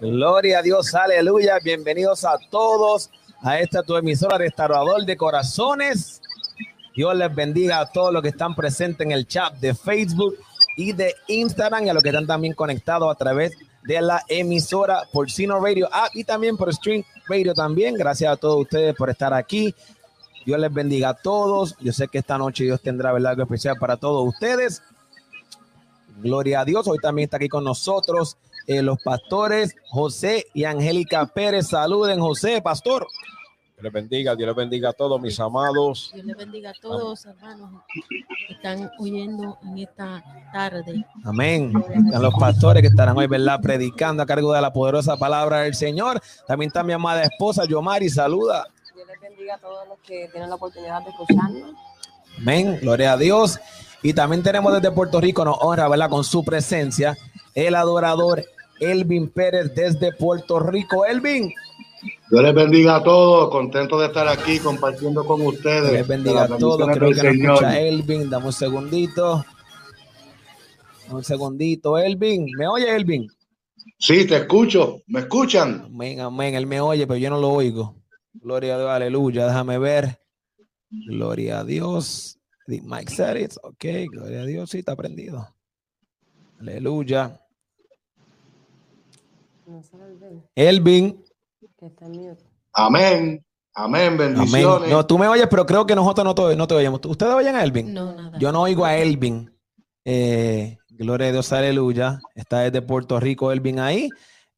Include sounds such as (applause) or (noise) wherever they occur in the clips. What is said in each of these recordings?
Gloria a Dios, aleluya. Bienvenidos a todos a esta tu emisora restaurador de corazones. Dios les bendiga a todos los que están presentes en el chat de Facebook y de Instagram y a los que están también conectados a través de la emisora por Sino Radio y también por Stream Radio también. Gracias a todos ustedes por estar aquí. Dios les bendiga a todos. Yo sé que esta noche Dios tendrá algo especial para todos ustedes. Gloria a Dios. Hoy también está aquí con nosotros eh, los pastores José y Angélica Pérez. Saluden, José, pastor. Dios les bendiga, Dios les bendiga a todos mis amados. Dios les bendiga a todos, hermanos, que están oyendo en esta tarde. Amén. A los pastores que estarán hoy, ¿verdad? Predicando a cargo de la poderosa palabra del Señor. También está mi amada esposa, Yomari. Saluda. Dios les bendiga a todos los que tienen la oportunidad de escucharnos. Amén. Gloria a Dios. Y también tenemos desde Puerto Rico, nos honra, ¿verdad? Con su presencia, el adorador Elvin Pérez desde Puerto Rico. Elvin. Dios les bendiga a todos, contento de estar aquí compartiendo con ustedes. Dios les bendiga a todos. Creo que nos escucha Elvin. Dame un segundito. Un segundito, Elvin. ¿Me oye, Elvin? Sí, te escucho. ¿Me escuchan? Amén, amén. Él me oye, pero yo no lo oigo. Gloria a Dios, aleluya. Déjame ver. Gloria a Dios. Mike said it. Ok, gloria a Dios. Sí, está prendido. Aleluya. Elvin. Amén. Amén, bendiciones. No, tú me oyes, pero creo que nosotros no te, no te oímos. ¿Ustedes oyen a Elvin? No, nada. Yo no oigo a Elvin. Eh, gloria a Dios, aleluya. Está desde Puerto Rico Elvin ahí.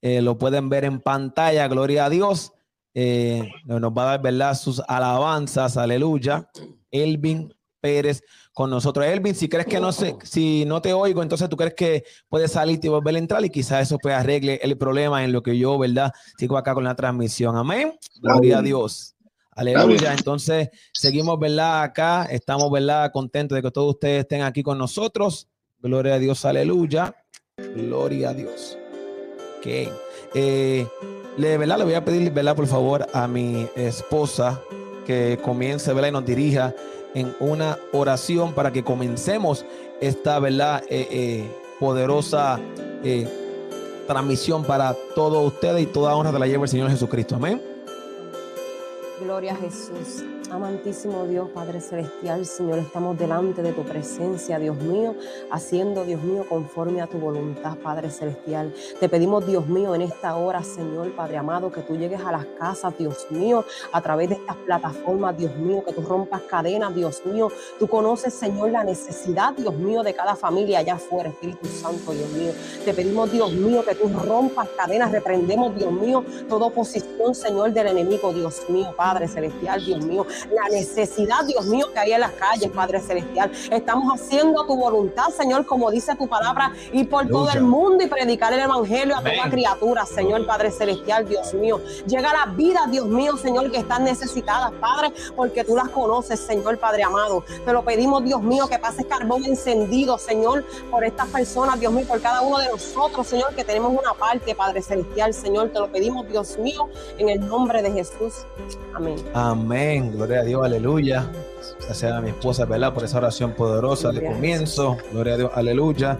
Eh, lo pueden ver en pantalla, gloria a Dios. Eh, nos va a dar, ¿verdad? Sus alabanzas, aleluya. Elvin Pérez con nosotros. Elvin, si crees que no sé, si no te oigo, entonces tú crees que puedes salir y volver a entrar y quizás eso pues arregle el problema en lo que yo, ¿verdad? Sigo acá con la transmisión. Amén. Gloria a Dios. Aleluya. Entonces, seguimos, ¿verdad? Acá estamos, ¿verdad? Contentos de que todos ustedes estén aquí con nosotros. Gloria a Dios. Aleluya. Gloria a Dios. Ok. Eh, le, ¿verdad? Le voy a pedir, ¿verdad? Por favor, a mi esposa que comience, ¿verdad? Y nos dirija en una oración para que comencemos esta verdad eh, eh, poderosa eh, transmisión para todos ustedes y toda honra de la lleva el Señor Jesucristo. Amén. Gloria a Jesús. Amantísimo Dios, Padre Celestial, Señor, estamos delante de tu presencia, Dios mío, haciendo, Dios mío, conforme a tu voluntad, Padre Celestial. Te pedimos, Dios mío, en esta hora, Señor, Padre amado, que tú llegues a las casas, Dios mío, a través de estas plataformas, Dios mío, que tú rompas cadenas, Dios mío. Tú conoces, Señor, la necesidad, Dios mío, de cada familia allá afuera, Espíritu Santo, Dios mío. Te pedimos, Dios mío, que tú rompas cadenas, reprendemos, Dios mío, toda oposición, Señor, del enemigo, Dios mío, Padre Celestial, Dios mío la necesidad, Dios mío, que hay en las calles, Padre Celestial. Estamos haciendo tu voluntad, Señor, como dice tu palabra, y por todo el mundo y predicar el Evangelio a toda criatura, Señor, Padre Celestial, Dios mío. Llega a las vidas, Dios mío, Señor, que están necesitadas, Padre, porque tú las conoces, Señor, Padre amado. Te lo pedimos, Dios mío, que pases carbón encendido, Señor, por estas personas, Dios mío, por cada uno de nosotros, Señor, que tenemos una parte, Padre Celestial, Señor. Te lo pedimos, Dios mío, en el nombre de Jesús. Amén. Amén. Gloria a Dios, aleluya. Gracias a mi esposa, ¿verdad? Por esa oración poderosa de comienzo. Gloria a Dios, aleluya.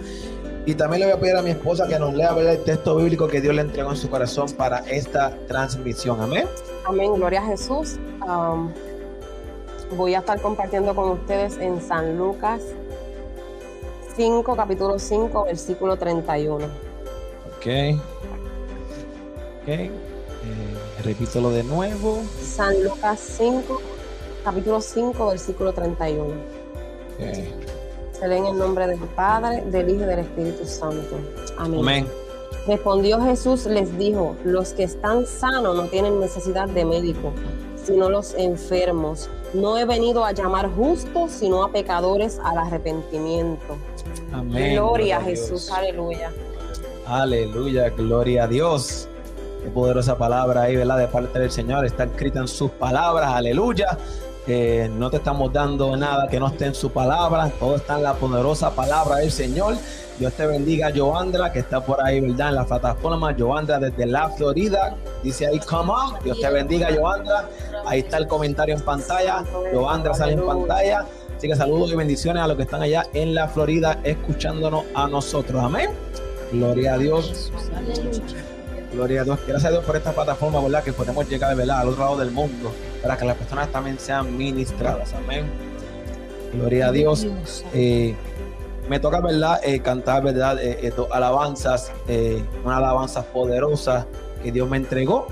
Y también le voy a pedir a mi esposa que nos lea ¿verdad? el texto bíblico que Dios le entregó en su corazón para esta transmisión. Amén. Amén, gloria a Jesús. Um, voy a estar compartiendo con ustedes en San Lucas 5, capítulo 5, versículo 31. Ok. Ok. Eh, repítelo de nuevo. San Lucas 5, capítulo 5, versículo 31. Okay. Se lee en el nombre del Padre, del Hijo y del Espíritu Santo. Amén. Amén. Respondió Jesús, les dijo, los que están sanos no tienen necesidad de médico, sino los enfermos. No he venido a llamar justos, sino a pecadores al arrepentimiento. Amén. Gloria a Dios. Jesús, aleluya. Aleluya, gloria a Dios. Qué poderosa palabra ahí, ¿verdad? De parte del Señor. Está escrita en sus palabras, aleluya. No te estamos dando nada que no esté en su palabra. Todo está en la poderosa palabra del Señor. Dios te bendiga, Joandra, que está por ahí, ¿verdad? En la plataforma. Joandra desde la Florida. Dice ahí, come on. Dios te bendiga, Joandra. Ahí está el comentario en pantalla. Joandra sale en pantalla. Así que saludos y bendiciones a los que están allá en la Florida escuchándonos a nosotros. Amén. Gloria a Dios. Gloria a Dios. Gracias a Dios por esta plataforma, ¿verdad? Que podemos llegar, ¿verdad? Al otro lado del mundo para que las personas también sean ministradas. Amén. Gloria a Dios. Eh, me toca, ¿verdad? Eh, cantar, ¿verdad? Eh, dos alabanzas, una alabanza poderosa que Dios me entregó.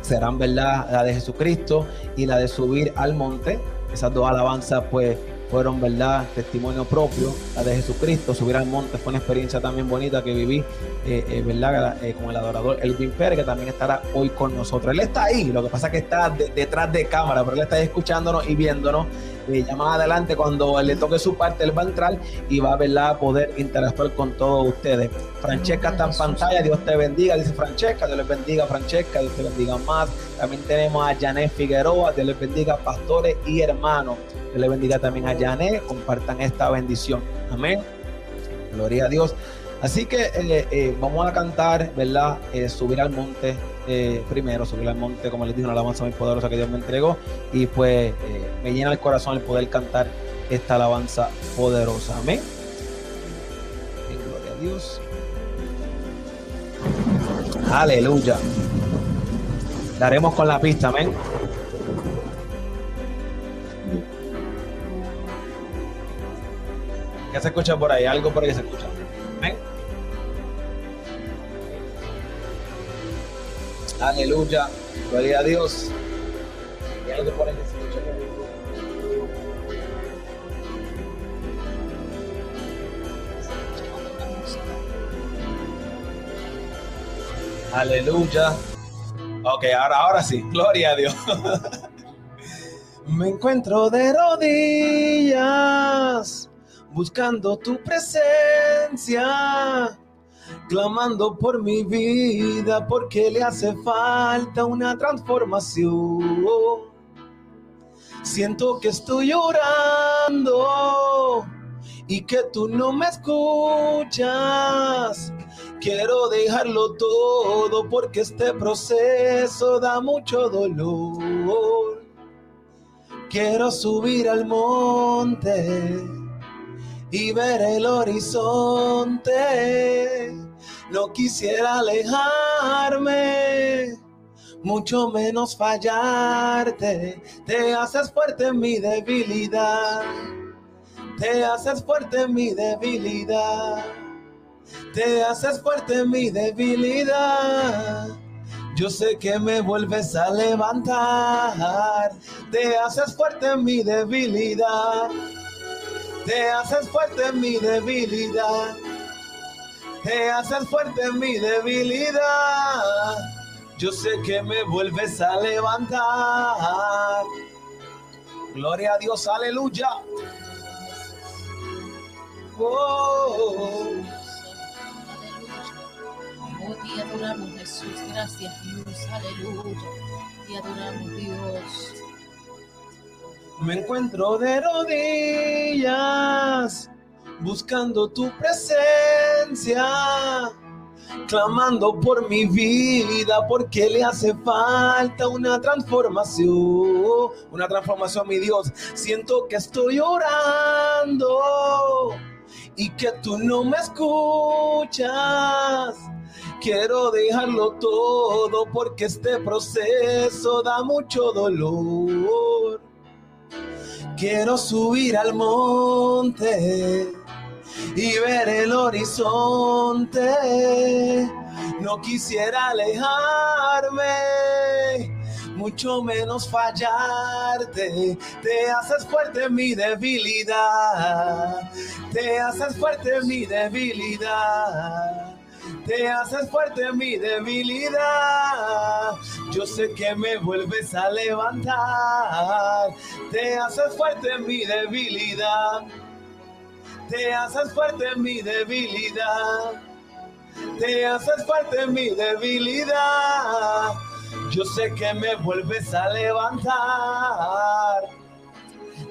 Serán, ¿verdad? La de Jesucristo y la de subir al monte. Esas dos alabanzas, pues, fueron, ¿verdad? Testimonio propio, la de Jesucristo, subir al monte fue una experiencia también bonita que viví, eh, eh, ¿verdad? Eh, con el adorador Elvin Pérez, que también estará hoy con nosotros. Él está ahí, lo que pasa es que está detrás de cámara, pero él está escuchándonos y viéndonos. Ya más adelante, cuando le toque su parte, él va a entrar y va a poder interactuar con todos ustedes. Francesca está en pantalla, Dios te bendiga, dice Francesca, Dios les bendiga, Francesca, Dios te bendiga más. También tenemos a Janet Figueroa, Dios les bendiga, pastores y hermanos. Dios le bendiga también a Janet. Compartan esta bendición. Amén. Gloria a Dios. Así que eh, eh, vamos a cantar, ¿verdad? Eh, subir al monte primero, subir al monte, como les dije, una alabanza muy poderosa que Dios me entregó. Y pues me llena el corazón el poder cantar esta alabanza poderosa. Amén. gloria a Dios. Aleluya. Daremos con la pista, amén. ¿Qué se escucha por ahí? Algo por ahí se escucha. Aleluya. Gloria a Dios. Aleluya. Ok, ahora, ahora sí. Gloria a Dios. (laughs) Me encuentro de rodillas buscando tu presencia, clamando por mi vida porque le hace falta una transformación. Siento que estoy llorando y que tú no me escuchas. Quiero dejarlo todo porque este proceso da mucho dolor. Quiero subir al monte y ver el horizonte. No quisiera alejarme, mucho menos fallarte. Te haces fuerte en mi debilidad. Te haces fuerte en mi debilidad. Te haces fuerte en mi debilidad. Yo sé que me vuelves a levantar. Te haces fuerte en mi debilidad. Te haces fuerte en mi debilidad. Te haces fuerte en mi debilidad. Yo sé que me vuelves a levantar. Gloria a Dios, aleluya. Oh. te adoramos Jesús, gracias Dios, aleluya. Te adoramos Dios me encuentro de rodillas buscando tu presencia, clamando por mi vida porque le hace falta una transformación, una transformación, mi Dios. Siento que estoy orando y que tú no me escuchas. Quiero dejarlo todo porque este proceso da mucho dolor. Quiero subir al monte y ver el horizonte. No quisiera alejarme, mucho menos fallarte. Te haces fuerte mi debilidad. Te haces fuerte mi debilidad. Te haces fuerte mi debilidad. Yo sé que me vuelves a levantar. Te haces fuerte mi debilidad. Te haces fuerte mi debilidad. Te haces fuerte mi debilidad. Yo sé que me vuelves a levantar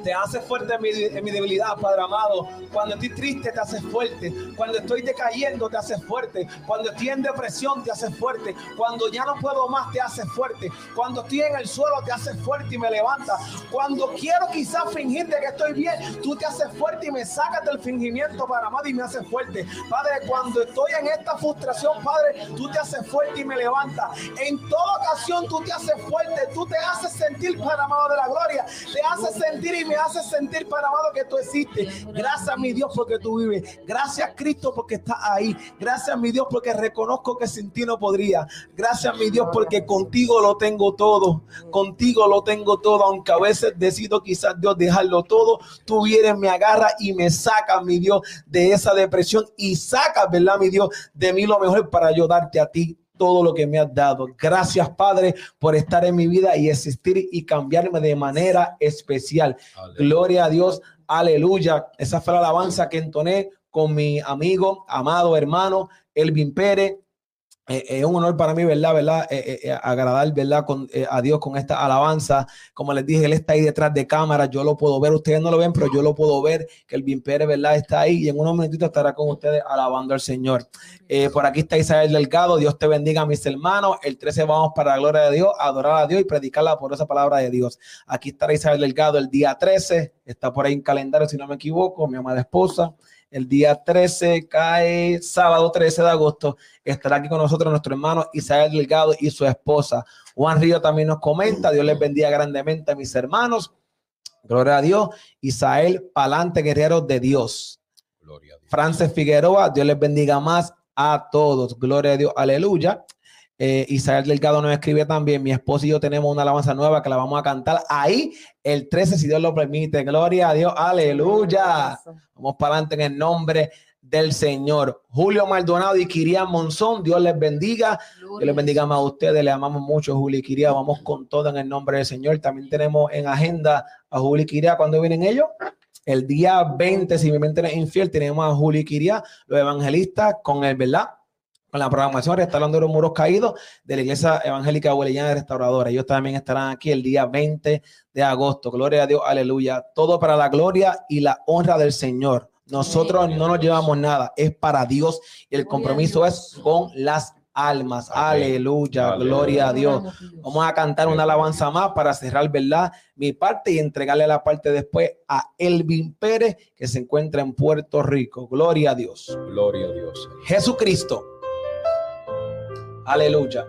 Te hace fuerte en mi, debilidad, Padre amado. Cuando estoy triste, te haces fuerte. Cuando estoy decayendo, te haces fuerte. Cuando estoy en depresión, te haces fuerte. Cuando ya no puedo más, te haces fuerte. Cuando estoy en el suelo, te haces fuerte y me levanta. Cuando quiero quizás fingir de que estoy bien, tú te haces fuerte y me sacas del fingimiento, Padre amado, y me haces fuerte. Padre, cuando estoy en esta frustración, Padre, tú te haces fuerte y me levantas. En toda ocasión, tú te haces fuerte. Tú te haces sentir, Padre amado de la gloria. Te haces sentir y me haces sentir, Padre amado, que tú existes. Gracias, mi Dios, porque tú vives. Gracias, Cristo, porque estás ahí. Gracias, mi Dios, porque reconozco que sin ti no podría. Gracias, mi Dios, porque contigo lo tengo todo. Contigo lo tengo todo, aunque a veces decido quizás Dios dejarlo todo. Tú vienes, me agarra y me saca, mi Dios, de esa depresión y saca, ¿verdad, mi Dios, de mí lo mejor para ayudarte a ti todo lo que me has dado. Gracias, Padre, por estar en mi vida y existir y cambiarme de manera especial. Gloria a Dios. Aleluya. Esa fue la alabanza que entoné con mi amigo, amado hermano Elvin Pérez. Eh, es un honor para mí, ¿verdad? ¿verdad? Eh, eh, agradar, ¿verdad? Con, a Dios con esta alabanza. Como les dije, Él está ahí detrás de cámara, yo lo puedo ver, ustedes no lo ven, pero yo lo puedo ver, que el bien Pérez, ¿verdad? Está ahí y en unos minutitos estará con ustedes alabando al Señor. por aquí está Isabel Delgado, Dios te bendiga, mis hermanos. El 13 vamos para la gloria de Dios, adorar a Dios y predicar por esa palabra de Dios. Aquí estará Isabel Delgado el día 13, está por ahí en calendario, si no me equivoco, mi amada esposa. El día 13 cae sábado 13 de agosto. Estará aquí con nosotros nuestro hermano Isabel Delgado y su esposa. Juan Río también nos comenta. Dios les bendiga grandemente a mis hermanos. Gloria a Dios. Isael Palante, guerrero de Dios. Gloria a Dios. Frances Figueroa, Dios les bendiga más a todos. Gloria a Dios. Aleluya. Eh, Isabel Delgado nos escribe también, mi esposo y yo tenemos una alabanza nueva que la vamos a cantar ahí el 13, si Dios lo permite. Gloria a Dios, aleluya. Vamos para adelante en el nombre del Señor. Julio Maldonado y Kiria Monzón, Dios les bendiga. Dios les bendiga más a ustedes. Le amamos mucho, Julio y Kiria. Vamos con todo en el nombre del Señor. También tenemos en agenda a Julio y Kiria. ¿Cuándo vienen ellos? El día 20, si mi mente es infiel, tenemos a Julio y Kiria, los evangelistas, con el, ¿verdad? Con la programación Restaurando los Muros Caídos de la Iglesia Evangélica Abuelillana Restauradora. Ellos también estarán aquí el día 20 de agosto. Gloria a Dios, aleluya. Todo para la gloria y la honra del Señor. Nosotros no nos llevamos nada, es para Dios y el compromiso es con las almas. Aleluya, gloria a Dios. Vamos a cantar una alabanza más para cerrar, ¿verdad? Mi parte y entregarle la parte después a Elvin Pérez, que se encuentra en Puerto Rico. Gloria a Dios. Gloria a Dios. Jesucristo Aleluya.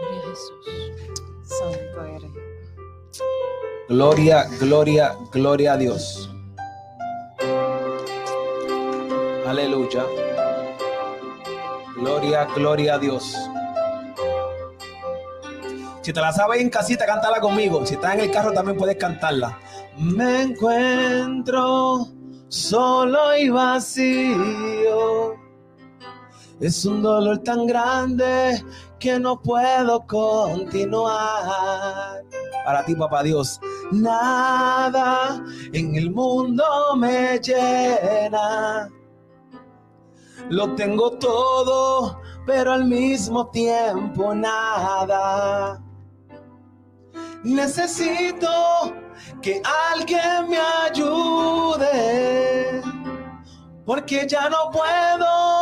Gloria a Jesús. Santo eres. Gloria, gloria, gloria a Dios. Aleluya. Gloria, gloria a Dios. Si te la sabes en casita, cántala conmigo. Si estás en el carro, también puedes cantarla. Me encuentro solo y vacío es un dolor tan grande que no puedo continuar. Para ti, papá Dios, nada en el mundo me llena. Lo tengo todo, pero al mismo tiempo nada. Necesito que alguien me ayude, porque ya no puedo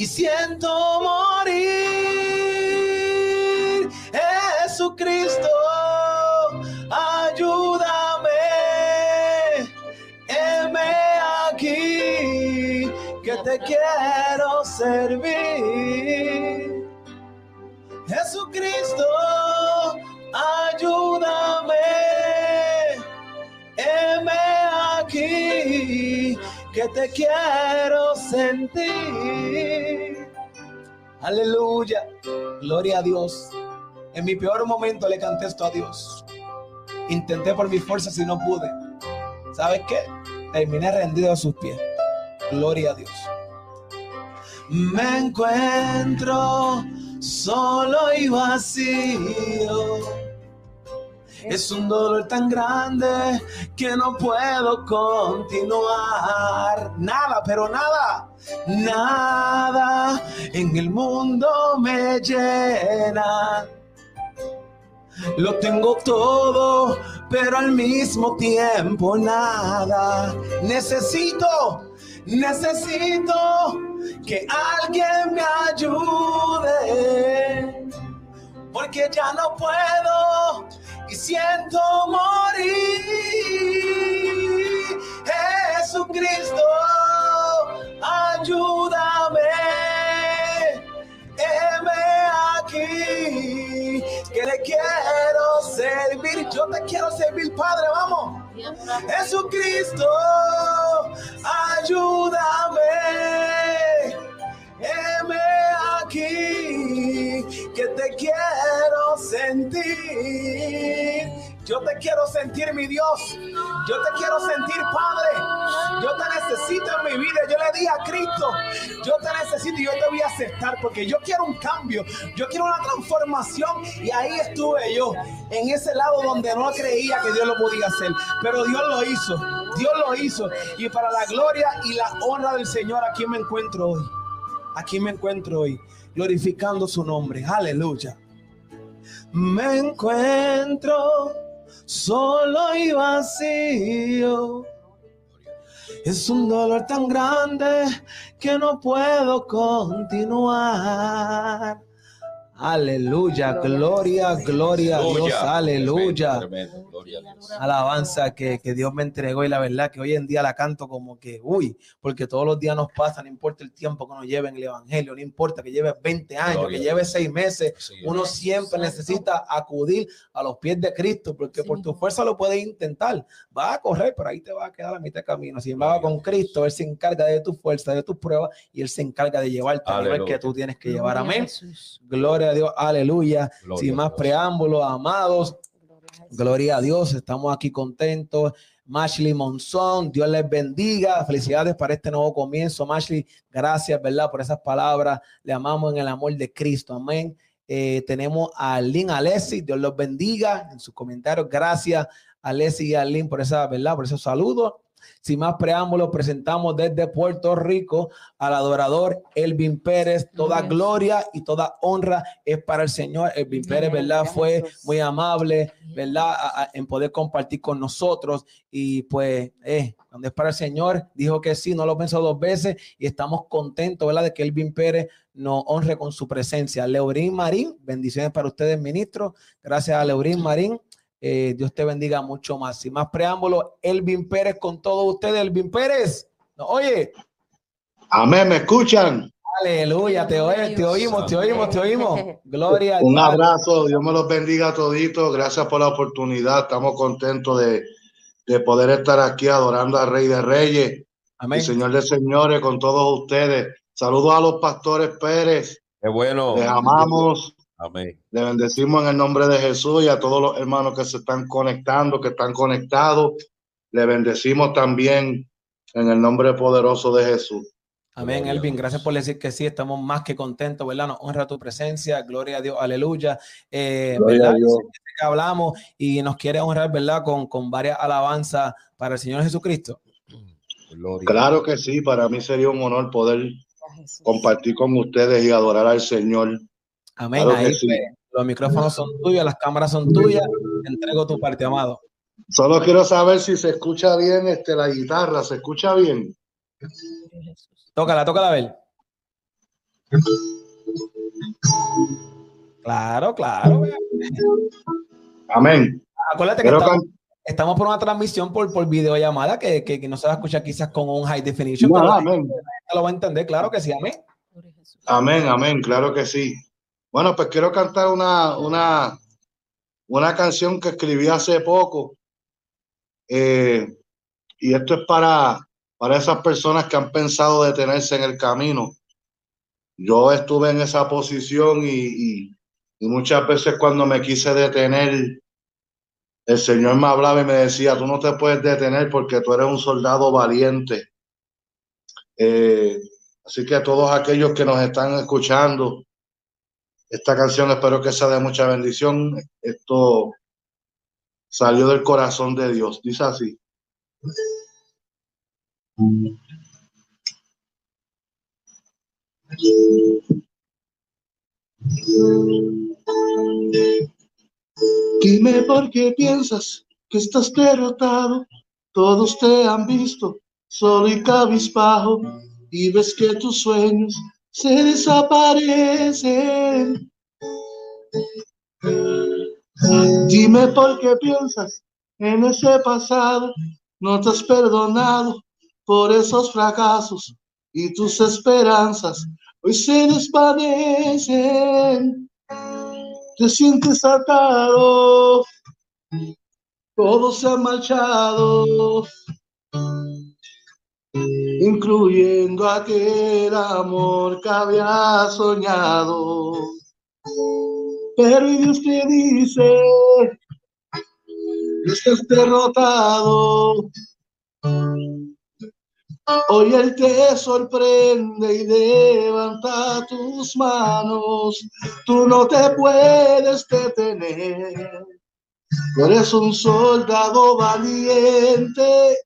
y siento morir. Jesucristo, ayúdame, heme aquí, que te quiero servir. Jesucristo, ayúdame, que te quiero sentir. Aleluya, gloria a Dios. En mi peor momento le canté esto a Dios. Intenté por mis fuerzas y no pude. ¿Sabes qué? Terminé rendido a sus pies. Gloria a Dios. Me encuentro solo y vacío es un dolor tan grande que no puedo continuar. Nada, pero nada, nada en el mundo me llena. Lo tengo todo, pero al mismo tiempo nada. Necesito, necesito que alguien me ayude. Porque ya no puedo y siento morir. Jesucristo, ayúdame. Heme aquí, que le quiero servir. Yo te quiero servir, Padre, vamos. Jesucristo, ayúdame. Heme aquí, te quiero sentir. Yo te quiero sentir, mi Dios. Yo te quiero sentir, Padre. Yo te necesito en mi vida. Yo le di a Cristo. Yo te necesito y yo te voy a aceptar porque yo quiero un cambio. Yo quiero una transformación. Y ahí estuve yo, en ese lado donde no creía que Dios lo podía hacer. Pero Dios lo hizo. Dios lo hizo. Y para la gloria y la honra del Señor, aquí me encuentro hoy. Aquí me encuentro hoy, glorificando su nombre. Aleluya. Me encuentro solo y vacío. Es un dolor tan grande que no puedo continuar. Aleluya, gloria, gloria a Dios, aleluya. Tremendo, gloria a Dios. Alabanza que, que Dios me entregó y la verdad que hoy en día la canto como que, uy, porque todos los días nos pasa, no importa el tiempo que nos lleve en el Evangelio, no importa que lleve 20 años, Gloria que lleve Dios. 6 meses, Sí, uno siempre necesita acudir a los pies de Cristo, porque Sí, por tu fuerza lo puedes intentar. Vas a correr, pero ahí te vas a quedar a mitad de camino. Sin embargo, con Cristo, Él se encarga de tu fuerza, de tus pruebas, y Él se encarga de llevarte al nivel que tú tienes que llevar. Amén. Gloria a Dios, aleluya. Gloria Sin más Dios. preámbulos, amados, gloria a Dios, estamos aquí contentos. Mashley Monzón, Dios les bendiga. Felicidades para este nuevo comienzo. Mashley, gracias, ¿verdad? Por esas palabras. Le amamos en el amor de Cristo. Amén. Eh, tenemos a Lynn Alessi, Dios los bendiga en sus comentarios. Gracias Alessi y a Lynn por esa, ¿verdad? Por esos saludos. Sin más preámbulos, presentamos desde Puerto Rico al adorador Elvin Pérez. Toda gloria y toda honra es para el Señor. Elvin Pérez, ¿verdad? Fue muy amable, ¿verdad? A- a- en poder compartir con nosotros. Y pues, eh, donde es para el Señor, dijo que sí, no lo pensó dos veces y estamos contentos, ¿verdad? De que Elvin Pérez nos honre con su presencia. Leurín Marín, bendiciones para ustedes, ministros. Gracias a Leurín Marín. Eh, Dios te bendiga mucho más. Sin más preámbulos, Elvin Pérez con todos ustedes. Elvin Pérez, ¿no? oye, Amén, ¿me escuchan? aleluya, te, oye, te oímos, te oímos, te oímos. (laughs) Gloria al Un Padre. abrazo, Dios me los bendiga a toditos. Gracias por la oportunidad. Estamos contentos de, de poder estar aquí adorando al Rey de Reyes Amén. y Señor de Señores con todos ustedes. Saludos a los pastores Pérez. Qué bueno. Les amamos. Amén. Le bendecimos en el nombre de Jesús y a todos los hermanos que se están conectando, que están conectados. Le bendecimos también en el nombre poderoso de Jesús. Amén, Elvin. Gracias por decir que sí, estamos más que contentos, ¿verdad? Nos honra tu presencia, gloria a Dios, aleluya. Eh, Gloria ¿verdad? a Dios. Que hablamos y nos quiere honrar, ¿verdad? Con, con varias alabanzas para el Señor Jesucristo. Gloria. Claro que sí, para mí sería un honor poder compartir con ustedes y adorar al Señor. Amén. Claro Ahí sí. pues, los micrófonos son tuyos, las cámaras son tuyas. Te entrego tu parte, amado. Solo quiero saber si se escucha bien este, la guitarra, ¿se escucha bien? Tócala, tócala a ver. Claro, claro. Amén. Acuérdate que estamos, por una transmisión por, por videollamada que, que, que no se va a escuchar quizás con un high definition, No, pero la amén. gente lo va a entender, claro que sí, amén. Amén, amén, claro que sí. Bueno, pues quiero cantar una, una, una canción que escribí hace poco. Eh, y esto es para, para esas personas que han pensado detenerse en el camino. Yo estuve en esa posición y, muchas veces cuando me quise detener, el Señor me hablaba y me decía, tú no te puedes detener porque tú eres un soldado valiente. Eh, Así que a todos aquellos que nos están escuchando, esta canción espero que sea de mucha bendición. Esto salió del corazón de Dios. Dice así. Dime por qué piensas que estás derrotado. Todos te han visto solo y cabizbajo y ves que tus sueños se desaparecen. Dime por qué piensas en ese pasado, no te has perdonado por esos fracasos y tus esperanzas hoy se desvanecen. Te sientes atado, todo se ha marchado, incluyendo aquel amor que había soñado. Pero Dios te dice, estás derrotado. Hoy Él te sorprende y levanta tus manos. Tú no te puedes detener. Tú eres un soldado valiente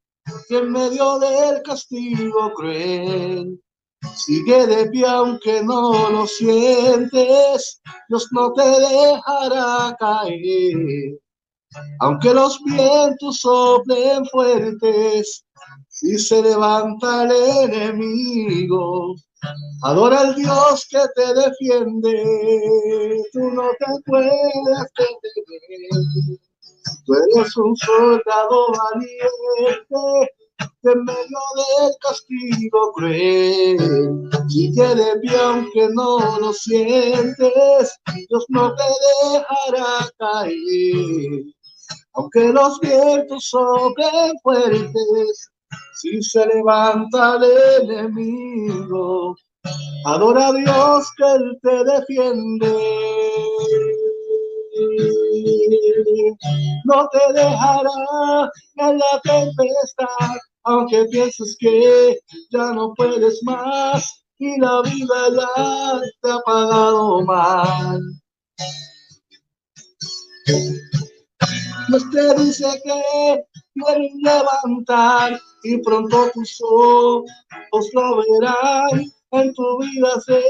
en medio del castigo cruel sigue de pie aunque no lo sientes. Dios no te dejará caer. Aunque los vientos soplen fuertes, si se levanta el enemigo, adora al Dios que te defiende. Tú no te puedes detener. Tú eres un soldado valiente que en medio del castigo cruel sigue de pie aunque no lo sientes. Dios no te dejará caer. Aunque los vientos soplen fuertes, si se levanta el enemigo, adora a Dios que Él te defiende. No te dejará en la tempestad, aunque pienses que ya no puedes más y la vida ya te ha pagado mal. Dios te dice que quieren levantar y pronto tus ojos lo verán. En tu vida se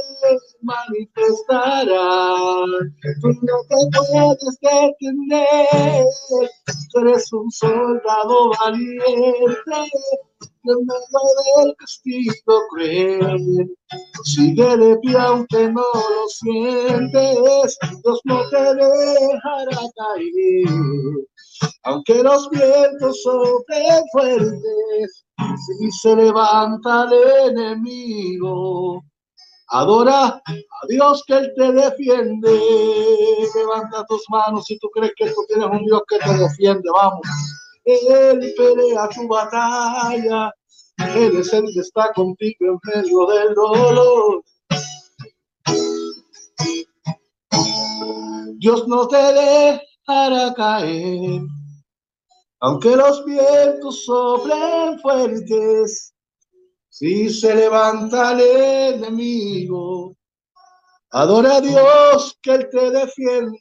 manifestará. Tú no te puedes detener. Tú eres un soldado valiente. En medio del castigo cruel, sigue de pie aunque no lo sientes, Dios no te dejará caer. Aunque los vientos soplen fuertes, si se levanta el enemigo, adora a Dios que Él te defiende. Levanta tus manos si tú crees que tú tienes un Dios que te defiende, vamos. Él pelea tu batalla, Él es el que está contigo en medio del dolor. Dios no te dejará caer aunque los vientos soplen fuertes, si se levanta el enemigo, adora a Dios que Él te defiende.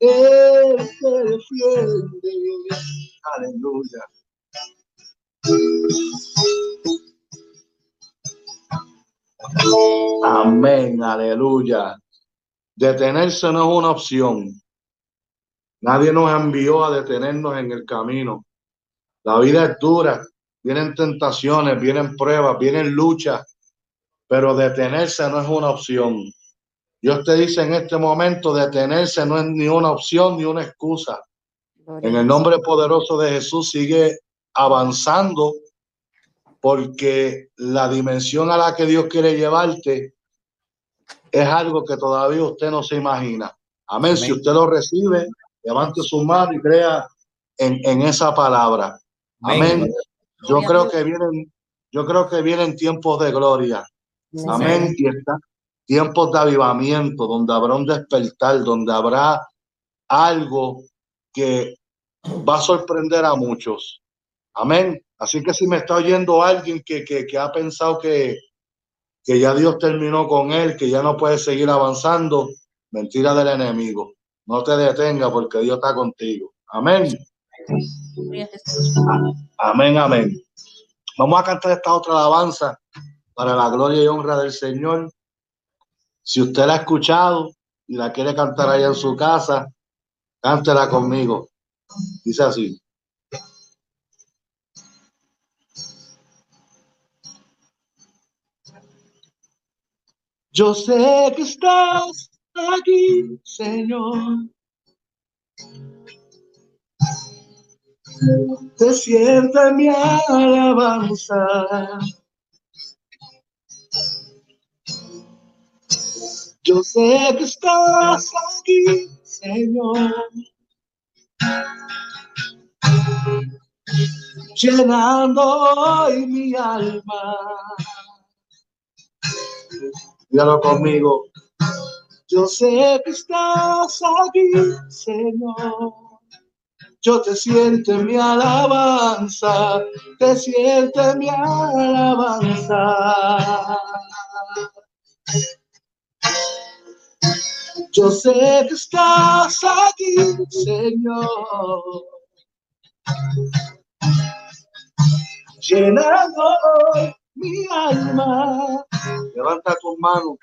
Te defiende. Aleluya. Amén, aleluya. Detenerse no es una opción. Nadie nos envió a detenernos en el camino. La vida es dura, vienen tentaciones, vienen pruebas, vienen luchas, pero detenerse no es una opción. Dios te dice en este momento, detenerse no es ni una opción ni una excusa. En el nombre poderoso de Jesús sigue avanzando porque la dimensión a la que Dios quiere llevarte es algo que todavía usted no se imagina. Amén. Si usted lo recibe, levante su mano y crea en, esa palabra. Amén. Yo creo que vienen, yo creo que vienen tiempos de gloria. Amén. Y está, tiempos de avivamiento, donde habrá un despertar, donde habrá algo que va a sorprender a muchos. Amén. Así que si me está oyendo alguien que, que, que ha pensado que, que ya Dios terminó con él, que ya no puede seguir avanzando. Mentira del enemigo. No te detenga porque Dios está contigo. Amén. Amén, amén. Vamos a cantar esta otra alabanza para la gloria y honra del Señor. Si usted la ha escuchado y la quiere cantar allá en su casa, cántela conmigo. Dice así. Yo sé que estás aquí, Señor. Te siento en mi alabanza. Yo sé que estás aquí, Señor. Llenando hoy mi alma. Dígalo conmigo. Yo sé que estás aquí, Señor. Yo te siento en mi alabanza, te siento en mi alabanza. Yo sé que estás aquí, Señor. Llenando mi alma. Levanta tus manos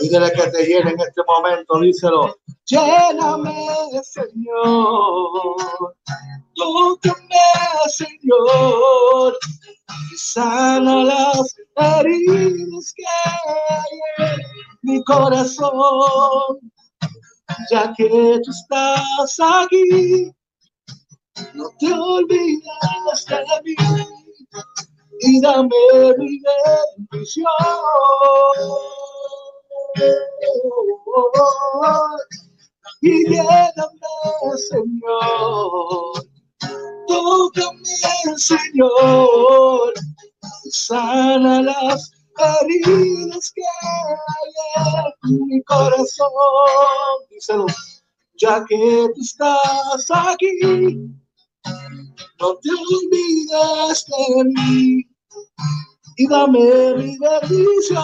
y dile que te llene en este momento, díselo. Lléname, Señor. Tócame, Señor. Y sana las heridas que hay en mi corazón. Ya que tú estás aquí, no te olvides de mí y dame mi bendición. Y lléname, Señor. Tócame, Señor. Sana las heridas que hay en mi corazón. Díselo, ya que tú estás aquí, no te olvides de mí y dame mi bendición.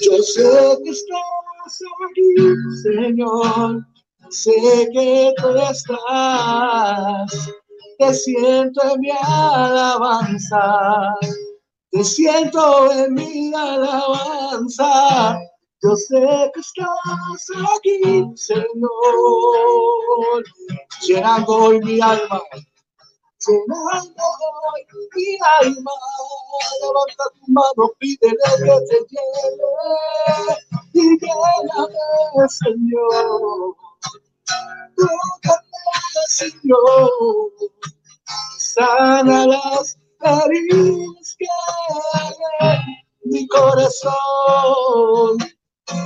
Yo sé que estás aquí, Señor, sé que tú estás, te siento en mi alabanza, te siento en mi alabanza. Yo sé que estás aquí, Señor, llenando hoy mi alma, llenando hoy mi alma. Levanta tu mano, pídele que te llene y lléname, Señor. Tócame, Señor, sana las heridas que hay en mi corazón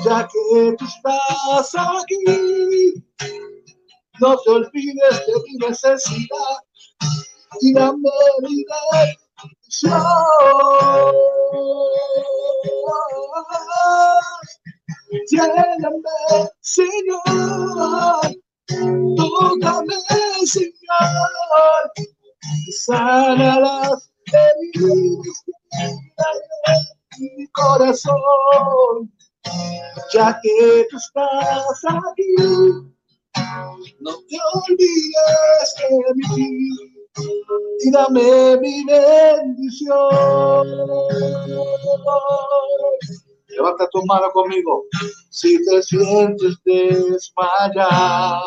ya que tú estás aquí, no te olvides de mi necesidad y dame mi bendición. Lléname, Señor, tócame, Señor, sana las heridas de mi corazón ya que tú estás aquí, no te olvides de mí y dame mi bendición. Levanta tu mano conmigo. Si te sientes desmayar,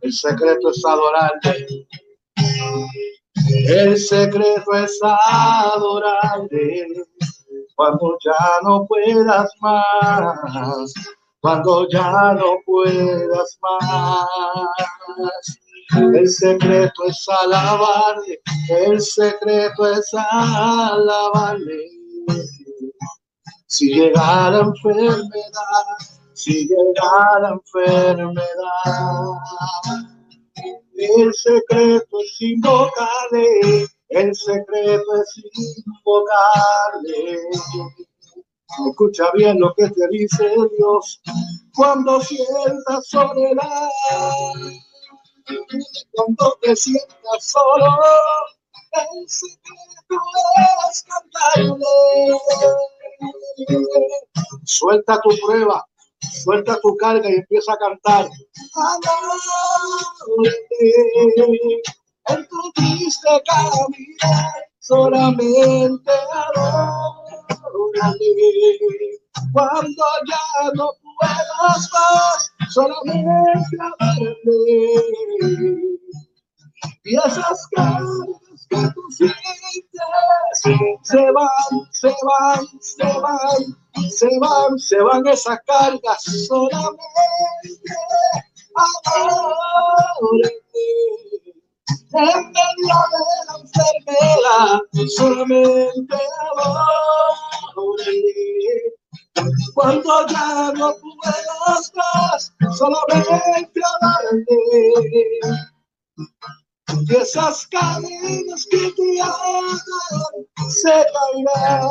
el secreto es adorarle. El secreto es adorarle cuando ya no puedas más, cuando ya no puedas más. El secreto es alabarle, el secreto es alabarle. Si llegara enfermedad, si llegara enfermedad, el secreto es invocarle el secreto es invocarle. Escucha bien lo que te dice Dios cuando sientas soledad, cuando te sientas solo. El secreto es cantarle. Suelta tu prueba, suelta tu carga y empieza a cantar en tu triste camino, solamente adórale. Cuando ya no puedas más, solamente adórale. Y esas caras que tú sientes se van, se van, se van, se van, se van esas cargas solamente adórale en medio de la enfermedad, solamente adórale. Cuando ya no puedas más, solamente adórale. Y esas cadenas que te atan se caerán.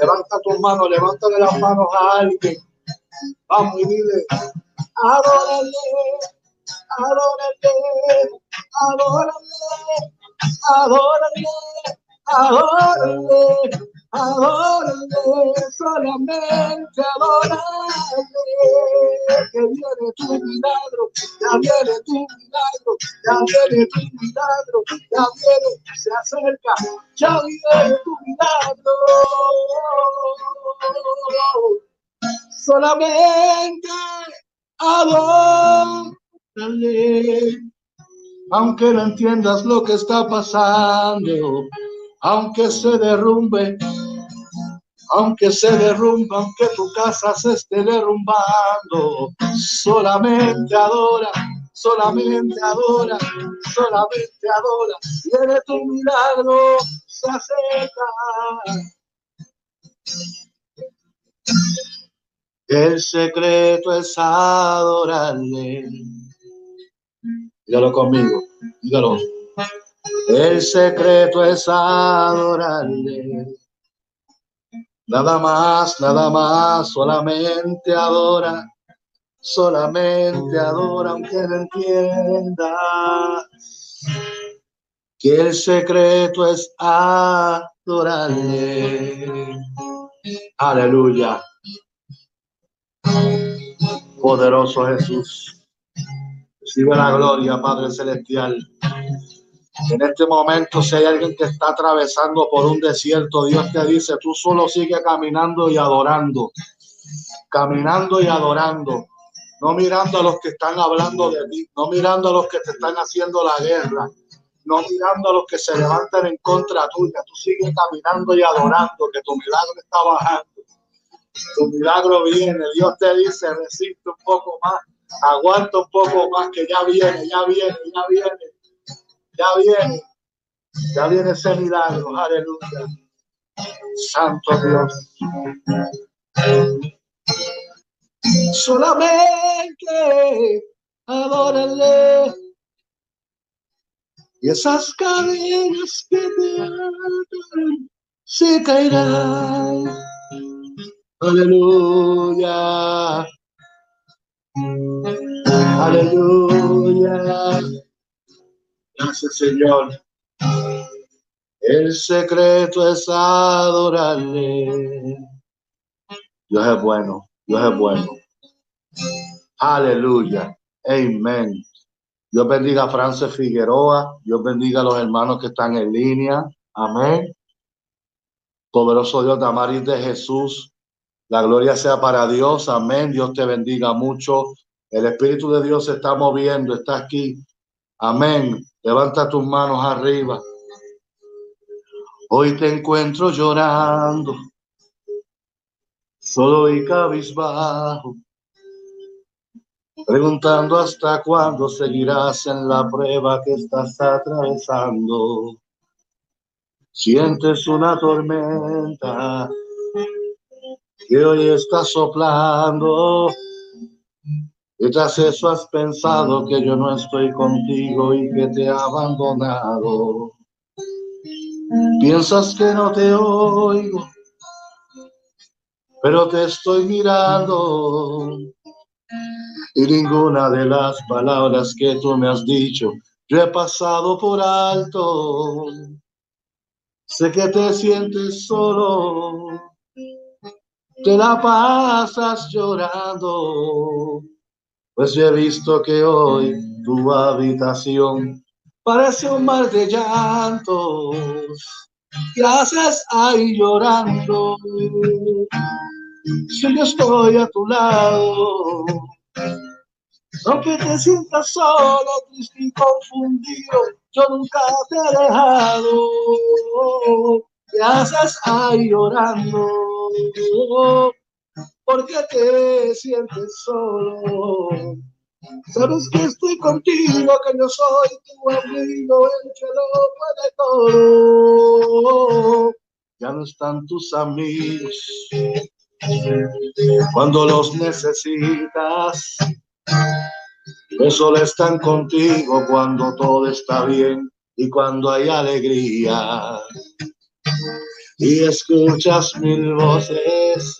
Levanta tus manos, levántale las manos a alguien. Vamos y dile, adórale adórale, adórale, adórale, adórale, adórale, solamente adórale, que viene tu milagro, ya viene tu milagro, ya viene tu milagro, ya viene, se acerca, ya viene tu milagro. Solamente adórale aunque no entiendas lo que está pasando, aunque se derrumbe, aunque se derrumbe, aunque tu casa se esté derrumbando, solamente adora, solamente adora, solamente adora, viene tu milagro, se acerca. El secreto es adorarle Dígalo conmigo, dígalo. El secreto es adorarle. Nada más, nada más, solamente adora, solamente adora, aunque no entienda que el secreto es adorarle. Aleluya. Poderoso Jesús. Recibe la gloria, Padre Celestial. En este momento, si hay alguien que está atravesando por un desierto, Dios te dice, tú solo sigue caminando y adorando. Caminando y adorando. No mirando a los que están hablando de ti, no mirando a los que te están haciendo la guerra, no mirando a los que se levantan en contra tuya. Tú sigues caminando y adorando, que tu milagro está bajando. Tu milagro viene. Dios te dice, resiste un poco más Aguanta un poco más que ya viene, ya viene, ya viene, ya viene, ya viene ese milagro, aleluya. Santo Dios. Solamente adórale. Y esas cadenas que te atan se caerán. Aleluya. Aleluya. Gracias, Señor. El secreto es adorarle. Dios es bueno, Dios es bueno. Aleluya. Amén. Dios bendiga a Frances Figueroa. Dios bendiga a los hermanos que están en línea. Amén. Poderoso Dios de amar y de Jesús. La gloria sea para Dios. Amén. Dios te bendiga mucho. El Espíritu de Dios se está moviendo, está aquí. Amén. Levanta tus manos arriba. Hoy te encuentro llorando, solo y cabizbajo, preguntando hasta cuándo seguirás en la prueba que estás atravesando. Sientes una tormenta que hoy está soplando y tras eso has pensado que yo no estoy contigo y que te he abandonado. Piensas que no te oigo, pero te estoy mirando. Y ninguna de las palabras que tú me has dicho, yo he pasado por alto. Sé que te sientes solo, te la pasas llorando pues he visto que hoy tu habitación parece un mar de llantos. ¿Qué haces ahí llorando? Si yo estoy a tu lado, aunque te sientas solo, triste y confundido, yo nunca te he dejado. ¿Qué haces ahí llorando? Porque te sientes solo. Sabes que estoy contigo, que yo soy tu amigo, el que lo todo. Ya no están tus amigos cuando los necesitas. No solo están contigo cuando todo está bien y cuando hay alegría. Y escuchas mil voces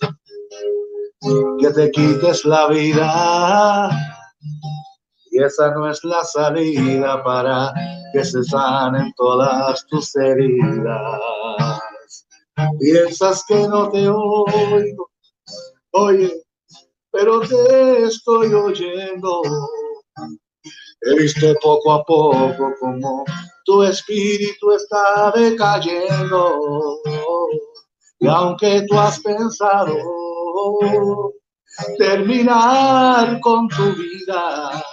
que te quites la vida. Y esa no es la salida para que se sanen todas tus heridas. Piensas que no te oigo, oye, pero te estoy oyendo. He visto poco a poco como tu espíritu está decayendo. Y aunque tú has pensado terminar con tu vida.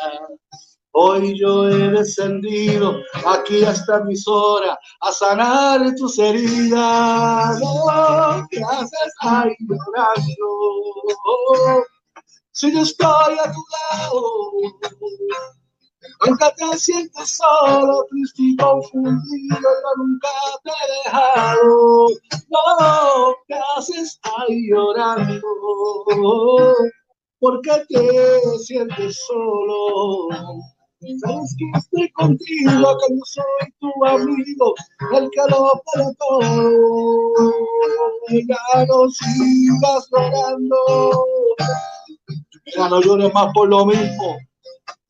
Hoy yo he descendido aquí hasta mis horas a sanar tus heridas. ¿qué haces ahí llorando? Si yo estoy a tu lado, aunque te sientes solo, triste y confundido, yo nunca te he dejado. No, ¿qué haces ahí llorando? ¿Por qué te sientes solo? Sabes que estoy contigo, que yo soy tu amigo, el que lo puede todo. Ya no sigas llorando, ya no llores más por lo mismo.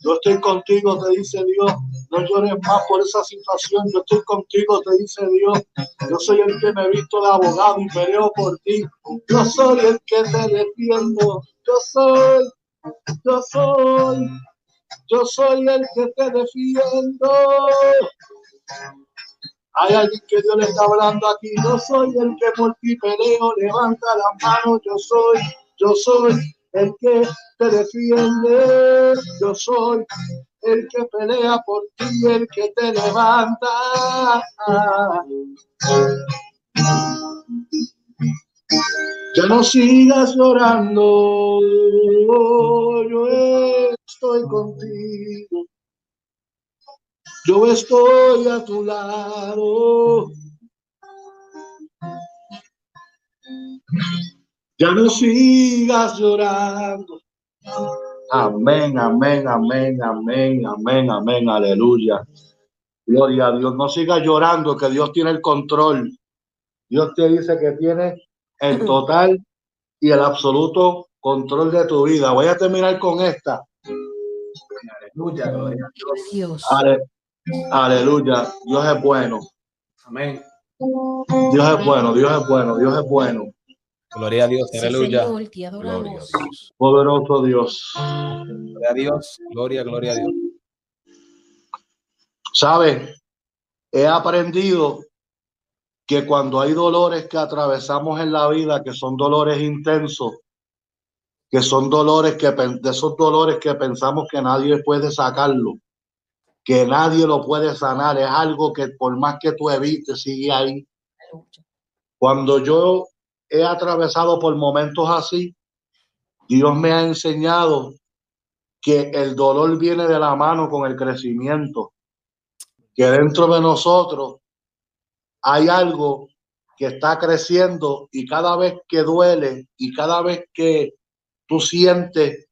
Yo estoy contigo, te dice Dios. No llores más por esa situación. Yo estoy contigo, te dice Dios. Yo soy el que me he visto de abogado y peleo por ti. Yo soy el que te defiendo. Yo soy, yo soy, yo soy el que te defiendo. Hay alguien que Dios le está hablando aquí. Yo soy el que por ti peleo. Levanta la mano. Yo soy, yo soy el que te defiende. Yo soy el que pelea por ti, el que te levanta. Ya no sigas llorando, yo estoy contigo. Yo estoy a tu lado. Ya no sigas llorando. Amén, amén, amén, amén, amén, amén, aleluya. Gloria a Dios. No sigas llorando, que Dios tiene el control. Dios te dice que tiene el (laughs) total y el absoluto control de tu vida. Voy a terminar con esta. Aleluya, gloria a Dios. aleluya. Dios es bueno. Amén. Dios es bueno, Dios es bueno, Dios es bueno. Gloria a Dios, aleluya. Poderoso Dios. Gloria a Dios, gloria, gloria a Dios. ¿Sabe? He aprendido que cuando hay dolores que atravesamos en la vida, que son dolores intensos, que son dolores que de esos dolores que pensamos que nadie puede sacarlo, que nadie lo puede sanar, es algo que por más que tú evites, sigue ahí. Cuando yo he atravesado por momentos así, Dios me ha enseñado que el dolor viene de la mano con el crecimiento, que dentro de nosotros hay algo que está creciendo y cada vez que duele y cada vez que tú sientes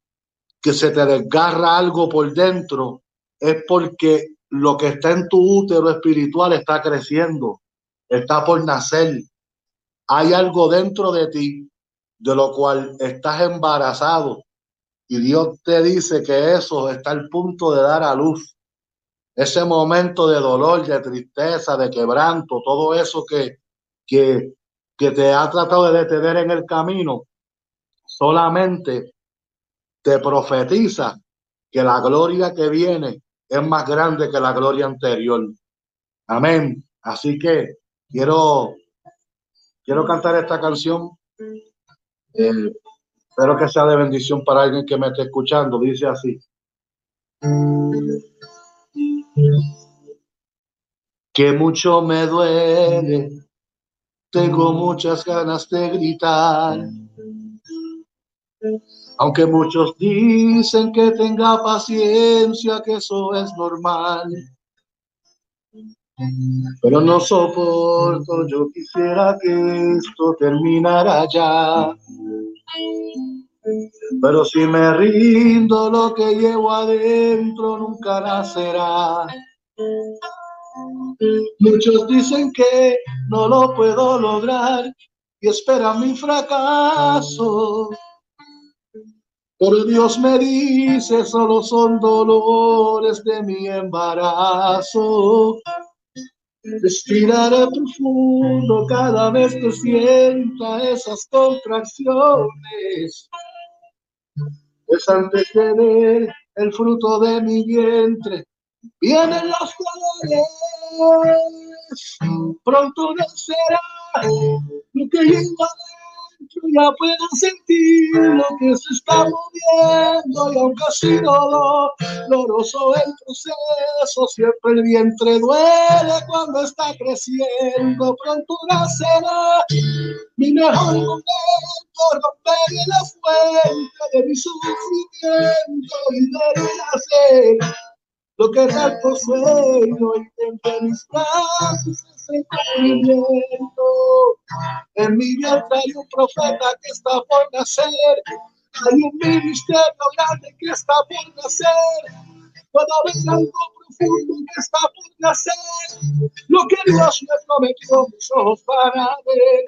que se te desgarra algo por dentro, es porque lo que está en tu útero espiritual está creciendo, está por nacer, hay algo dentro de ti de lo cual estás embarazado y Dios te dice que eso está al punto de dar a luz. Ese momento de dolor, de tristeza, de quebranto, todo eso que, que, que te ha tratado de detener en el camino, solamente te profetiza que la gloria que viene es más grande que la gloria anterior. Amén. Así que quiero, quiero cantar esta canción. Eh, espero que sea de bendición para alguien que me esté escuchando. Dice así. Que mucho me duele, tengo muchas ganas de gritar. Aunque muchos dicen que tenga paciencia, que eso es normal. Pero no soporto, yo quisiera que esto terminara ya. Pero si me rindo, lo que llevo adentro nunca nacerá. Muchos dicen que no lo puedo lograr y esperan mi fracaso. Pero Dios me dice, solo son dolores de mi embarazo. Respiraré profundo cada vez que sienta esas contracciones. Pues antes de ver el fruto de mi vientre, vienen los dolores. Pronto nacerá lo que ya puedo sentir lo que se está moviendo y aunque ha sido doloroso el proceso, siempre el vientre duele cuando está creciendo, pronto nacerá mi mejor momento, romper la fuente de mi sufrimiento y de nacer lo que tanto sueño y mis brazos En mi vientre hay un profeta que está por nacer, hay un ministerio grande que está por nacer. Puedo ver algo profundo que está por nacer, lo que Dios me prometió, mis ojos para ver.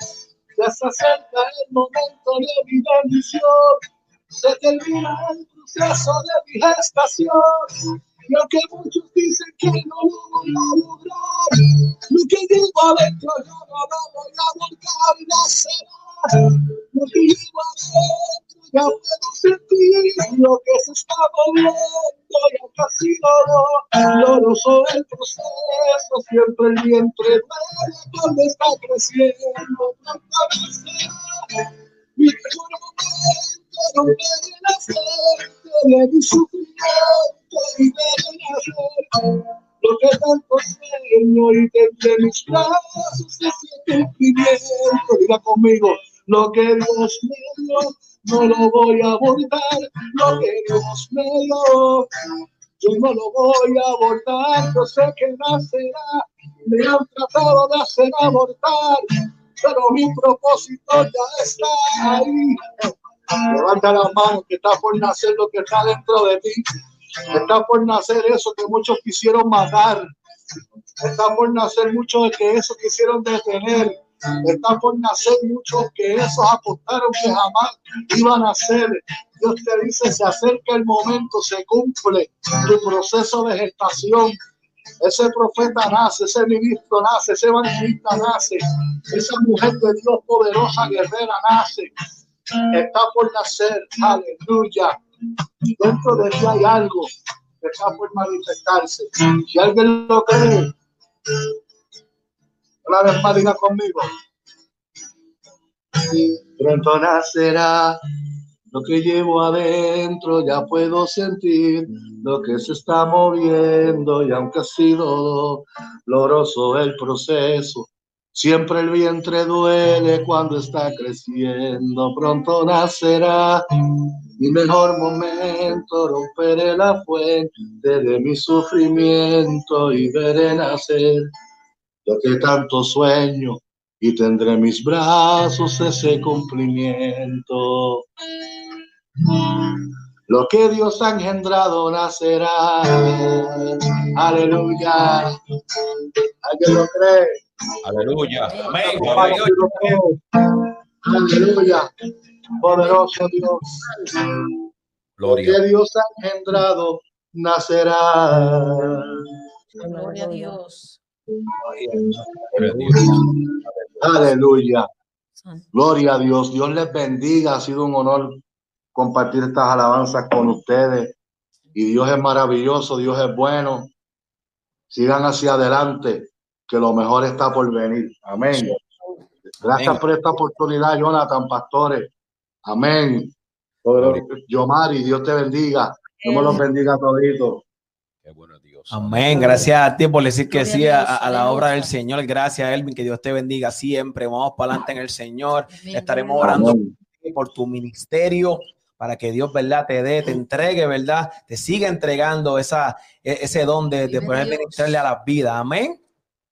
Ya se acerca el momento de mi bendición, se termina el proceso de mi gestación y aunque muchos dicen que no lo voy a lograr, lo que llevo adentro yo no lo voy a volcar, no será. Lo que llevo adentro ya puedo sentir lo que se está moviendo y aunque ha sido doloroso el proceso, siempre el vientre duele cuando está creciendo, no. Mi mejor momento, la suerte de mi sufrimiento lo que tanto sueño y desde mis brazos se siente cumplimiento. Diga conmigo, lo que Dios me dio, no lo voy a abordar. Lo que Dios me dio, yo no lo voy a abordar. Yo sé que nacerá, me han tratado de hacer abortar, pero mi propósito ya está ahí. Levanta la mano que está por nacer lo que está dentro de ti. Está por nacer eso que muchos quisieron matar. Está por nacer mucho de que eso quisieron detener. Está por nacer muchos que esos apostaron que jamás iban a hacer. Dios te dice, se acerca el momento, se cumple tu proceso de gestación. Ese profeta nace, ese ministro nace, ese evangelista nace, esa mujer de Dios poderosa, guerrera nace. Está por nacer, aleluya dentro de ti hay algo que está por manifestarse. Si alguien lo cree, una vez más diga conmigo. Pronto nacerá lo que llevo adentro, ya puedo sentir lo que se está moviendo y aunque ha sido doloroso el proceso, siempre el vientre duele cuando está creciendo, pronto nacerá mi mejor momento, romperé la fuente de mi sufrimiento y veré nacer lo que tanto sueño y tendré mis brazos ese cumplimiento. Lo que Dios ha engendrado nacerá. Aleluya. ¿Alguien lo cree? Aleluya. Amén. Aleluya poderoso Dios. Gloria. Que Dios ha engendrado nacerá. Gloria a Dios. Aleluya. Gloria a Dios. Dios les bendiga. Ha sido un honor compartir estas alabanzas con ustedes. y Dios es maravilloso, Dios es bueno. Sigan hacia adelante, que lo mejor está por venir. Amén. Gracias Amén. por esta oportunidad, Jonathan, pastores. Amén. Yomari, Dios te bendiga. Dios me los bendiga a toditos. Qué bueno Dios. Amén. Gracias a ti por decir que sí a la obra del. Señor. Gracias, Elvin. Que Dios te bendiga siempre. Vamos para adelante en el Señor. Estaremos orando Amén. por tu ministerio para que Dios, ¿verdad? Te dé, te entregue, ¿verdad? Te siga entregando esa, e- ese don de, poder ministrarle a las vidas. Amén.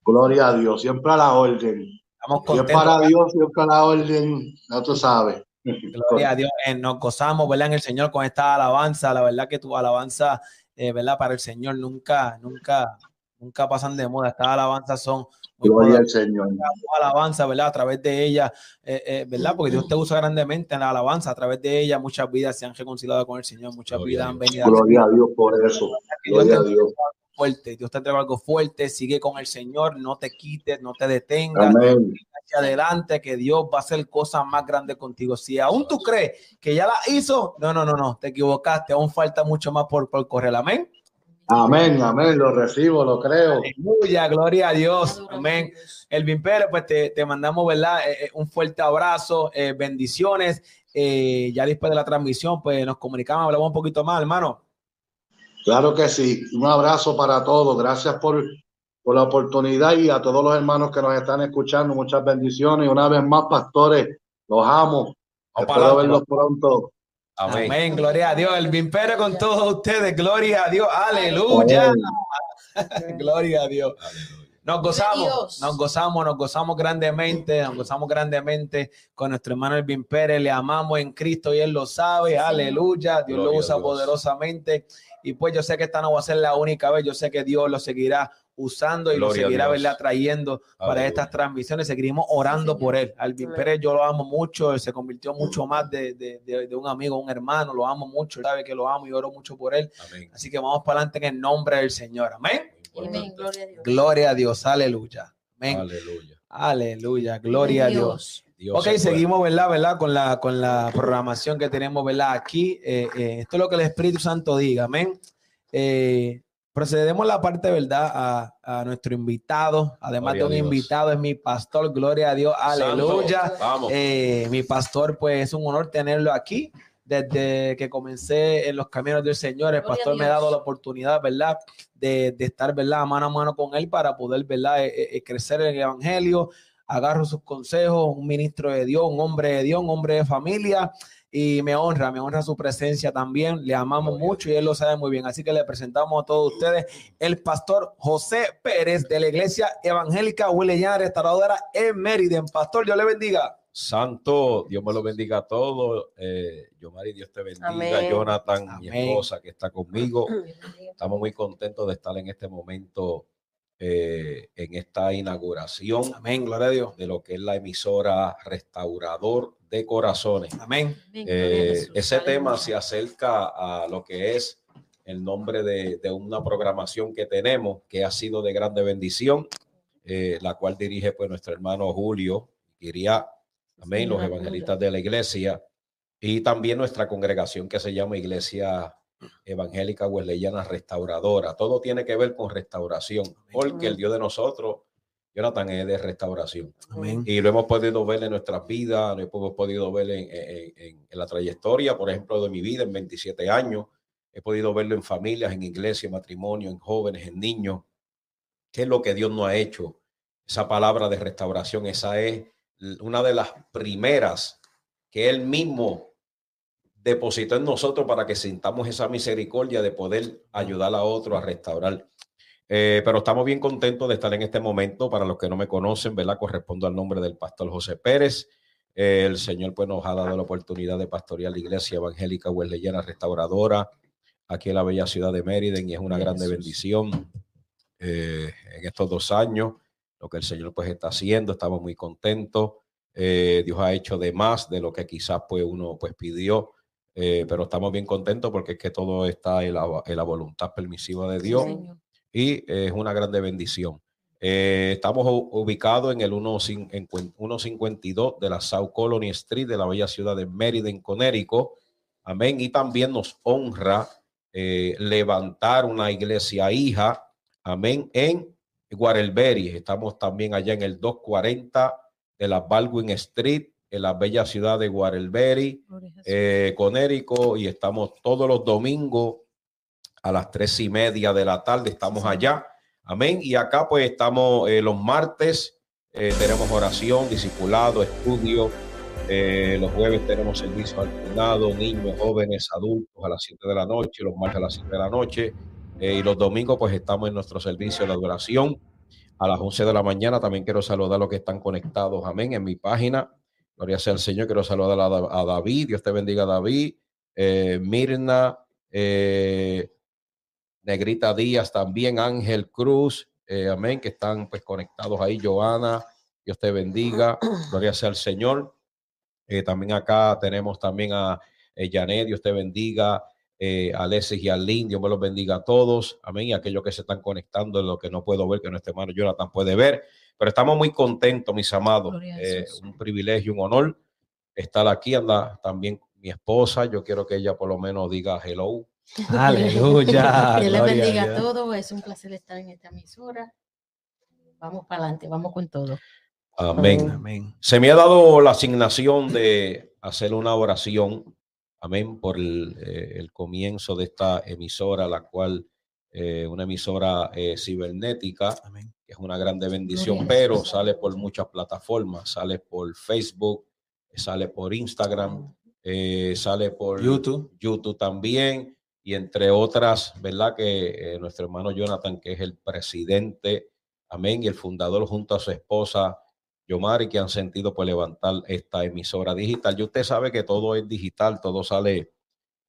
Gloria a Dios, siempre a la orden. Estamos Si es contentos. para Dios, siempre a la orden, ya tú sabes. Gloria a Dios. Eh, nos gozamos, ¿verdad? En el Señor con esta alabanza. La verdad que tu alabanza, eh, ¿verdad? Para el Señor nunca, nunca, nunca pasan de moda. Estas alabanzas son muy Gloria al. Señor. tu alabanza, ¿verdad? A través de ella, eh, eh, ¿verdad? Porque Dios te usa grandemente en la alabanza. A través de ella, muchas vidas se han reconciliado con el Señor. Muchas Gloria vidas han venido a Gloria a Dios por eso. Dios Gloria a Dios. Fuerte. Dios te entrega algo fuerte. Sigue con el Señor. No te quites, no te detengas. Amén. hacia adelante, que Dios va a hacer cosas más grandes contigo. Si aún tú crees que ya la hizo, no, no, no, no, te equivocaste. Aún falta mucho más por, por correr. Amén. Amén, amén. Lo recibo, lo creo. Aleluya, gloria a Dios. Amén. Elvin Pérez, pues te, te mandamos, ¿verdad? Eh, eh, un fuerte abrazo, eh, bendiciones. Eh, ya después de la transmisión, pues nos comunicamos, hablamos un poquito más, hermano. Claro que sí. Un abrazo para todos. Gracias por, por la oportunidad y a todos los hermanos que nos están escuchando. Muchas bendiciones. Y una vez más, pastores, los amo. Espero verlos pronto. Amén. Amén. Gloria a Dios. Elvin Pérez con todos ustedes. Gloria a Dios. Aleluya. Amén. (laughs) Gloria a Dios. Aleluya. Nos gozamos, nos gozamos, nos gozamos grandemente, nos gozamos grandemente con nuestro hermano Elvin Pérez, le amamos en Cristo y él lo sabe, aleluya, Dios lo Gloria usa Dios. poderosamente y pues yo sé que esta no va a ser la única vez, yo sé que Dios lo seguirá usando y Gloria lo seguirá. ¿verdad? trayendo para Aleluya. estas transmisiones, seguiremos orando por él. Alvin Amén. Pérez yo lo amo mucho, él se convirtió mucho más de, de- de- de un amigo, un hermano, lo amo mucho, él sabe que lo amo y oro mucho por él, Amén. así que vamos para adelante en el nombre del Señor, amén. Amén. Gloria a Dios. Gloria a Dios, aleluya. Amén. Aleluya. Aleluya, gloria a Dios. Dios Ok, seguimos, ¿verdad? ¿verdad? Con la, con la programación que tenemos, ¿verdad? Aquí, eh, eh, esto es lo que el Espíritu Santo diga, amén. Eh, procedemos a la parte, ¿verdad? A, a nuestro invitado, además Gloria de un invitado, es mi pastor, gloria a Dios, aleluya. Santo, Vamos. Eh, mi pastor, pues es un honor tenerlo aquí. Desde que comencé en los caminos del Señor, el pastor me ha dado la oportunidad, ¿verdad? De, de estar, ¿verdad? Mano a mano con él para poder, ¿verdad? Eh, crecer en el Evangelio. Agarro sus consejos, un ministro de Dios, un hombre de Dios, un hombre de familia. Y me honra, me honra su presencia también. Le amamos mucho y él lo sabe muy bien. Así que le presentamos a todos ustedes el pastor José Pérez de la Iglesia Evangélica Huelellana Restauradora en Meriden. Pastor, Dios le bendiga. Santo, Dios me lo bendiga a todos. Eh, Yomari, Dios te bendiga. Amén. Jonathan, mi Amén. esposa que está conmigo. Estamos muy contentos de estar en este momento, eh, en esta inauguración Amén, gloria a Dios. de lo que es la emisora Restaurador de Corazones. Amén. Eh, ese tema se acerca a lo que es el nombre de, de una programación que tenemos que ha sido de grande bendición, eh, la cual dirige pues nuestro hermano Julio Iría, amén, Sí, los evangelistas de la iglesia y también nuestra congregación que se llama Iglesia Evangélica Wesleyana Restauradora. Todo tiene que ver con restauración, porque el Dios de nosotros, Jonathan, es de restauración. Amén. Y lo hemos podido ver en nuestras vidas, lo hemos podido ver en, en- en- en la trayectoria, por ejemplo, de mi vida en 27 años. He podido verlo en familias, en iglesia, en matrimonio, en jóvenes, en niños. ¿Qué es lo que Dios no ha hecho? Esa palabra de restauración, esa es una de las primeras que Él mismo depositó en nosotros para que sintamos esa misericordia de poder ayudar a otro a restaurar. Eh, pero estamos bien contentos de estar en este momento. Para los que no me conocen, ¿verdad? Correspondo al nombre del pastor José Pérez. Eh, el Señor pues nos ha dado la oportunidad de pastorear la iglesia evangélica Wesleyana Restauradora aquí en la bella ciudad de Mérida y es una grande bendición eh, en estos dos años. Lo que el Señor pues está haciendo, estamos muy contentos. Eh, Dios ha hecho de más de lo que quizás pues uno pues pidió, eh, pero estamos bien contentos porque es que todo está en la, en la voluntad permisiva de Dios y es una grande bendición. Eh, estamos ubicados en el 1 cin- en cuen- 152 de la South Colony Street de la bella ciudad de Meriden, Connecticut. Amén. Y también nos honra eh, levantar una iglesia hija, amén, en Guarelberry. Estamos también allá en el 240 de la Baldwin Street, en la bella ciudad de Guarelberry, eh, Conérico, y estamos todos los domingos a las tres y media de la tarde, estamos allá. Amén. Y acá pues estamos eh, los martes, eh, tenemos oración, discipulado, estudio. Eh, los jueves tenemos servicio al fundado, niños, jóvenes, adultos a las 7 de la noche, los martes a las 7 de la noche. Y los domingos pues estamos en nuestro servicio de adoración a las 11 de la mañana. También quiero saludar a los que están conectados, amén, en mi página. Gloria sea al Señor. Quiero saludar a, David. Dios te bendiga, David. Mirna, Negrita Díaz también, Ángel Cruz, eh, amén, que están pues conectados ahí, Joana, Dios te bendiga, gloria sea al Señor. Eh, también acá tenemos también a eh, Janet, Dios te bendiga, eh, Alexis y Alín, Dios me los bendiga a todos, amén, y aquellos que se están conectando, lo que no puedo ver, que nuestro hermano Jonathan puede ver, pero estamos muy contentos, mis amados, un privilegio, un honor estar aquí, anda también mi esposa, yo quiero que ella por lo menos diga hello. (laughs) Aleluya. Dios les bendiga a todos. Es un placer estar en esta emisora. Vamos para adelante, vamos con todo. Amén. Amén. Se me ha dado la asignación de hacer una oración. Amén. Por el, eh, comienzo de esta emisora, la cual, eh, una emisora eh, cibernética, que es una grande bendición, pero sale por muchas plataformas. Sale por Facebook, sale por Instagram, sale por YouTube, YouTube también y entre otras, ¿verdad? Que eh, nuestro hermano Jonathan, que es el presidente, amén, y el fundador junto a su esposa Yomari, que han sentido por levantar esta emisora digital. Y usted sabe que todo es digital, todo sale,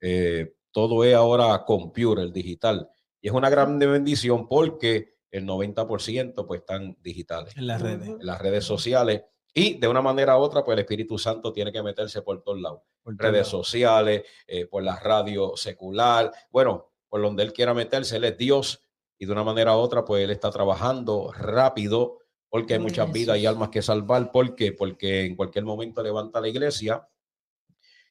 eh, todo es ahora computer, digital. Y es una gran bendición porque el 90% pues están digitales. En las redes. En las redes sociales. Y de una manera u otra, pues el Espíritu Santo tiene que meterse por todos lados. Por redes sociales, eh, por la radio secular, bueno, por donde él quiera meterse, él es Dios. Y de una manera u otra, pues él está trabajando rápido porque hay muchas vidas y almas que salvar. ¿Por qué? Porque en cualquier momento levanta la iglesia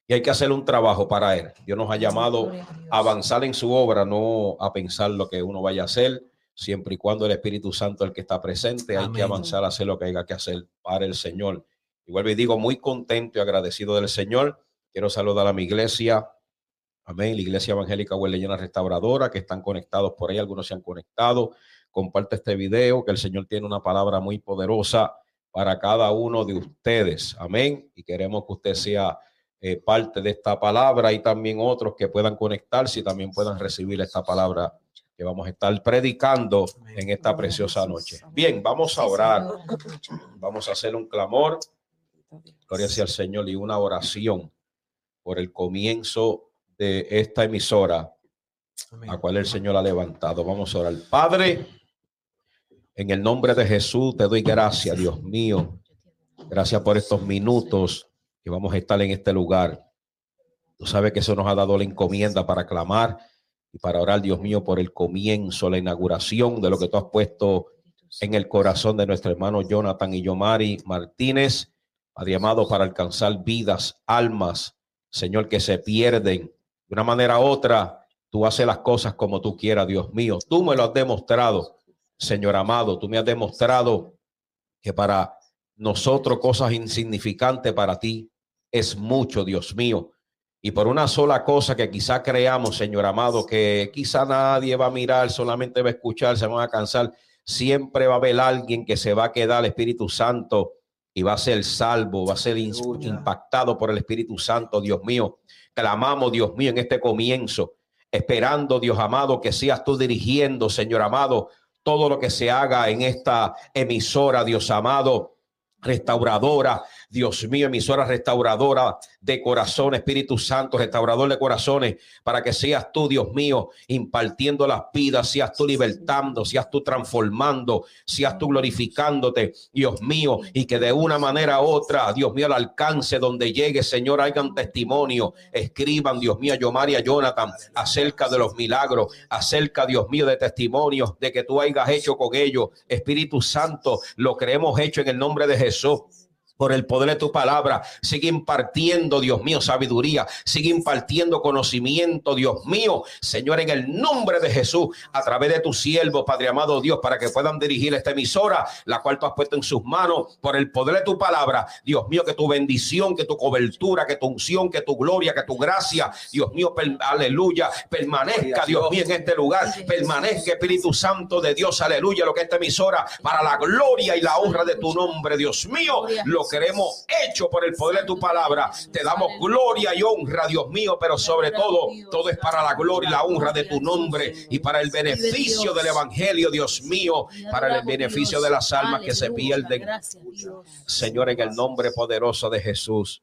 y hay que hacer un trabajo para él. Dios nos ha llamado a avanzar en su obra, no a pensar lo que uno vaya a hacer siempre y cuando el Espíritu Santo el que está presente, hay que avanzar a hacer lo que haya que hacer para el Señor. Igual me digo, muy contento y agradecido del Señor. Quiero saludar a mi iglesia, amén, la iglesia evangélica Hueleyena Restauradora, que están conectados por ahí, algunos se han conectado. Comparte este video, que el Señor tiene una palabra muy poderosa para cada uno de ustedes, amén. Y queremos que usted sea eh, parte de esta palabra y también otros que puedan conectarse y también puedan recibir esta palabra que vamos a estar predicando en esta preciosa noche. Bien, vamos a orar. Vamos a hacer un clamor. Gloria sea al Señor y una oración por el comienzo de esta emisora a cual el Señor ha levantado. Vamos a orar. Padre, en el nombre de Jesús te doy gracias, Dios mío. Gracias por estos minutos que vamos a estar en este lugar. Tú sabes que eso nos ha dado la encomienda para clamar y para orar, Dios mío, por el comienzo, la inauguración de lo que tú has puesto en el corazón de nuestro hermano Jonathan y Yomari Martínez, Padre amado, para alcanzar vidas, almas, Señor, que se pierden de una manera u otra. Tú haces las cosas como tú quieras, Dios mío. Tú me lo has demostrado, Señor amado. Tú me has demostrado que para nosotros cosas insignificantes para ti es mucho, Dios mío. Y por una sola cosa que quizá creamos, Señor amado, que quizá nadie va a mirar, solamente va a escuchar, se van a cansar, siempre va a haber alguien que se va a quedar el Espíritu Santo y va a ser salvo, va a ser impactado por el Espíritu Santo, Dios mío. Clamamos, Dios mío, en este comienzo, esperando, Dios amado, que seas tú dirigiendo, Señor amado, todo lo que se haga en esta emisora, Dios amado, restauradora, Dios mío, emisora restauradora de corazón, Espíritu Santo, restaurador de corazones, para que seas tú, Dios mío, impartiendo las vidas, seas tú libertando, seas tú transformando, seas tú glorificándote, Dios mío, y que de una manera u otra, Dios mío, al alcance donde llegue, Señor, hagan testimonio, escriban, Dios mío, yo María Jonathan, acerca de los milagros, acerca, Dios mío, de testimonios de que tú hayas hecho con ellos, Espíritu Santo, lo que hemos hecho en el nombre de Jesús. Por el poder de tu palabra. Sigue impartiendo, Dios mío, sabiduría. Sigue impartiendo conocimiento, Dios mío. Señor, en el nombre de Jesús, a través de tu siervo, Padre amado Dios, para que puedan dirigir esta emisora, la cual tú has puesto en sus manos por el poder de tu palabra. Dios mío, que tu bendición, que tu cobertura, que tu unción, que tu gloria, que tu gracia, Dios mío, aleluya, permanezca, Dios mío, en este lugar. Permanezca, Espíritu Santo de Dios, aleluya, lo que esta emisora, para la gloria y la honra de tu nombre, Dios mío, lo queremos hecho por el poder de tu palabra. Te damos gloria y honra, Dios mío, pero sobre todo, todo es para la gloria y la honra de tu nombre y para el beneficio del Evangelio, Dios mío, para el beneficio de las almas que se pierden. Señor, en el nombre poderoso de Jesús.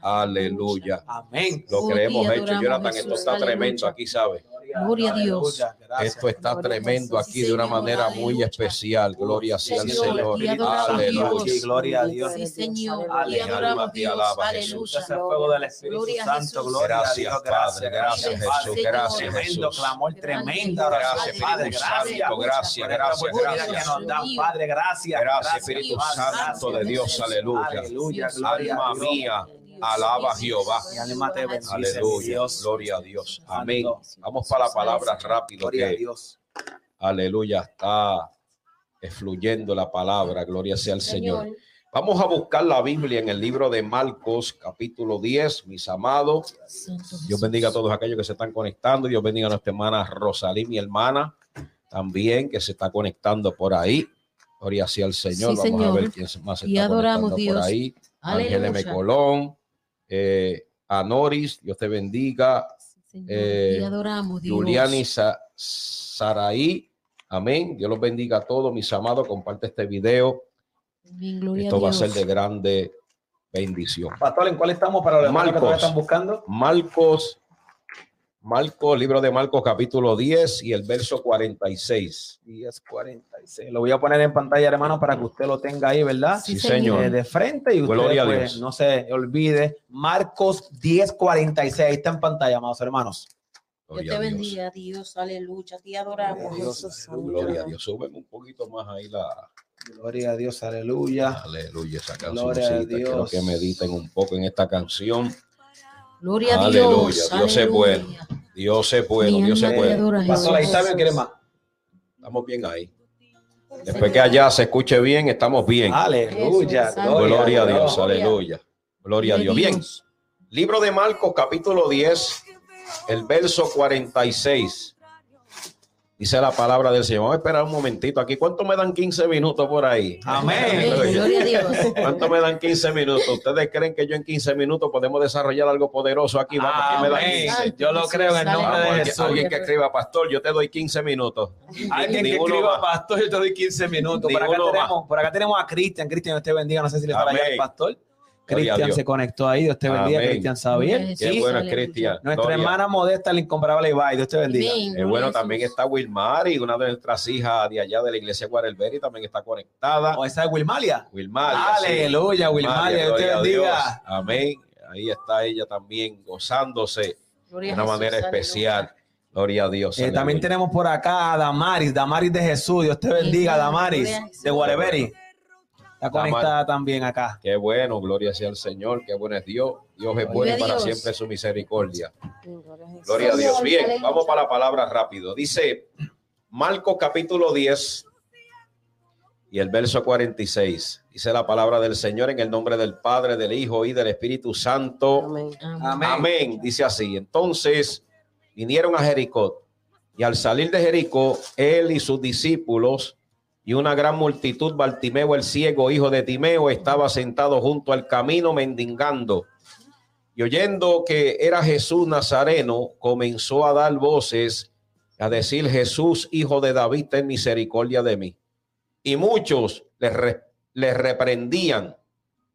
Aleluya. Amén. Lo que hemos hecho, Jonathan, esto está tremendo aquí, ¿sabes? Gloria a Dios. Esto está tremendo aquí de una manera muy especial. Gloria sea al Señor. Aleluya. Gloria a Dios. Sí, Señor. Y adoramos Dios. Aleluya. Es el fuego del Espíritu Santo. Gloria a Dios. Gracias, Padre. Gracias, Jesús. Gracias, Tremendo Jesús. clamor, tremenda Gracias, oración, Padre. Gracias. Santo. Gracias, gracias, gracias. que nos dan, Padre. Gracias. Gracias, Espíritu. Santo de Dios. Aleluya. Aleluya. Alma mía, alaba a Jehová. Mi alma te bendice, Aleluya. Dios. Gloria a Dios. Amén. Vamos para la palabra rápido Gloria a Dios. aleluya está fluyendo la palabra. Gloria sea al Señor. Vamos a buscar la Biblia en el libro de Marcos, capítulo 10, mis amados. Dios bendiga a todos aquellos que se están conectando. Dios bendiga a nuestra hermana Rosalí, mi hermana, también que se está conectando por ahí. Gloria sea al Señor. Sí, Vamos a ver quién más se Y está adoramos, conectando Dios. por ahí. Ángel M. Colón, eh, a Noris, Dios te bendiga. Señor, Eh, y adoramos Dios. Juliani Sa- Saraí, amén. Dios los bendiga a todos, mis amados. Comparte este video. Esto va a ser de grande bendición. Pastor, ¿en cuál estamos para los que Marcos. están buscando? Marcos, Marcos, libro de Marcos, capítulo 10 y el verso 46. 1046. Lo voy a poner en pantalla, hermano, para que usted lo tenga ahí, ¿verdad? Sí, Sí, señor. Eh, de frente y usted Gloria a pues, Dios. no se olvide. Marcos 1046. Ahí está en pantalla, amados hermanos. Dios Gloria te a Dios. bendiga, Dios. Aleluya. Te adoramos. Dios, Jesús. Gloria a Dios. Suben un poquito más ahí la. Gloria a Dios, aleluya. Aleluya, esa Gloria a cancioncita. Quiero Dios. que mediten un poco en esta canción. Gloria a Aleluya, Dios. Dios es Aleluya. bueno. Dios es bueno, Dios es bueno. Pastor, ahí está bien, ¿quiere más? Estamos bien ahí. Después que allá se escuche bien, estamos bien. Aleluya. Gloria a Dios, Gloria. aleluya. Gloria a Dios. Bien, Dios. libro de Marcos, capítulo 10, el verso 46. Dice la palabra del Señor. Vamos a esperar un momentito aquí. ¿Cuánto me dan 15 minutos por ahí? Amén. Amén, Gloria a Dios. (laughs) ¿Cuánto me dan 15 minutos? ¿Ustedes creen que yo en 15 minutos podemos desarrollar algo poderoso aquí? Vamos, ¿quién me da Amén. 15? Yo lo creo en el nombre de Jesús. alguien que escriba, pastor, yo te doy 15 minutos. Alguien que escriba, más. pastor, yo te doy 15 minutos. Por acá, tenemos, por acá tenemos a Cristian. Cristian, Dios te bendiga. No sé si le estará allá el pastor. Cristian se conectó ahí. Dios te bendiga. Cristian Xavier. A Qué bueno. Cristian. Nuestra Gloria. hermana modesta, la incomparable Ibai. Dios te bendiga. Amén, Es gloria bueno, también está Wilmar y una de nuestras hijas de allá de la iglesia Guarelberi también está conectada. O esa es Wilmalia. Wilmaria. sí. Aleluya, Wilmalia. Dios te bendiga. Amén. Ahí está ella también gozándose Gloria de una Jesús, manera aleluya. especial. Gloria a Dios. Eh, también tenemos por acá a Damaris, Damaris de Jesús. Dios te bendiga. Damaris, de Guareberi. Está conectada también acá. Qué bueno, gloria sea al Señor, qué bueno es Dios. Dios es bueno y para siempre su misericordia. Gloria a Jesús. Gloria a Dios. Bien, vamos para la palabra rápido. Dice Marcos capítulo 10 y el verso 46. Dice la palabra del Señor en el nombre del Padre, del Hijo y del Espíritu Santo. Amén. Amén. Amén. Amén. Dice así. Entonces vinieron a Jericó y al salir de Jericó, él y sus discípulos y una gran multitud, Bartimeo el ciego, hijo de Timeo, estaba sentado junto al camino mendigando. Y oyendo que era Jesús Nazareno, comenzó a dar voces, a decir, Jesús, hijo de David, ten misericordia de mí. Y muchos le, re- le reprendían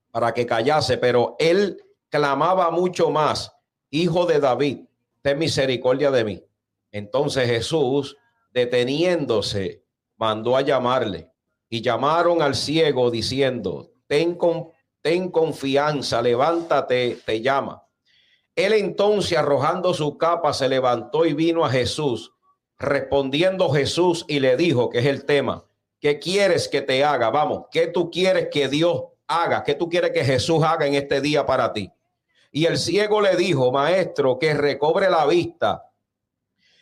para que callase, pero él clamaba mucho más, hijo de David, ten misericordia de mí. Entonces Jesús, deteniéndose, mandó a llamarle y llamaron al ciego diciendo, ten, con- ten confianza, levántate, te llama. Él entonces, arrojando su capa, se levantó y vino a Jesús. Respondiendo Jesús y le dijo, que es el tema, ¿qué quieres que te haga? Vamos, ¿qué tú quieres que Dios haga? ¿Qué tú quieres que Jesús haga en este día para ti? Y el ciego le dijo, maestro, que recobre la vista.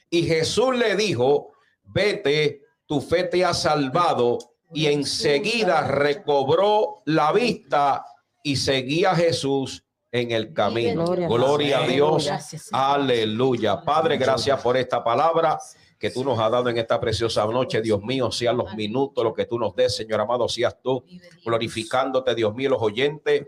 Y Jesús le dijo, vete, tu fe te ha salvado. Y enseguida recobró la vista y seguía a Jesús en el camino. Gloria, a Dios. Aleluya. Padre, gracias por esta palabra que tú nos has dado en esta preciosa noche, Dios mío, sean los minutos, lo que tú nos des, Señor amado, seas tú glorificándote, Dios mío, los oyentes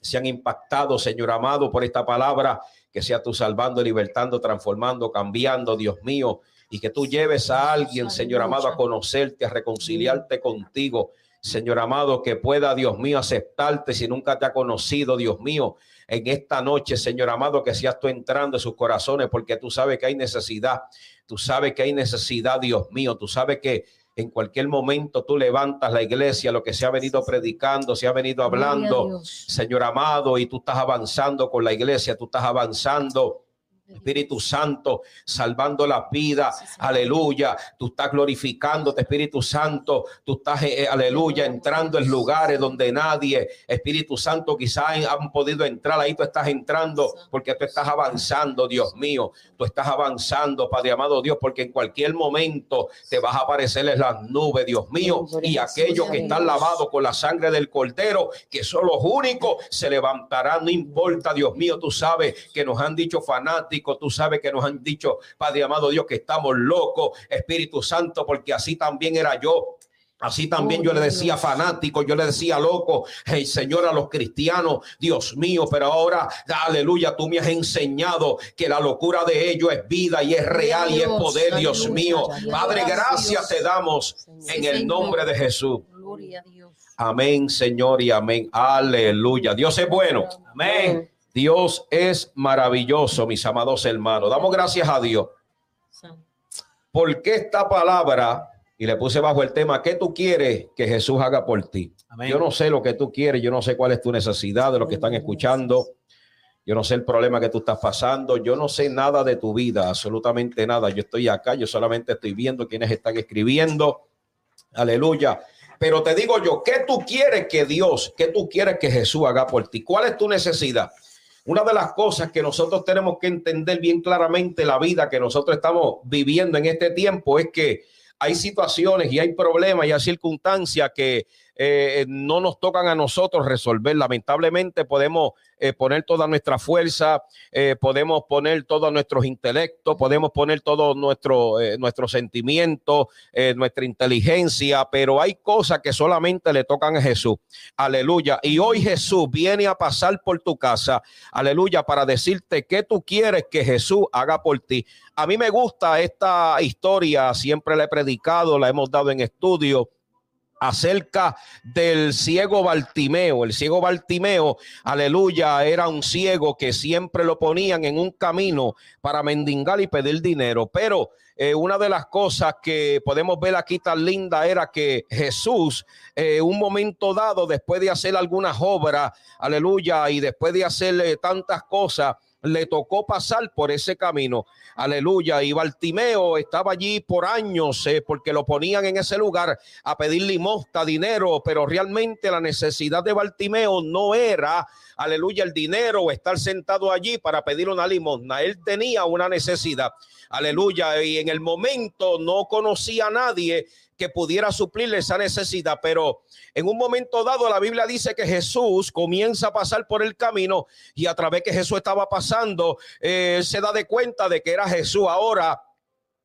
sean impactados, Señor amado, por esta palabra, que sea tú salvando, libertando, transformando, cambiando, Dios mío, y que tú lleves a alguien, Señor amado, a conocerte, a reconciliarte contigo, Señor amado, que pueda, Dios mío, aceptarte si nunca te ha conocido, Dios mío, en esta noche, Señor amado, que seas tú entrando en sus corazones, porque tú sabes que hay necesidad, tú sabes que hay necesidad, Dios mío, tú sabes que en cualquier momento tú levantas la iglesia, lo que se ha venido predicando, se ha venido hablando, Señor amado, y tú estás avanzando con la iglesia, tú estás avanzando Espíritu Santo, salvando la vida, aleluya. Tú estás glorificándote, Espíritu Santo. Tú estás, eh, aleluya, entrando en lugares donde nadie, Espíritu Santo, quizás han podido entrar. Ahí tú estás entrando porque tú estás avanzando, Dios mío. Tú estás avanzando, Padre amado Dios, porque en cualquier momento te vas a aparecer en las nubes, Dios mío. Y aquellos que están lavados con la sangre del Cordero, que son los únicos, se levantarán. No importa, Dios mío, tú sabes que nos han dicho fanáticos Tú sabes que nos han dicho, Padre amado Dios, que estamos locos, Espíritu Santo, porque así también era yo. Así también yo le decía fanático, yo le decía loco, hey Señor, a los cristianos, Dios mío, pero ahora, aleluya, tú me has enseñado que la locura de ellos es vida y es real y es poder, Dios mío. Padre, gracias te damos en el nombre de Jesús. Amén, Señor, y amén. Aleluya. Dios es bueno. Amén. Dios es maravilloso, mis amados hermanos. Damos gracias a Dios. Porque esta palabra, y le puse bajo el tema, ¿qué tú quieres que Jesús haga por ti? Yo no sé lo que tú quieres, yo no sé cuál es tu necesidad de lo que están escuchando. Yo no sé el problema que tú estás pasando. Yo no sé nada de tu vida, absolutamente nada. Yo estoy acá, yo solamente estoy viendo quienes están escribiendo. Aleluya. Pero te digo yo, ¿qué tú quieres que Dios, qué tú quieres que Jesús haga por ti? ¿Cuál es tu necesidad? Una de las cosas que nosotros tenemos que entender bien claramente la vida que nosotros estamos viviendo en este tiempo es que hay situaciones y hay problemas y hay circunstancias que eh, no nos tocan a nosotros resolver. Lamentablemente podemos eh, poner toda nuestra fuerza, eh, podemos poner todos nuestros intelectos, podemos poner todo nuestro, nuestro sentimiento, nuestra inteligencia, pero hay cosas que solamente le tocan a Jesús. Aleluya. Y hoy Jesús viene a pasar por tu casa, aleluya, para decirte que tú quieres que Jesús haga por ti. A mí me gusta esta historia, siempre la he predicado, la hemos dado en estudio acerca del ciego Bartimeo. El ciego Bartimeo, aleluya, era un ciego que siempre lo ponían en un camino para mendigar y pedir dinero. Pero eh, una de las cosas que podemos ver aquí tan linda era que Jesús, eh, un momento dado, después de hacer algunas obras, aleluya, y después de hacerle tantas cosas, le tocó pasar por ese camino. Aleluya. Y Bartimeo estaba allí por años eh, porque lo ponían en ese lugar a pedir limosna, dinero, pero realmente la necesidad de Bartimeo no era, aleluya, el dinero o estar sentado allí para pedir una limosna. Él tenía una necesidad. Aleluya. Y en el momento no conocía a nadie que pudiera suplirle esa necesidad, pero en un momento dado la Biblia dice que Jesús comienza a pasar por el camino y a través que Jesús estaba pasando, eh, se da de cuenta de que era Jesús. Ahora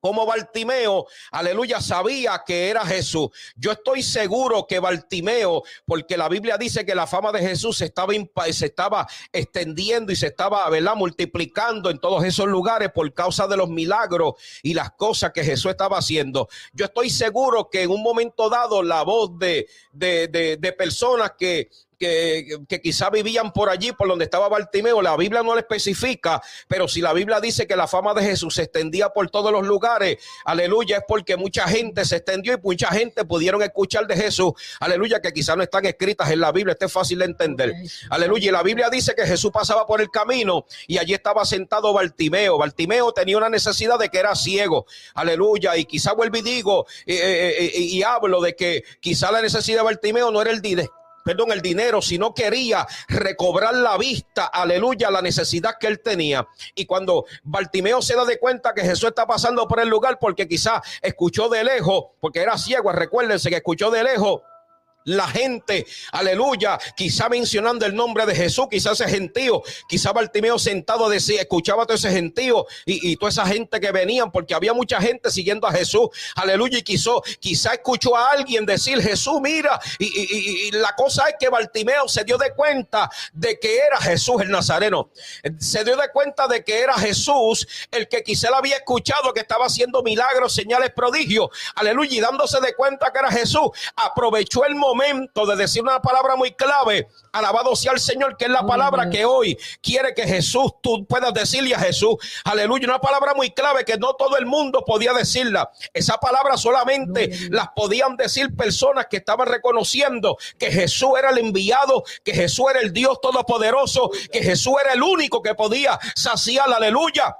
como Bartimeo, aleluya, sabía que era Jesús. Yo estoy seguro que Bartimeo, porque la Biblia dice que la fama de Jesús se estaba, se estaba extendiendo y se estaba, ¿verdad?, multiplicando en todos esos lugares por causa de los milagros y las cosas que Jesús estaba haciendo. Yo estoy seguro que en un momento dado la voz de, de, de, de personas que que, que quizá vivían por allí, por donde estaba Bartimeo. La Biblia no le especifica, pero si la Biblia dice que la fama de Jesús se extendía por todos los lugares, aleluya, es porque mucha gente se extendió y mucha gente pudieron escuchar de Jesús, aleluya, que quizá no están escritas en la Biblia, este es fácil de entender. Aleluya, y la Biblia dice que Jesús pasaba por el camino y allí estaba sentado Bartimeo. Bartimeo tenía una necesidad de que era ciego, aleluya, y quizá vuelvo y digo y, hablo de que quizá la necesidad de Bartimeo no era el dinero perdón, el dinero, sino quería recobrar la vista, aleluya, la necesidad que él tenía. Y cuando Bartimeo se da de cuenta que Jesús está pasando por el lugar, porque quizá escuchó de lejos, porque era ciego, recuérdense que escuchó de lejos la gente, aleluya, quizá mencionando el nombre de Jesús, quizás ese gentío, quizá Bartimeo sentado decía, escuchaba todo ese gentío y, toda esa gente que venían, porque había mucha gente siguiendo a Jesús, aleluya, y quiso, quizá escuchó a alguien decir, Jesús, mira, y, la cosa es que Bartimeo se dio de cuenta de que era Jesús el Nazareno, se dio de cuenta de que era Jesús el que quizá le había escuchado que estaba haciendo milagros, señales, prodigios, aleluya, y dándose de cuenta que era Jesús, aprovechó el momento de decir una palabra muy clave. Alabado sea el Señor, que es la palabra que hoy quiere que Jesús, tú puedas decirle a Jesús. Aleluya, una palabra muy clave que no todo el mundo podía decirla. Esa palabra solamente las podían decir personas que estaban reconociendo que Jesús era el enviado, que Jesús era el Dios todopoderoso, que Jesús era el único que podía saciar. Aleluya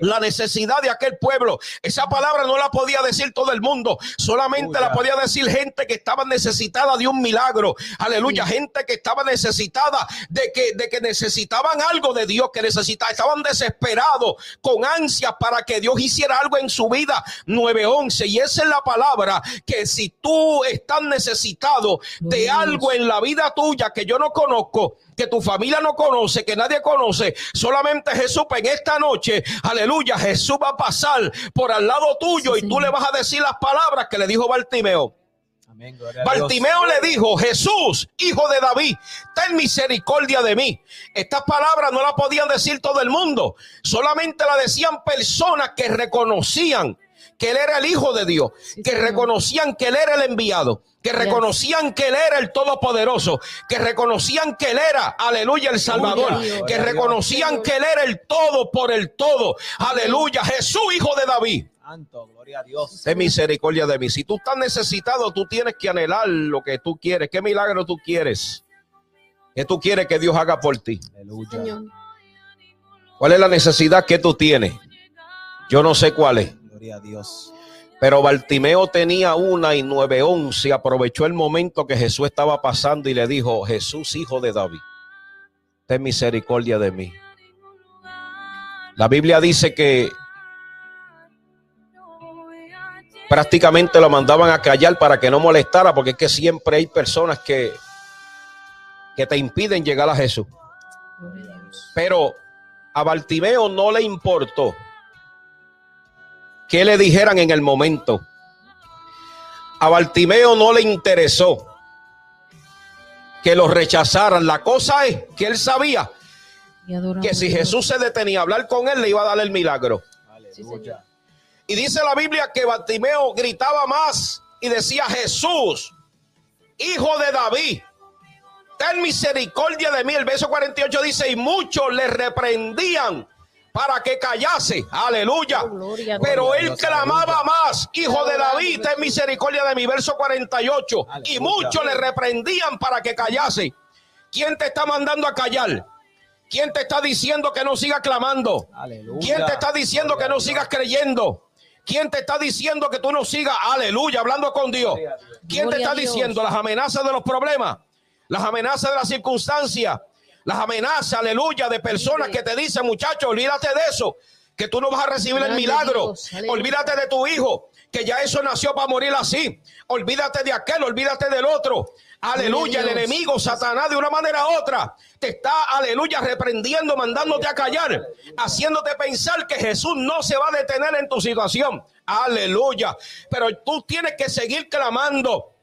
la necesidad de aquel pueblo. Esa palabra no la podía decir todo el mundo, solamente la podía decir gente que estaba necesitada de un milagro. Aleluya, gente que estaba necesitada de que, de que necesitaban algo de Dios, que necesitaban, estaban desesperados, con ansias para que Dios hiciera algo en su vida. 911. Y esa es la palabra que si tú estás necesitado de algo en la vida tuya que yo no conozco, que tu familia no conoce, que nadie conoce, solamente Jesús en esta noche, aleluya, Jesús va a pasar por al lado tuyo y tú le vas a decir las palabras que le dijo Bartimeo. Bartimeo le dijo, Jesús, hijo de David, ten misericordia de mí. Estas palabras no las podían decir todo el mundo, solamente la decían personas que reconocían que él era el hijo de Dios, que reconocían que él era el enviado que reconocían que Él era el Todopoderoso, que reconocían que Él era, aleluya, el Salvador, que reconocían que Él era el todo por el todo, aleluya, Jesús, hijo de David. Santo, gloria a Dios. De misericordia de mí. Si tú estás necesitado, tú tienes que anhelar lo que tú quieres. ¿Qué milagro tú quieres? ¿Qué tú quieres que Dios haga por ti? Aleluya. ¿Cuál es la necesidad que tú tienes? Yo no sé cuál es. A Dios. Pero Bartimeo tenía una y nueve once. Aprovechó el momento que Jesús estaba pasando y le dijo: Jesús, hijo de David, ten misericordia de mí. La Biblia dice que prácticamente lo mandaban a callar para que no molestara, porque es que siempre hay personas que, que te impiden llegar a Jesús. Pero a Bartimeo no le importó que le dijeran en el momento. A Bartimeo no le interesó que lo rechazaran. La cosa es que él sabía que si Jesús se detenía a hablar con él, le iba a dar el milagro. y dice la Biblia que Bartimeo gritaba más y decía, Jesús, hijo de David, ten misericordia de mí. El verso 48 dice, y muchos le reprendían para que callase. Aleluya. Oh, Pero él clamaba más, hijo de David, ten misericordia de mi verso 48. Y muchos le reprendían para que callase. ¿Quién te está mandando a callar? ¿Quién te está diciendo que no sigas clamando? ¿Quién te está diciendo que no sigas creyendo? ¿Quién te está diciendo que tú no sigas, aleluya, hablando con Dios? ¿Quién te está diciendo las amenazas de los problemas? Las amenazas de las circunstancias las amenazas, aleluya, de personas que te dicen, muchachos, olvídate de eso, que tú no vas a recibir el milagro. olvídate de tu hijo, que ya eso nació para morir así. Olvídate de aquel, olvídate del otro. Aleluya, el enemigo, Satanás, de una manera u otra, te está, aleluya, reprendiendo, mandándote a callar, haciéndote pensar que Jesús no se va a detener en tu situación. Aleluya. Pero tú tienes que seguir clamando.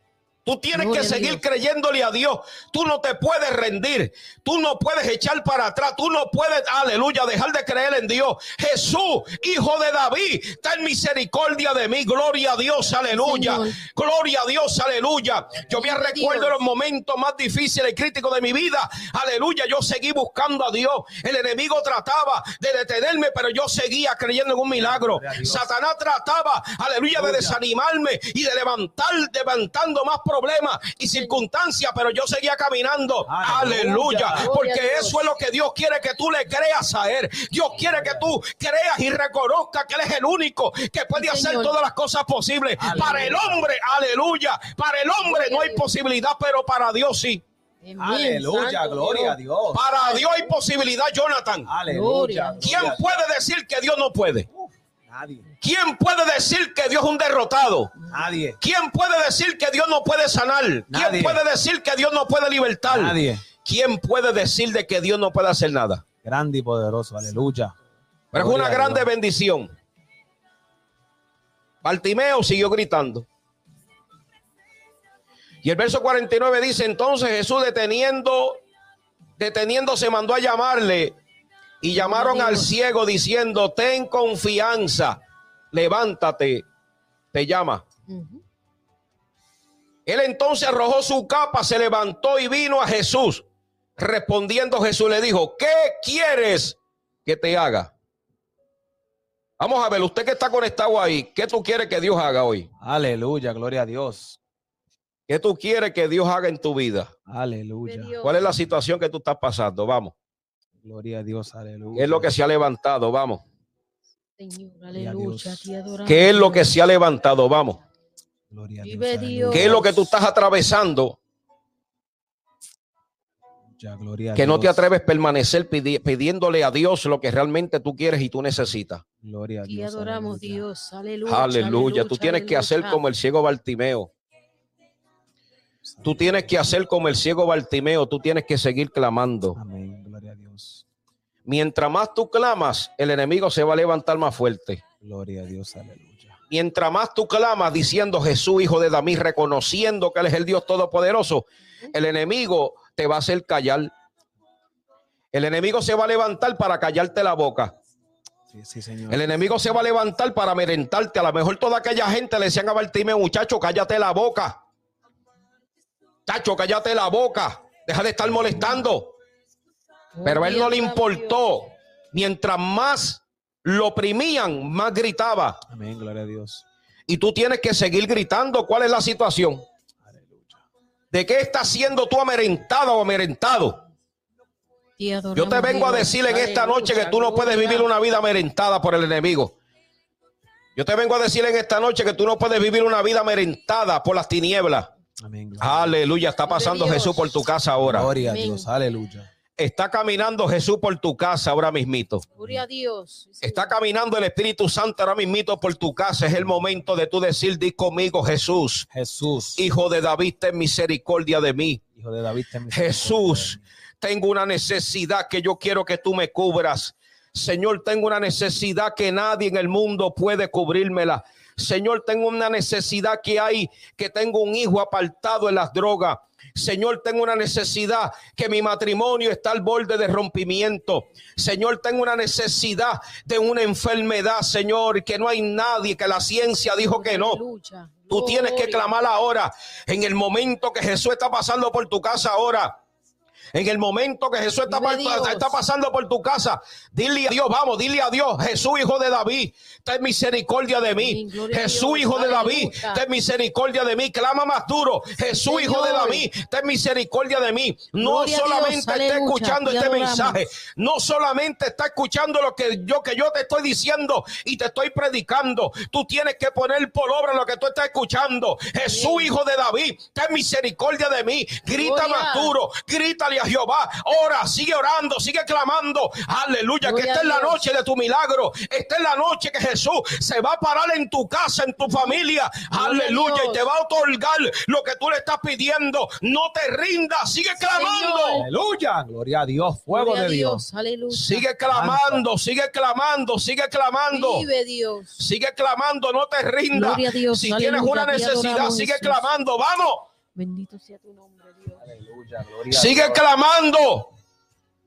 Tú tienes que seguir creyéndole a Dios. Tú no te puedes rendir. Tú no puedes echar para atrás. Tú no puedes, aleluya, dejar de creer en Dios. Jesús, hijo de David, ten misericordia de mí. Gloria a Dios, aleluya. Gloria a Dios, aleluya. Yo me recuerdo los momentos más difíciles y críticos de mi vida. Aleluya, yo seguí buscando a Dios. El enemigo trataba de detenerme, pero yo seguía creyendo en un milagro. Satanás trataba, aleluya, de desanimarme y de levantar, levantando más problemas y circunstancias, pero yo seguía caminando. Aleluya. Porque eso es lo que Dios quiere que tú le creas a Él. Dios quiere que tú creas y reconozca que Él es el único que puede hacer todas las cosas posibles. Para el hombre, aleluya. Para el hombre no hay posibilidad, pero para Dios sí. Aleluya, santo gloria Dios. a Dios. Para Dios hay posibilidad, Jonathan. Aleluya. ¿Quién puede decir que Dios no puede? Nadie. ¿Quién puede decir que Dios es un derrotado? Nadie. ¿Quién puede decir que Dios no puede sanar? ¿Quién Nadie. puede decir que Dios no puede libertar? Nadie. ¿Quién puede decir de que Dios no puede hacer nada? Grande y poderoso. Aleluya. Pero es una grande bendición. Bartimeo siguió gritando. Y el verso 49 dice, entonces Jesús deteniendo, deteniéndose mandó a llamarle y llamaron al ciego diciendo, ten confianza, levántate, te llama. Él entonces arrojó su capa, se levantó y vino a Jesús. Respondiendo Jesús le dijo, ¿qué quieres que te haga? Vamos a ver, usted que está conectado ahí, ¿qué tú quieres que Dios haga hoy? Aleluya, gloria a Dios. ¿Qué tú quieres que Dios haga en tu vida? Aleluya. ¿Cuál es la situación que tú estás pasando? Vamos. Gloria a Dios, aleluya. ¿Qué es lo que se ha levantado? Vamos. Señor, aleluya. ¿Qué es lo que se ha levantado? Vamos. Gloria a Dios. Aleluya. ¿Qué es lo que tú estás atravesando Ya, gloria a que no te atreves a permanecer pidi- pidiéndole a Dios lo que realmente tú quieres y tú necesitas? Gloria a Dios. adoramos, aleluya. Dios. Aleluya. Aleluya. Tú tienes que hacer como el ciego Bartimeo. Tú tienes que hacer como el ciego Bartimeo. Tú tienes que seguir clamando. Amén. Mientras más tú clamas, el enemigo se va a levantar más fuerte. Gloria a Dios, aleluya. Mientras más tú clamas diciendo Jesús, hijo de David, reconociendo que Él es el Dios Todopoderoso, el enemigo te va a hacer callar. El enemigo se va a levantar para callarte la boca. Sí, sí, Señor. El enemigo se va a levantar para merentarte. A lo mejor toda aquella gente le decían a Bartimeo, muchacho, cállate la boca. Chacho, cállate la boca. Deja de estar molestando. Pero a él no le importó. Mientras más lo oprimían, más gritaba. Amén. Gloria a Dios. Y tú tienes que seguir gritando. ¿Cuál es la situación? Aleluya. ¿De qué estás siendo tú amerentada o amerentado? Yo te vengo a decir en esta noche que tú no puedes vivir una vida amerentada por el enemigo. Yo te vengo a decir en esta noche que tú no puedes vivir una vida amerentada por las tinieblas. Amén. Aleluya. Está pasando. Jesús por tu casa ahora. Gloria a. Dios. Aleluya. Está caminando Jesús por tu casa ahora mismito. Gloria a Dios. Sí, Está caminando el Espíritu Santo ahora mismito por tu casa. Es el momento de tú decir, di conmigo, Jesús, Jesús. hijo de David, ten misericordia de mí. Hijo de David. ten Jesús, misericordia tengo una necesidad que yo quiero que tú me cubras. Señor, tengo una necesidad que nadie en el mundo puede cubrírmela. Señor, tengo una necesidad que hay, que tengo un hijo apartado en las drogas. Señor, tengo una necesidad que mi matrimonio está al borde de rompimiento. Señor, tengo una necesidad de una enfermedad, Señor, que no hay nadie, que la ciencia dijo que no. Tú tienes que clamar ahora, en el momento que Jesús está pasando por tu casa ahora. En el momento que Jesús está, pasando por tu casa, dile a Dios, vamos, dile a Dios, Jesús hijo de David, ten misericordia de mí. Jesús hijo de David, ten misericordia de mí. Clama más duro, Jesús hijo de. David, ten misericordia de mí. No solamente está escuchando te este mensaje, no solamente está escuchando lo que yo que yo te estoy diciendo y te estoy predicando. Tú tienes que poner por obra lo que tú estás escuchando. Jesús, hijo de David, ten misericordia de mí. Grita más duro, grítale a Jehová. Ora, sigue orando, sigue clamando. Aleluya, que esta es la noche de tu milagro. Esta es la noche que Jesús se va a parar en tu casa, en tu familia. Gloria Aleluya, y te va a otorgar lo que tú le estás pidiendo. No te rindas, sigue clamando. Señor. Aleluya. Gloria a Dios. Fuego Gloria de Dios. Aleluya. Sigue clamando, sigue clamando, sigue clamando. Vive Dios. Sigue clamando, no te rindas. Gloria a Dios, Si aleluya, tienes una necesidad, adoramos, sigue Jesús. clamando. Vamos, Bendito sea tu nombre, sigue clamando.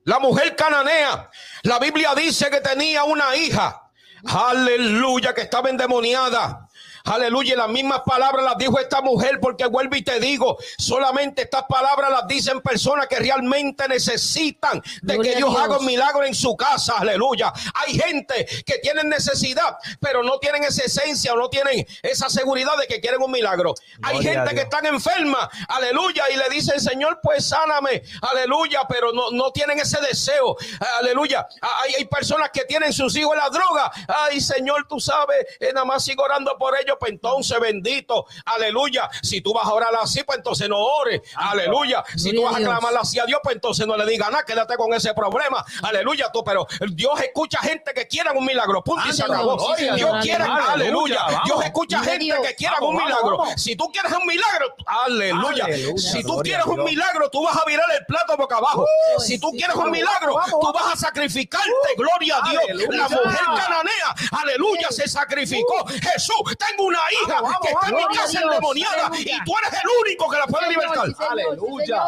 La mujer cananea, la Biblia dice que tenía una hija. Aleluya, que estaba endemoniada. Aleluya, y las mismas palabras las dijo esta mujer, porque vuelvo y te digo, solamente estas palabras las dicen personas que realmente necesitan de Gloria que Dios, Dios. haga un milagro en su casa. Aleluya. Hay gente que tienen necesidad, pero no tienen esa esencia o no tienen esa seguridad de que quieren un milagro. Hay Gloria gente que están enferma, aleluya, y le dicen, Señor, pues sáname, aleluya, pero no, no tienen ese deseo, aleluya. Hay, hay personas que tienen sus hijos en la droga, ay Señor, tú sabes, eh, nada más sigo orando por ellos, pues entonces bendito, aleluya. Si tú vas a orar así, pues entonces no ores, aleluya. Si tú vas a clamar así a Dios, pues entonces no le digas nada, quédate con ese problema, aleluya. Tú, pero Dios escucha gente que quieran un milagro, punto y se acabó. Dios, quiere, aleluya. Dios escucha gente que quieran Vamos, un milagro. Si tú quieres un milagro, aleluya. Si tú quieres un milagro, tú vas a virar el plato boca abajo. si tú quieres un milagro, tú vas a sacrificarte. Gloria a Dios. La mujer cananea, aleluya, se sacrificó. Jesús, tengo una hija Vamos, que está en mi casa endemoniada y tú eres el único que la puede libertar. Aleluya.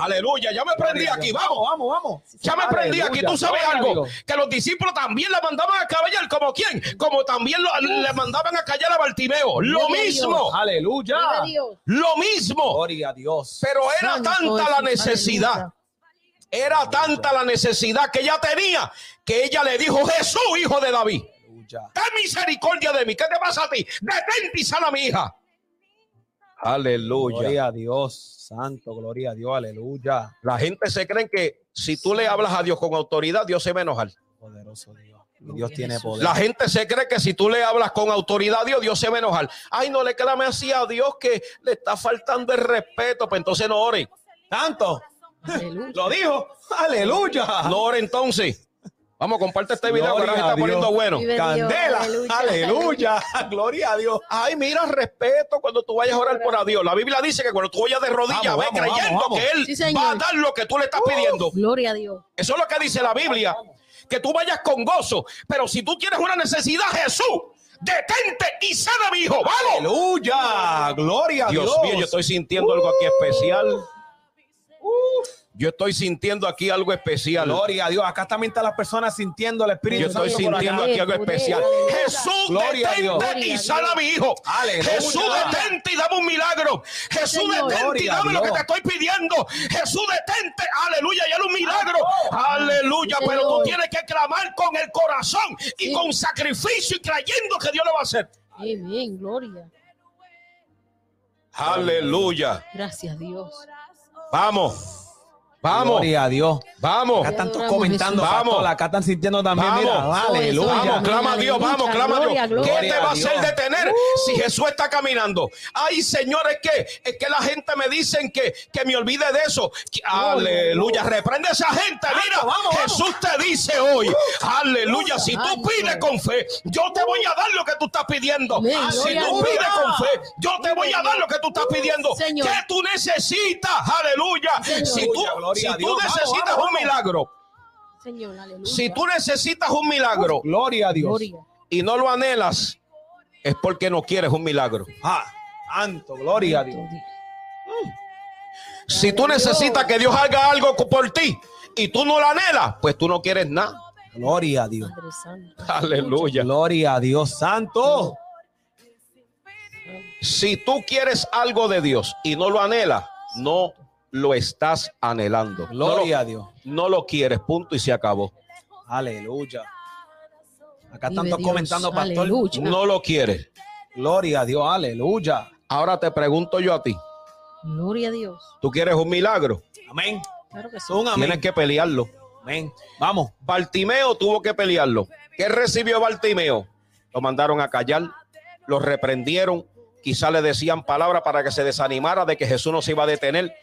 Aleluya, ya me prendí aquí, vamos. Vamos, vamos. Ya me prendí aquí, tú sabes algo, que los discípulos también la mandaban a caballar, como quién, como también lo- le mandaban a callar a Bartimeo, lo mismo, Aleluya. Lo mismo, Gloria a Dios. pero era tanta la necesidad, era tanta la necesidad que ella tenía, que ella le dijo, Jesús, hijo de David, Aleluya. ten misericordia de mí, ¿qué te pasa a ti? Detente y sana a mi hija. Aleluya. Gloria a Dios. Santo, gloria a Dios. Aleluya. La gente se cree que si tú le hablas a Dios con autoridad, Dios se va a enojar. Poderoso Dios. Tiene poder. La gente se cree que si tú le hablas con autoridad a Dios, Dios se va a enojar. Ay, no le clame así a Dios que le está faltando el respeto, pues entonces no ore. Santo. Aleluya. Lo dijo. Aleluya. No ore entonces. Vamos, comparte este video que ahora se está poniendo bueno. Vive Candela. Dios, Aleluya. Gloria a Dios. Ay, mira, respeto cuando tú vayas a orar por a Dios. La Biblia dice que cuando tú vayas de rodillas, ve creyendo vamos, que Él Sí, va a dar lo que tú le estás pidiendo. Gloria a Dios. Eso es lo que dice la Biblia. Que tú vayas con gozo. Pero si tú tienes una necesidad, Jesús, detente y sana a mi hijo. ¡Vamos! Aleluya. Gloria a Dios. Dios mío, yo estoy sintiendo algo aquí especial. Yo estoy sintiendo aquí algo especial. Gloria a Dios. Acá también están las personas sintiendo el Espíritu Yo estoy Santo sintiendo aquí algo especial. Jesús, Gloria a Dios. detente y a sana a mi hijo. Aleluya. Jesús, detente y dame un milagro. Jesús, Señor. detente y Gloria dame lo que te estoy pidiendo. Jesús, detente. Aleluya, y hazle un milagro. Aleluya, pero tú tienes que clamar con el corazón y Sí. con sacrificio y creyendo que Dios lo va a hacer. Amén. Gloria. Aleluya. Gracias, Dios. Vamos. Vamos. Gloria a Dios. Vamos. Acá están comentando, pastor, Vamos. acá están sintiendo también, Vamos. mira, aleluya. Vamos, clama a Dios, Aleluya, vamos, clama a Dios. gloria, gloria. ¿Qué te va a hacer detener si Jesús está caminando? Ay, Señor, es que, es que la gente me dicen que, que me olvide de eso. Que- Aleluya, reprende a esa gente. Mira, vamos, vamos. Jesús te dice hoy, aleluya, si tú pides con fe, yo te voy a dar lo que tú estás pidiendo. Amén, Ah, Si gloria tú pides con fe, yo te voy a dar lo que tú estás pidiendo. Señor. ¿Qué tú necesitas? Aleluya. Señor. Si tú, Gloria si a tú Dios. Necesitas vamos, un milagro, Señor, aleluya. si tú necesitas un milagro, Gloria a Dios. Gloria. y no lo anhelas, es porque no quieres un milagro. Ah, santo, gloria a Dios. Si tú necesitas que Dios haga algo por ti y tú no lo anhelas, pues tú no quieres nada. Gloria a Dios. (laughs) Aleluya. Gloria a Dios, santo. Si tú quieres algo de Dios y no lo anhelas, no lo estás anhelando. No lo, Gloria a Dios. no lo quieres, punto y se acabó. Aleluya. Acá están Dios, comentando, pastor. aleluya. No lo quieres. Gloria a Dios, aleluya. Ahora te pregunto yo a ti, Gloria a Dios. ¿tú quieres un milagro? Amén. Claro que sí. Un Tienes amén. que pelearlo. Amén. Vamos. Bartimeo tuvo que pelearlo. ¿Qué recibió Bartimeo? Lo mandaron a callar, lo reprendieron, quizá le decían palabras para que se desanimara de que Jesús no se iba a detener.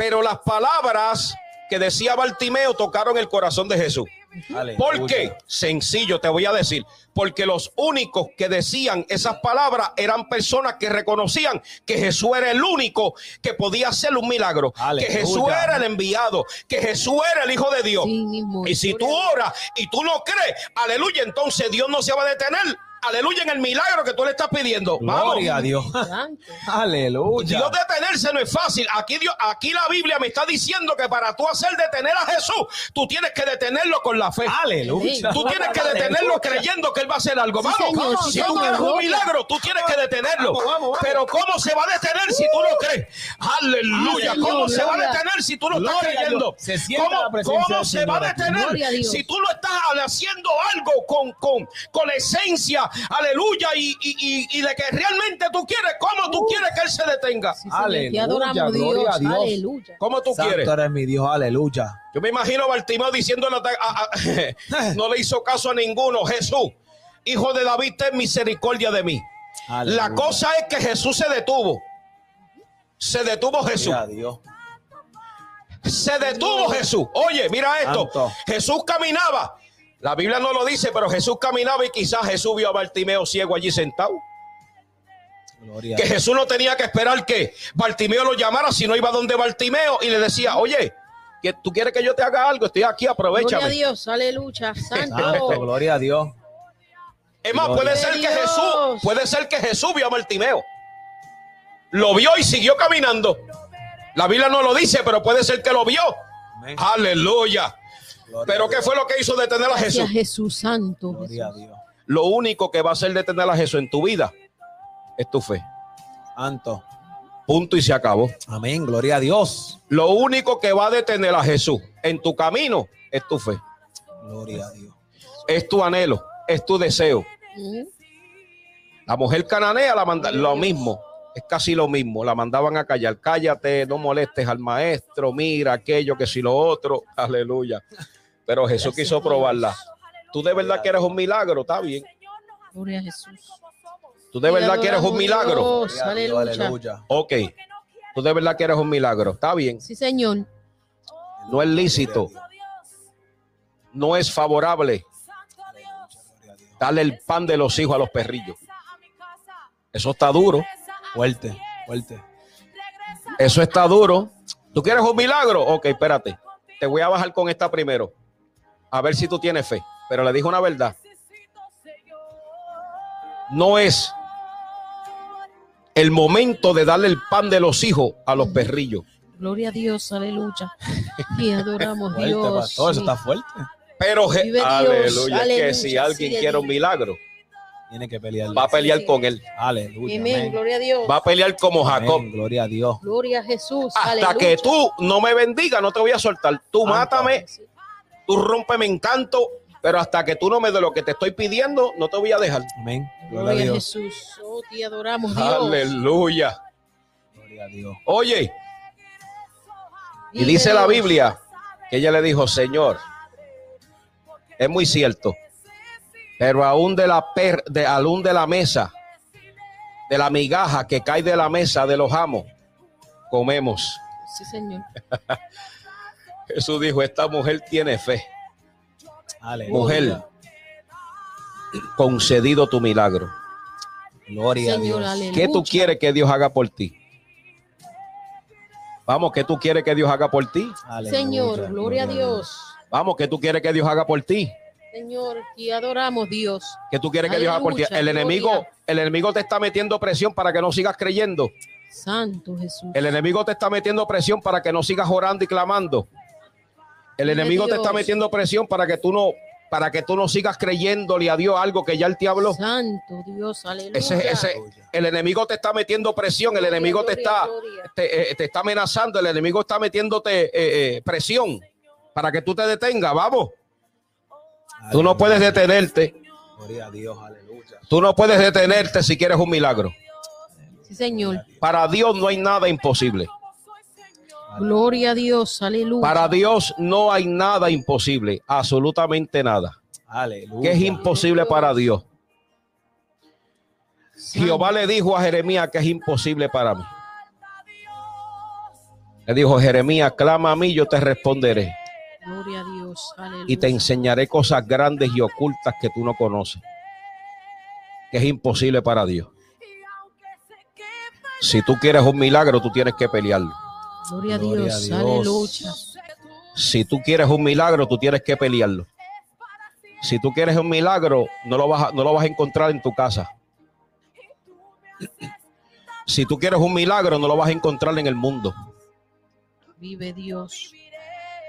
Pero las palabras que decía Bartimeo tocaron el corazón de Jesús. Aleluya. ¿Por qué? Sencillo, te voy a decir. Porque los únicos que decían esas palabras eran personas que reconocían que Jesús era el único que podía hacer un milagro. Aleluya. Que Jesús era el enviado. Que Jesús era el Hijo de Dios. Sí. Y si tú oras y tú no crees, aleluya, entonces Dios no se va a detener. Aleluya en el milagro que tú le estás pidiendo. Vamos. Gloria a Dios. (laughs) Aleluya. Dios detenerse no es fácil. Aquí, Dios, aquí la Biblia me está diciendo que para tú hacer detener a Jesús, tú tienes que detenerlo con la fe. Aleluya. Tú tienes que detenerlo creyendo que Él va a hacer algo. Sí, Vamos, señor, vamos. sí, si tú señor. quieres un milagro, tú tienes que detenerlo. Vamos, vamos, vamos. Pero ¿cómo se va a detener si tú no crees? Aleluya. Señor, ¿Cómo se va a detener si tú no estás creyendo? Se ¿Cómo, se Señor va a detener si tú no estás haciendo algo con, con, con la esencia? Aleluya. Y, y, y, y de que realmente tú quieres. ¿Cómo tú quieres que Él se detenga? Sí. Aleluya, adoramos, gloria Dios. a Dios. Aleluya. ¿Cómo tú Santo quieres? eres mi Dios, aleluya. Yo me imagino a Bartimeo diciéndole, a- a- (laughs) no le hizo caso a ninguno, Jesús. Hijo de David, ten misericordia de mí. La cosa es que Jesús se detuvo. Se detuvo Jesús. Gloria a Dios. Se detuvo Jesús. Oye, mira esto. Santo. Jesús caminaba. La Biblia no lo dice, pero Jesús caminaba y quizás Jesús vio a Bartimeo ciego allí sentado. Gloria Que. Jesús no tenía que esperar que Bartimeo lo llamara, sino iba donde Bartimeo y le decía, oye, que tú quieres que yo te haga algo, estoy aquí, Gloria a. Dios, aleluya, (laughs) Santo, santo. gloria a Dios. Es más, puede ser que Dios. Jesús, puede ser que Jesús vio a Bartimeo. Lo vio y siguió caminando. La Biblia no lo dice, pero puede ser que lo vio. Amén. Aleluya. Gloria Pero ¿qué fue lo que hizo detener a Gracias Jesús? Jesús santo. Gloria a Jesús. Dios. Lo único que va a hacer detener a Jesús en tu vida es tu fe. Santo. Punto y se acabó. Amén. Gloria a Dios. Lo único que va a detener a Jesús en tu camino es tu fe. Gloria a Dios. Es tu anhelo, es tu deseo. Mm. La mujer cananea la manda lo mismo, es casi lo mismo. La mandaban a callar, cállate, no molestes al maestro, mira aquello, que si lo otro, aleluya. Pero Jesús quiso probarla. Tú de verdad quieres un milagro, está bien. Gloria a Jesús. Tú de verdad quieres un milagro. Aleluya. Ok. Tú de verdad quieres un milagro, está bien. Sí, Señor. No es lícito, no es favorable Gloria a Dios. darle el pan de los hijos a los perrillos. Eso está duro. Fuerte, fuerte. Eso está duro. ¿Tú quieres un milagro? Ok, espérate. Te voy a bajar con esta primero. A ver si tú tienes fe. Pero le dijo una verdad. No es el momento de darle el pan de los hijos a los perrillos. Gloria a Dios, aleluya. Y (laughs) adoramos Fuerte, Dios. pastor. Eso sí. está fuerte. Pero, Dios, aleluya, que aleluya, si alguien sí, quiere un milagro, Tiene que pelear. va a pelear Sí. con él. Aleluya. Amén, amén. gloria a Dios. Va a pelear como Jacob. Amén, Gloria a Dios. Gloria a Jesús. Hasta aleluya. que tú no me bendigas, no te voy a soltar. Tú mátame, tú rómpeme encanto, pero hasta que tú no me des lo que te estoy pidiendo, no te voy a dejar. Amén. Gloria a Gloria a Dios. Jesús. Oh, te adoramos, Dios. Aleluya. Gloria a Dios. Oye, y dice la. Biblia que ella le dijo, Señor, es muy cierto, pero aún de la per, de aún de la mesa, de la migaja que cae de la mesa de los amos, comemos. Sí, Señor. (laughs) Jesús dijo, esta mujer tiene fe. Aleluya. Mujer, concedido tu milagro. Gloria Señor, a Dios. aleluya. ¿Qué tú quieres que Dios haga por ti? Vamos, ¿qué tú quieres que Dios haga por ti? Aleluya. Señor, gloria a Dios. Vamos, ¿qué tú quieres que Dios haga por ti? Señor, te adoramos, Dios. ¿Qué tú quieres que Dios haga por ti? El enemigo, el enemigo te está metiendo presión para que no sigas creyendo. Santo Jesús. El enemigo te está metiendo presión para que no sigas orando y clamando. El enemigo te está metiendo presión para que tú no, para que tú no sigas creyéndole a Dios algo que ya él te habló. Santo Dios, aleluya. Ese, ese, el enemigo te está metiendo presión, el Gloria, enemigo te está, te, eh, te está amenazando, el enemigo está metiéndote eh, eh, presión para que tú te detengas. Vamos, tú no puedes detenerte, Gloria a Dios. Aleluya. tú no puedes detenerte si quieres un milagro. Sí, Señor. Para Dios no hay nada imposible. Gloria a Dios, aleluya. Para Dios no hay nada imposible, absolutamente nada. Aleluya. Que es imposible para Dios. Jehová le dijo a Jeremías que es imposible para mí. Le dijo, Jeremías, clama a mí, yo te responderé. Gloria a Dios, aleluya. y te enseñaré cosas grandes y ocultas que tú no conoces, que es imposible para Dios. Si tú quieres un milagro, tú tienes que pelearlo. Gloria a Dios, Dios. aleluya. Si tú quieres un milagro, tú tienes que pelearlo. Si tú quieres un milagro, no lo vas a, no lo vas a encontrar en tu casa. Si tú quieres un milagro, no lo vas a encontrar en el mundo. Vive Dios.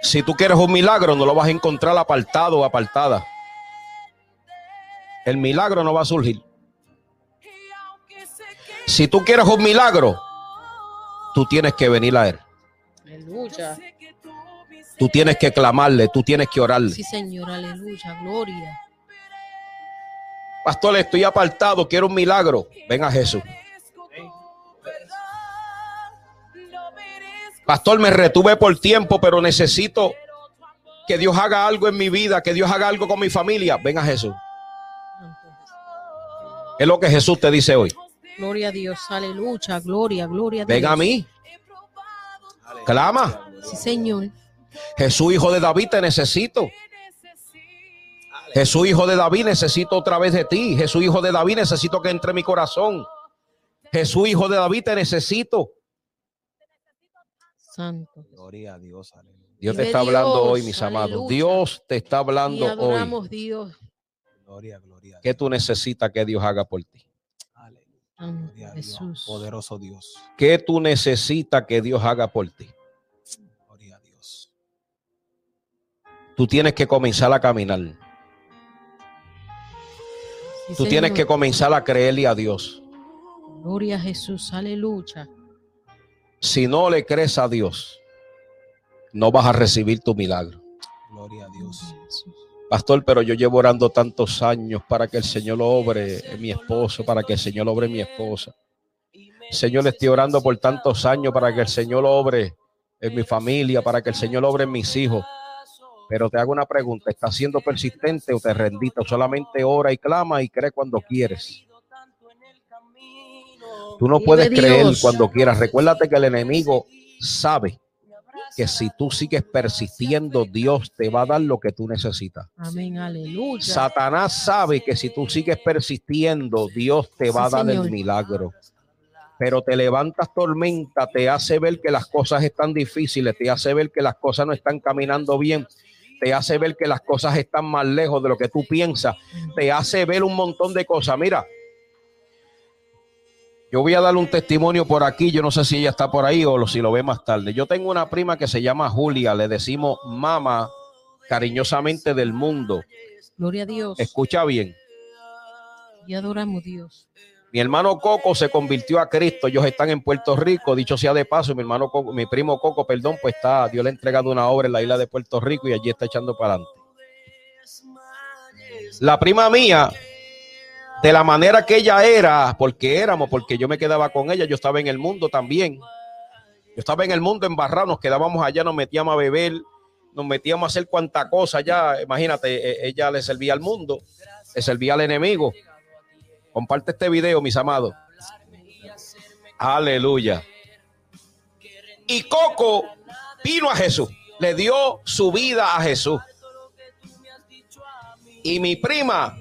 Si tú quieres un milagro, no lo vas a encontrar apartado o apartada. El milagro no va a surgir. Si tú quieres un milagro, tú tienes que venir a Él. Aleluya. Tú tienes que clamarle, tú tienes que orarle. Sí, Señor, aleluya. Gloria. Pastor, estoy apartado, quiero un milagro. Ven a Jesús. Pastor, me retuve por tiempo, pero necesito que Dios haga algo en mi vida, que Dios haga algo con mi familia. Ven a Jesús. Es lo que Jesús te dice hoy. Gloria a Dios, aleluya, gloria, gloria a Dios. Ven a mí. Clama. Sí, Señor. Jesús, hijo de David, te necesito. Jesús, hijo de David, necesito otra vez de ti. Jesús, hijo de David, necesito que entre en mi corazón. Jesús, hijo de David, te necesito. Santo. Gloria a Dios. aleluya. Dios te está hablando Dios, hoy, mis amados. Dios te está Y hablando hoy. adoramos Dios. Gloria, gloria. ¿Qué tú necesitas que Dios haga por ti? Jesús. Poderoso Dios. ¿Qué tú necesitas que Dios haga por ti? Gloria a Dios. Tú tienes que comenzar a caminar. Sí, Tú tienes que comenzar a creerle a Dios. Gloria a Jesús, aleluya. Si no le crees a Dios, no vas a recibir tu milagro. Gloria a Dios. Jesús. Pastor, pero yo llevo orando tantos años para que el Señor lo obre mi esposo, para que el Señor lo obre mi esposa. Señor, estoy orando por tantos años para que el Señor lo obre en mi familia, para que el Señor lo obre en mis hijos. Pero te hago una pregunta, ¿estás siendo persistente o te rendiste? O solamente ora y clama y cree cuando quieres. Tú no puedes creer cuando quieras. Recuérdate que el enemigo sabe que si tú sigues persistiendo, Dios te va a dar lo que tú necesitas. Amén, aleluya. Satanás sabe que si tú sigues persistiendo, Dios te va a dar Señor. el milagro. Pero te levantas tormenta, te hace ver que las cosas están difíciles, te hace ver que las cosas no están caminando bien, te hace ver que las cosas están más lejos de lo que tú piensas, te hace ver un montón de cosas. Mira, yo voy a darle un testimonio por aquí, yo no sé si ella está por ahí o lo- si lo ve más tarde. Yo tengo una prima que se llama Julia, le decimos mamá cariñosamente del mundo. Gloria a Dios. Escucha bien. Y adoramos Dios. Mi hermano Coco se convirtió a Cristo. Ellos están en Puerto Rico. Dicho sea de paso, mi hermano Coco, mi primo Coco, perdón, pues está, Dios le ha entregado una obra en la isla de Puerto Rico y allí está echando para adelante. La prima mía, de la manera que ella era, porque éramos, porque yo me quedaba con ella, yo estaba en el mundo también. Yo estaba en el mundo embarrado, nos quedábamos allá, nos metíamos a beber, nos metíamos a hacer cuanta cosa ya. Imagínate, eh, ella le servía al mundo, le servía al enemigo. Comparte este video, mis amados. Aleluya. Y Coco vino a Jesús, le dio su vida a Jesús. Y mi prima,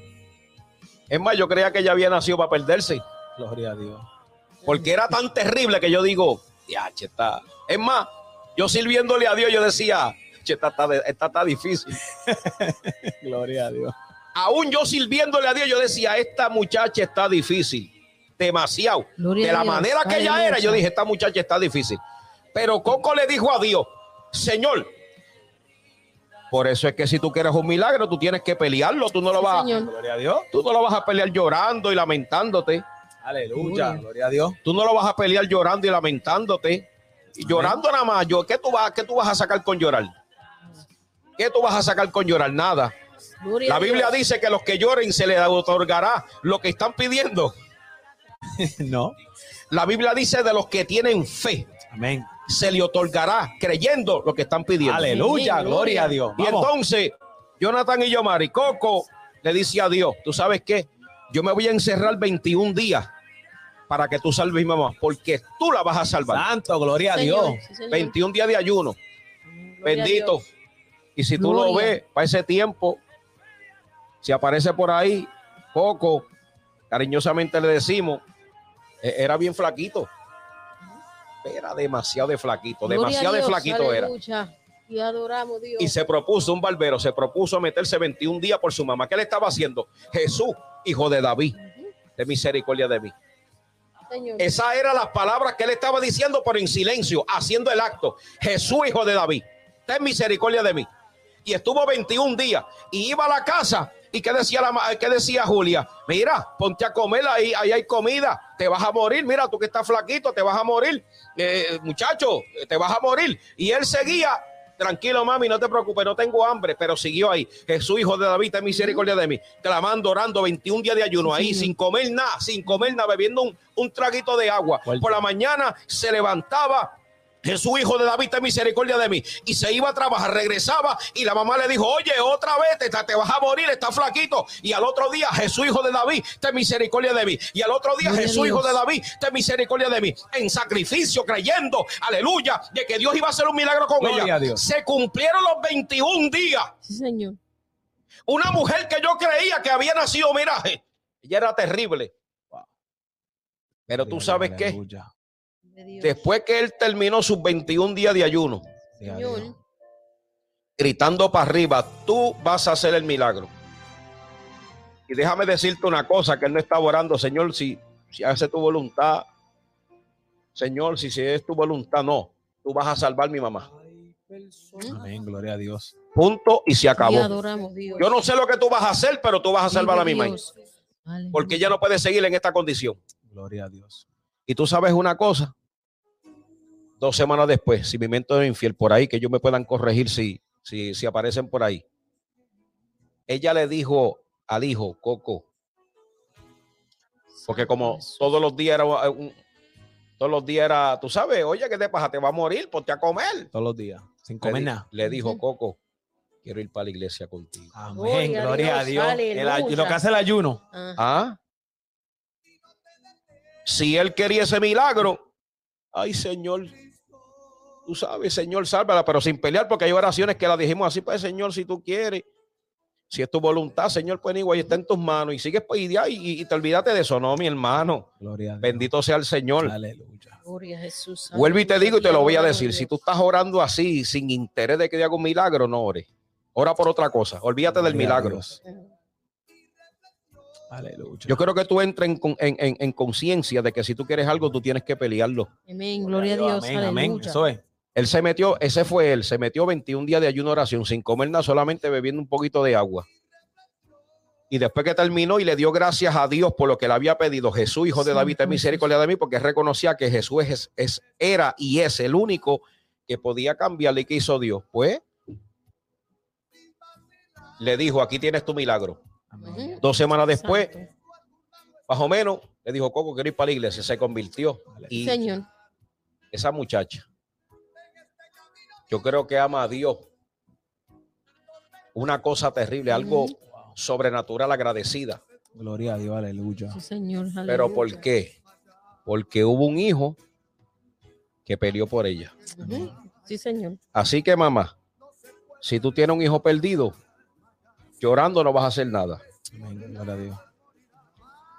es más, yo creía que ella había nacido para perderse, Gloria a Dios. porque era tan terrible que yo digo, ya, está. Es más, yo sirviéndole a Dios, yo decía, "Che, esta está, está difícil. (laughs) Gloria a Dios. Aún yo sirviéndole a Dios, yo decía, esta muchacha está difícil, demasiado. Gloria de la Dios. manera que ella era, yo dije, esta muchacha está difícil. Pero Coco le dijo a Dios, Señor, por eso es que si tú quieres un milagro, tú tienes que pelearlo, tú no lo vas, a Dios. tú no lo vas a pelear llorando y lamentándote. Aleluya. Gloria. A Dios. Tú no lo vas a pelear llorando y lamentándote. Y llorando nada más, yo, ¿qué tú vas, qué tú vas a sacar con llorar? ¿Qué tú vas a sacar con llorar? Nada. Gloria La Biblia dice que los que lloren se les otorgará lo que están pidiendo. (laughs) No. La Biblia dice de los que tienen fe Amén. Se le otorgará creyendo lo que están pidiendo. Aleluya. Gloria a Dios. Y Vamos. entonces, Jonathan y yo, Mari Coco, le dice a Dios, ¿tú sabes qué? Yo me voy a encerrar 21 días para que tú salves a mi mamá, porque tú la vas a salvar. Santo, gloria a Dios. sí, Señor. 21 días de ayuno, Gloria bendito. Y si tú lo ves, para ese tiempo, si aparece por ahí, Coco, cariñosamente le decimos, e- era bien flaquito. Era demasiado de flaquito, Gloria demasiado de flaquito era. Y adoramos Dios. y se propuso, un barbero se propuso meterse 21 días por su mamá. ¿Qué le estaba haciendo? Jesús, hijo de David, de misericordia de mí. Señor. Esas eran las palabras que él estaba diciendo, pero en silencio, haciendo el acto. Jesús, hijo de David, ten misericordia de mí. Y estuvo 21 días y iba a la casa. ¿Y qué decía, la, ma- qué decía Julia? Mira, ponte a comer, ahí, ahí hay comida, te vas a morir. Mira, tú que estás flaquito, te vas a morir. Eh, muchacho, te vas a morir. Y él seguía, tranquilo, mami, no te preocupes, no tengo hambre, pero siguió ahí. Jesús, hijo de David, ten misericordia de mí. Clamando, orando, 21 días de ayuno ahí, sin comer nada, sin comer nada, bebiendo un, un traguito de agua. Por la mañana se levantaba Jesús, hijo de David, ten misericordia de mí. Y se iba a trabajar, regresaba y la mamá le dijo, oye, otra vez te, te vas a morir, está flaquito. Y al otro día, Jesús, hijo de David, ten misericordia de mí. Y al otro día, Jesús, hijo de David, ten misericordia de mí. En sacrificio, creyendo, aleluya, de que Dios iba a hacer un milagro con Gloria ella. a Dios. Se cumplieron los 21 días. Sí, Señor. Una mujer que yo creía que había nacido, miraje, ella era terrible. Pero tú sabes qué, Aleluya. De Dios. después que él terminó sus 21 días de ayuno, Señor. Gritando para arriba, tú vas a hacer el milagro. Y déjame decirte una cosa, que él no estaba orando, Señor, si, si hace tu voluntad, Señor, si, si es tu voluntad, no, tú vas a salvar a mi mamá. Amén, gloria a Dios. Punto y se acabó. adoramos, Dios. Yo no sé lo que tú vas a hacer, pero tú vas a salvar a mi mamá. Porque ella no puede seguir en esta condición. Gloria a Dios. Y tú sabes una cosa, dos semanas después, si mi mente es infiel por ahí, que ellos me puedan corregir si, si, si aparecen por ahí. Ella le dijo al hijo, Coco, porque como todos los días era un- todos los días era, tú sabes, oye, ¿qué te pasa? Te va a morir, ponte a comer. Todos los días. Sin Le, comer di- nada. le dijo. Coco, quiero ir para la iglesia contigo. Amén. Gloria a Gloria a Dios, Dios. El lo que hace el ayuno. Ah, ¿Ah? Si él quería ese milagro, ay Señor, tú sabes, Señor, sálvala, pero sin pelear, porque hay oraciones que la dijimos así, pues Señor, si tú quieres, si es tu voluntad, Señor, pues igual está en tus manos y sigues pues, y, ya, y- y te olvídate de eso, no, mi hermano. Gloria. Bendito sea el Señor. Aleluya. Gloria a Jesús. Vuelvo y te digo y te lo voy a decir, si tú estás orando así, sin interés de que te haga un milagro, no ores. Ora por otra cosa, olvídate del Gloria milagro. Aleluya. Yo creo que tú entres en, con- en- en- en conciencia de que si tú quieres algo, tú tienes que pelearlo. Amén. Gloria a Dios. Amén, amén. Aleluya. Eso es. Él se metió, ese fue él, se metió 21 días de ayuno oración sin comer nada, solamente bebiendo un poquito de agua. Y después que terminó y le dio gracias a Dios por lo que le había pedido, Jesús, hijo de David, ten misericordia de mí, porque reconocía que Jesús es, es- era y es el único que podía cambiarle y que hizo Dios. Pues le dijo, aquí tienes tu milagro. Amén. Dos semanas después, Santo. más o menos, le dijo, Coco, quiero ir para la iglesia. Se convirtió. Y Señor. esa muchacha, yo creo que ama a Dios. Una cosa terrible, algo sobrenatural agradecida. Gloria a Dios. Aleluya. Sí, Señor. Pero Aleluya. ¿por qué? Porque hubo un hijo que peleó por ella. Sí, Señor. Así que mamá, si tú tienes un hijo perdido, llorando no vas a hacer nada. Amén. Gloria a Dios.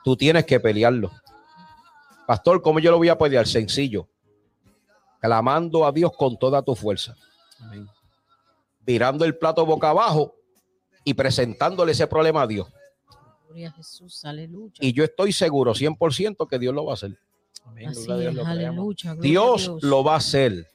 Tú tienes que pelearlo. Pastor, ¿cómo yo lo voy a pelear? Sencillo. Clamando a Dios con toda tu fuerza. Amén. Virando el plato boca abajo y presentándole ese problema a Dios. Gloria a Jesús. Aleluya. Y yo estoy seguro 100% que Dios lo va a hacer. Amén. Así es. Dios, lo. Aleluya. Dios Dios. lo va a hacer.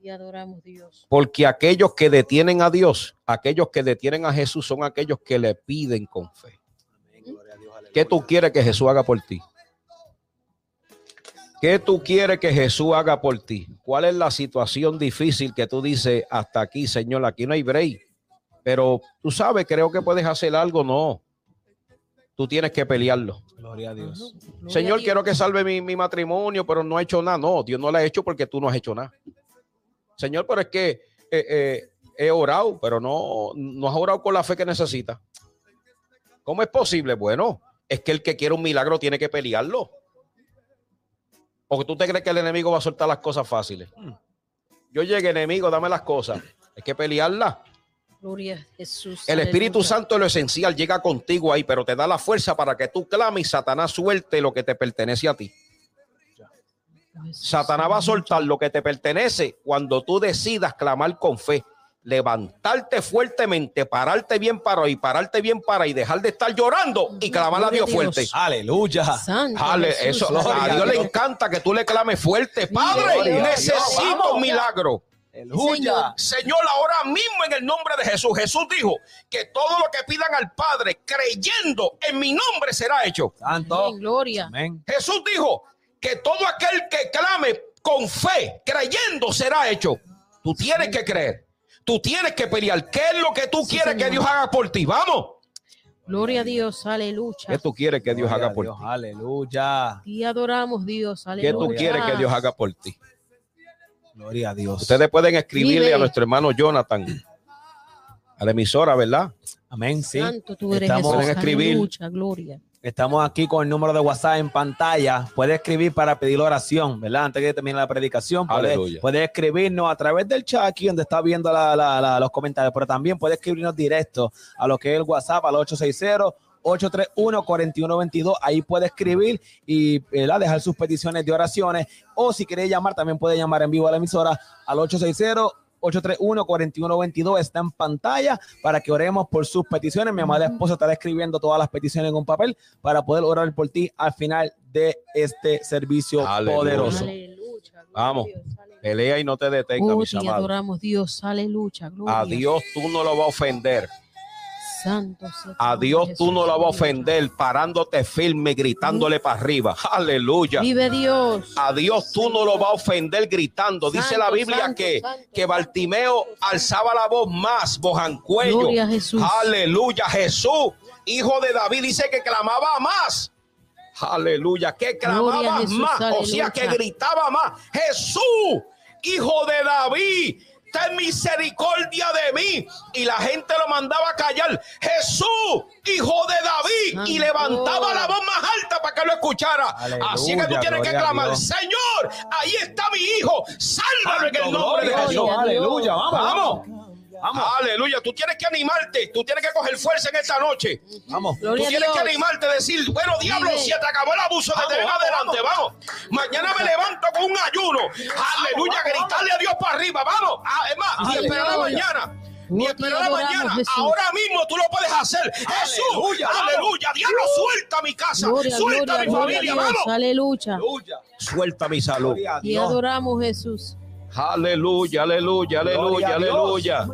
Y adoramos Dios. Porque aquellos que detienen a Dios, aquellos que detienen a Jesús son aquellos que le piden con fe. Amén. Gloria a Dios. Aleluya. ¿Qué tú quieres que Jesús haga por ti? ¿Qué tú quieres que Jesús haga por ti? ¿Cuál es la situación difícil que tú dices hasta aquí, Señor? Aquí no hay break. Pero tú sabes, creo que puedes hacer algo. No. Tú tienes que pelearlo. Gloria a Dios. Gloria Señor, a Dios. quiero que salve mi, mi matrimonio, pero no ha hecho nada. No, Dios no lo ha hecho porque tú no has hecho nada. Señor, pero es que eh, eh, he orado, pero no, no has orado con la fe que necesita. ¿Cómo es posible? Bueno, es que el que quiere un milagro tiene que pelearlo. Porque tú te crees que el enemigo va a soltar las cosas fáciles. Yo llegué, enemigo, dame las cosas. Hay que pelearlas. Gloria a Jesús. El Espíritu Aleluya. Santo es lo esencial, llega contigo ahí, pero te da la fuerza para que tú clames y Satanás suelte lo que te pertenece a ti. Jesús. Satanás va a soltar lo que te pertenece cuando tú decidas clamar con fe, levantarte fuertemente, pararte bien para y pararte bien para y dejar de estar llorando y clamar a Dios fuerte. Aleluya. Ale, Jesús. eso, gloria a Dios le encanta que tú le clames fuerte. Padre, Gloria Dios. necesito un milagro. Aleluya. Señor, ahora mismo en el nombre de Jesús, Jesús dijo que todo lo que pidan al Padre creyendo en mi nombre será hecho. Santo. Gloria. Amén. Jesús dijo que todo aquel que clame con fe, creyendo, será hecho. Tú tienes que creer. Tú tienes que pelear. ¿Qué es lo que tú Sí, quieres que. Dios haga por ti? Vamos. Gloria a Dios. Aleluya. ¿Qué tú quieres que Dios Gloria haga por Dios. ti? Aleluya. Y adoramos Dios. ¿Qué Aleluya. tú quieres que Dios haga por ti? Gloria a Dios. Ustedes pueden escribirle Vive. a nuestro hermano Jonathan, a la emisora, ¿verdad? Amén, sí. Santo tú eres Estamos- Jesús. Pueden escribir. Aleluya, gloria. Estamos aquí con el número de WhatsApp en pantalla. Puede escribir para pedir oración, ¿verdad? Antes que termine la predicación. Puede, puede escribirnos a través del chat aquí donde está viendo la- la- la- los comentarios, pero también puede escribirnos directo a lo que es el WhatsApp al 860. 831-4122, ahí puede escribir y ¿verdad? dejar sus peticiones de oraciones o si quiere llamar también puede llamar en vivo a la emisora al 860 831-4122 está en pantalla para que oremos por sus peticiones. Mi amada esposa estará escribiendo todas las peticiones en un papel para poder orar por ti al final de este servicio Aleluya. poderoso. Aleluya. Vamos. Pelea y no te detengas, Oh, mis amados. adoramos, Dios. Aleluya. Gloria. A Dios tú no lo vas a ofender. Santo. A Dios tú no lo vas a ofender parándote firme, gritándole para arriba. Aleluya. Vive Dios. A Dios tú no lo vas a ofender gritando. Dice Santo, la Biblia santo, que, santo, que Bartimeo alzaba la voz más, bojancuello. Gloria a Jesús. Aleluya. Jesús, hijo de David, dice que clamaba más. Aleluya, que clamaba Jesús, más. O sea, que gritaba más. Jesús, hijo de David. Ten misericordia de mí. Y la gente lo mandaba a callar. Jesús, hijo de David. Y levantaba la voz más alta para que lo escuchara. Aleluya, Así que tú tienes que clamar. Señor, ahí está mi hijo. Sálvalo en el nombre de Gloria Jesús. Aleluya, vamos, Vamos. Vamos. Aleluya, tú tienes que animarte, tú tienes que coger fuerza en esta noche. vamos. Tú Gloria tienes que animarte a decir, bueno, diablo, si te acabó el abuso Vamos, desde en vamos, adelante, vamos. Mañana me levanto con un ayuno. Aleluya, vamos, gritarle a Dios para arriba, vamos. Ah, es más, ni Aleluya. esperar a la mañana. Ni esperar a la mañana. Jesús. Ahora mismo tú lo puedes hacer. Jesús, Aleluya, aleluya. Diablo, suelta mi casa, Gloria, suelta gloria, mi familia, vamos. Aleluya. Suelta mi salud. Y adoramos, Jesús. Aleluya, aleluya, aleluya, aleluya.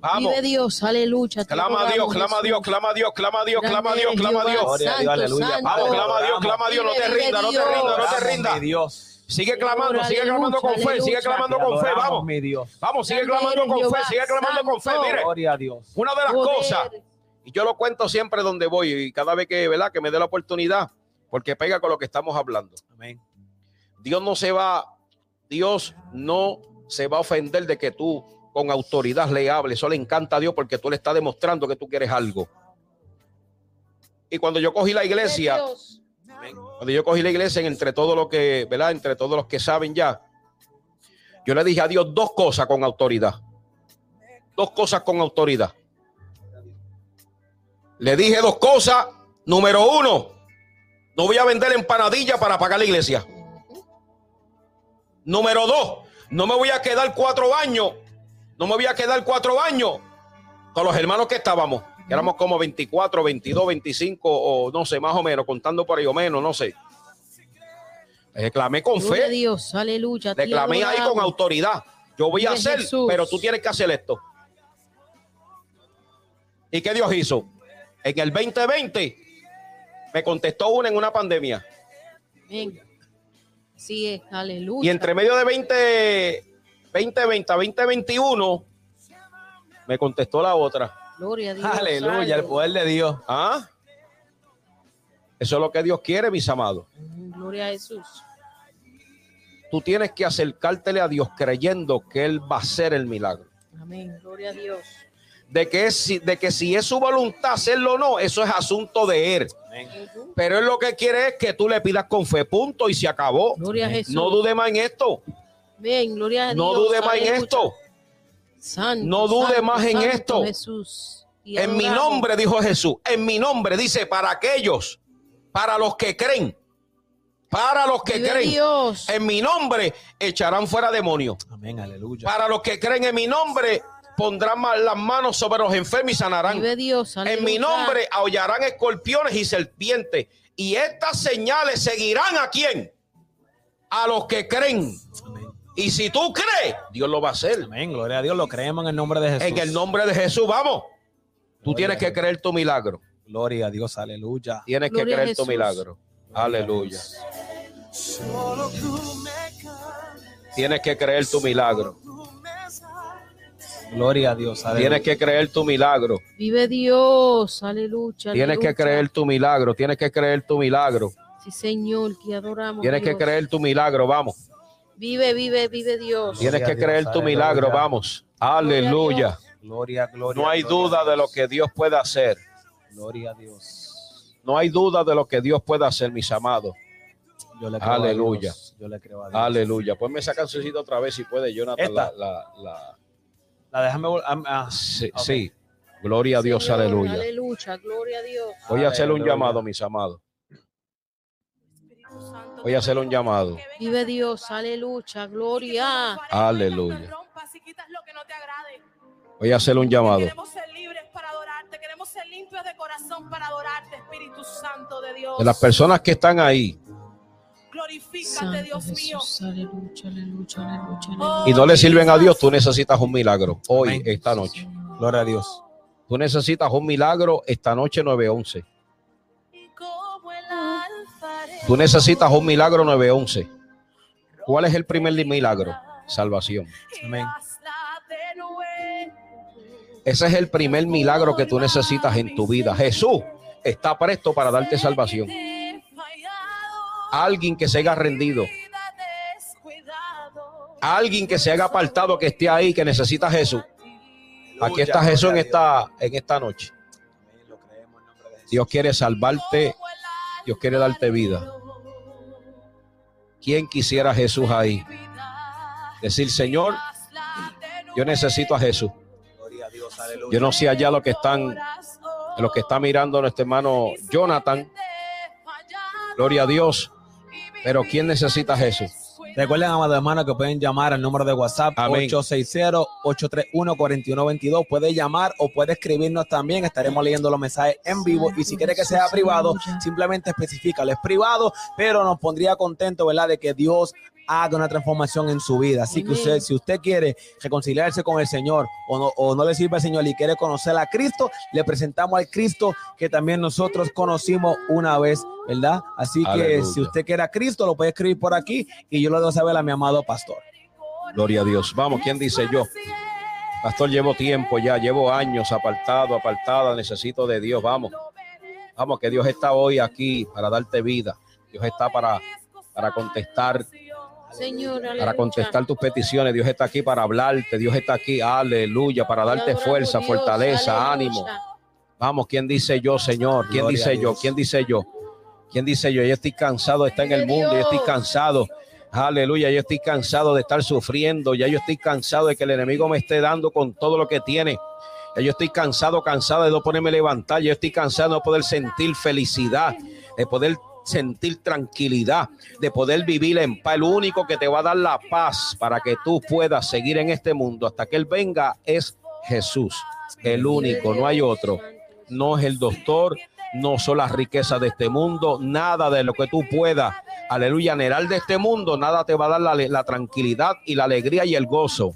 Vamos. Vive Dios. Aleluya. Clama a Dios, clama a Dios, clama a Dios, clama a Dios, clama a Dios, clama a Dios. Aleluya. Vamos, clama a Dios, clama a Dios, no te Vive, rindas, no te vive rindas, no te mi Dios. Sigue clamando, Aleluya, sigue clamando con fe, sigue clamando con fe, vamos. mi Dios. Vamos, sigue clamando con fe, sigue clamando con fe. Mire, Gloria a Dios. una de las Poder. cosas, y yo lo cuento siempre donde voy, y cada vez que, ¿verdad? que me dé la oportunidad, porque pega con lo que estamos hablando. Amén. Dios no se va, Dios no se va a ofender de que tú con autoridad le hables. Eso le encanta a Dios porque tú le estás demostrando que tú quieres algo. Y cuando yo cogí la iglesia, cuando yo cogí la iglesia, en entre todos los que, ¿verdad? Entre todos los que saben ya, yo le dije a Dios dos cosas con autoridad. Dos cosas con autoridad. Le dije dos cosas. Número uno, no voy a vender empanadilla para pagar la iglesia. Número dos, no me voy a quedar cuatro años. No me voy a quedar cuatro años con los hermanos que estábamos. Que éramos como 24, 22, 25 o no sé, más o menos, contando por ahí o menos, no sé. Le clamé con fe, Dios. Aleluya. le Te clamé ahí con autoridad. Yo voy a hacer, Jesús. pero tú tienes que hacer esto. ¿Y qué Dios hizo? En el 2020 me contestó una en una pandemia. Amén. Así es. Aleluya. Y entre medio de 20, 2020 a 2021 me contestó la otra. Gloria a Dios. Aleluya, el poder de Dios. ¿Ah? Eso es lo que Dios quiere, mis amados. Gloria a Jesús. Tú tienes que acercártele a Dios creyendo que Él va a hacer el milagro. Amén. Gloria a Dios. De que, es, si- de que si es su voluntad hacerlo o no, eso es asunto de Él. Pero Él lo que quiere es que tú le pidas con fe, punto, y se acabó. Gloria a Jesús. No dude más en esto. Amén. Gloria a No Dios. dude más en esto. Santo, No dude santo, más en santo esto. Jesús. Y En mi nombre, dijo Jesús, en mi nombre, dice, para aquellos, para los que creen, para los que Vive creen, Dios. en mi nombre echarán fuera demonios. Amén, aleluya. Para los que creen en mi nombre, pondrán las manos sobre los enfermos y sanarán. Vive Dios. En mi nombre aullarán escorpiones y serpientes. Y estas señales seguirán a quién? A los que creen. Amén. Y si tú crees, Dios lo va a hacer. Amén, gloria a Dios, lo creemos en el nombre de Jesús. En el nombre de Jesús, vamos. Tú tienes que creer tu milagro. Gloria a Dios, aleluya. Tienes que Gloria creer tu milagro. Aleluya. Tienes que creer tu milagro. Gloria a Dios, aleluya. Tienes que creer tu milagro. Vive Dios. Aleluya. Tienes que creer tu milagro. Tienes que creer tu milagro. Sí, Señor, que adoramos. Tienes que creer tu milagro. Vamos. Vive, vive, vive Dios. Tienes Gloria que a Dios, creer tu aleluya. milagro, vamos. Aleluya. Gloria, gloria. No hay gloria duda a de lo que Dios puede hacer. Gloria a Dios. No hay duda de lo que Dios puede hacer, mis amados. Yo le creo a Aleluya. Dios. Yo le creo a Dios. Aleluya. Ponme esa cancioncita otra vez si puede, Jonathan. Esta. La, la, la- La déjame vol- ah, ah, sí, Ok. sí. Gloria a Dios, Señor, aleluya. Aleluya, gloria a Dios. Voy a hacerle un llamado, mis amados. Voy a hacerle un llamado. Vive Dios, aleluya, gloria. Aleluya. rompas y quitas lo que no te agrade. Voy a hacerle un llamado. Queremos ser libres para adorarte, queremos ser limpios de corazón para adorarte, Espíritu Santo de Dios. De las personas que están ahí Glorifícate, Dios mío. Oh, y no le sirven a Dios, tú necesitas un milagro. Hoy, Amén. esta noche. Gloria a Dios. Tú necesitas un milagro esta noche 911. Como el alfarero Tú necesitas un milagro 911. ¿Cuál es el primer milagro? Salvación. Amén. Ese es el primer milagro que tú necesitas en tu vida. Jesús está presto para darte salvación. Alguien que se haya rendido, alguien que se haya apartado, que esté ahí, que necesita a Jesús. Aquí está Jesús en esta, en esta noche. Dios quiere salvarte. Dios quiere darte vida. ¿Quién quisiera a Jesús ahí? Decir, Señor, yo necesito a Jesús. Yo no sé allá lo que están, lo que está mirando nuestro hermano Jonathan. Gloria a Dios. Pero ¿quién necesita a Jesús? Recuerden, amados hermanos, que pueden llamar al número de WhatsApp Amén. 860-831-4122. Puede llamar o puede escribirnos también. Estaremos leyendo los mensajes en vivo. Y si quiere que sea privado, simplemente especifica. Es privado, pero nos pondría contento, ¿verdad? De que Dios haga una transformación en su vida. Así que usted, si usted quiere reconciliarse con el Señor o no, o no le sirve al Señor y quiere conocer a Cristo, le presentamos al Cristo que también nosotros conocimos una vez, ¿verdad? Así que si usted quiere a Cristo, lo puede escribir por aquí y yo lo dejo saber a mi amado pastor. Gloria a Dios. Vamos, ¿quién dice yo? Pastor, llevo tiempo ya, llevo años apartado, apartada, necesito de Dios. Vamos, vamos, que Dios está hoy aquí para darte vida. Dios está para, para contestar, Señor, para contestar tus peticiones. Dios está aquí para hablarte. Dios está aquí, aleluya, para Te darte fuerza, Dios, fortaleza, aleluya. ánimo. Vamos, ¿quién dice yo, Señor? ¿Quién Gloria dice yo? ¿Quién dice yo? ¿Quién dice yo? Yo estoy cansado de estar en el mundo, yo estoy cansado. Aleluya, yo estoy cansado de estar sufriendo, ya yo estoy cansado de que el enemigo me esté dando con todo lo que tiene. Ya yo estoy cansado, cansado de no ponerme a levantar, yo estoy cansado de no poder sentir felicidad, de poder sentir tranquilidad, de poder vivir en paz. El único que te va a dar la paz para que tú puedas seguir en este mundo hasta que Él venga es Jesús, el único, no hay otro no es el doctor, no son las riquezas de este mundo, nada de lo que tú puedas, aleluya, anhelar de este mundo, nada te va a dar la, la tranquilidad y la alegría y el gozo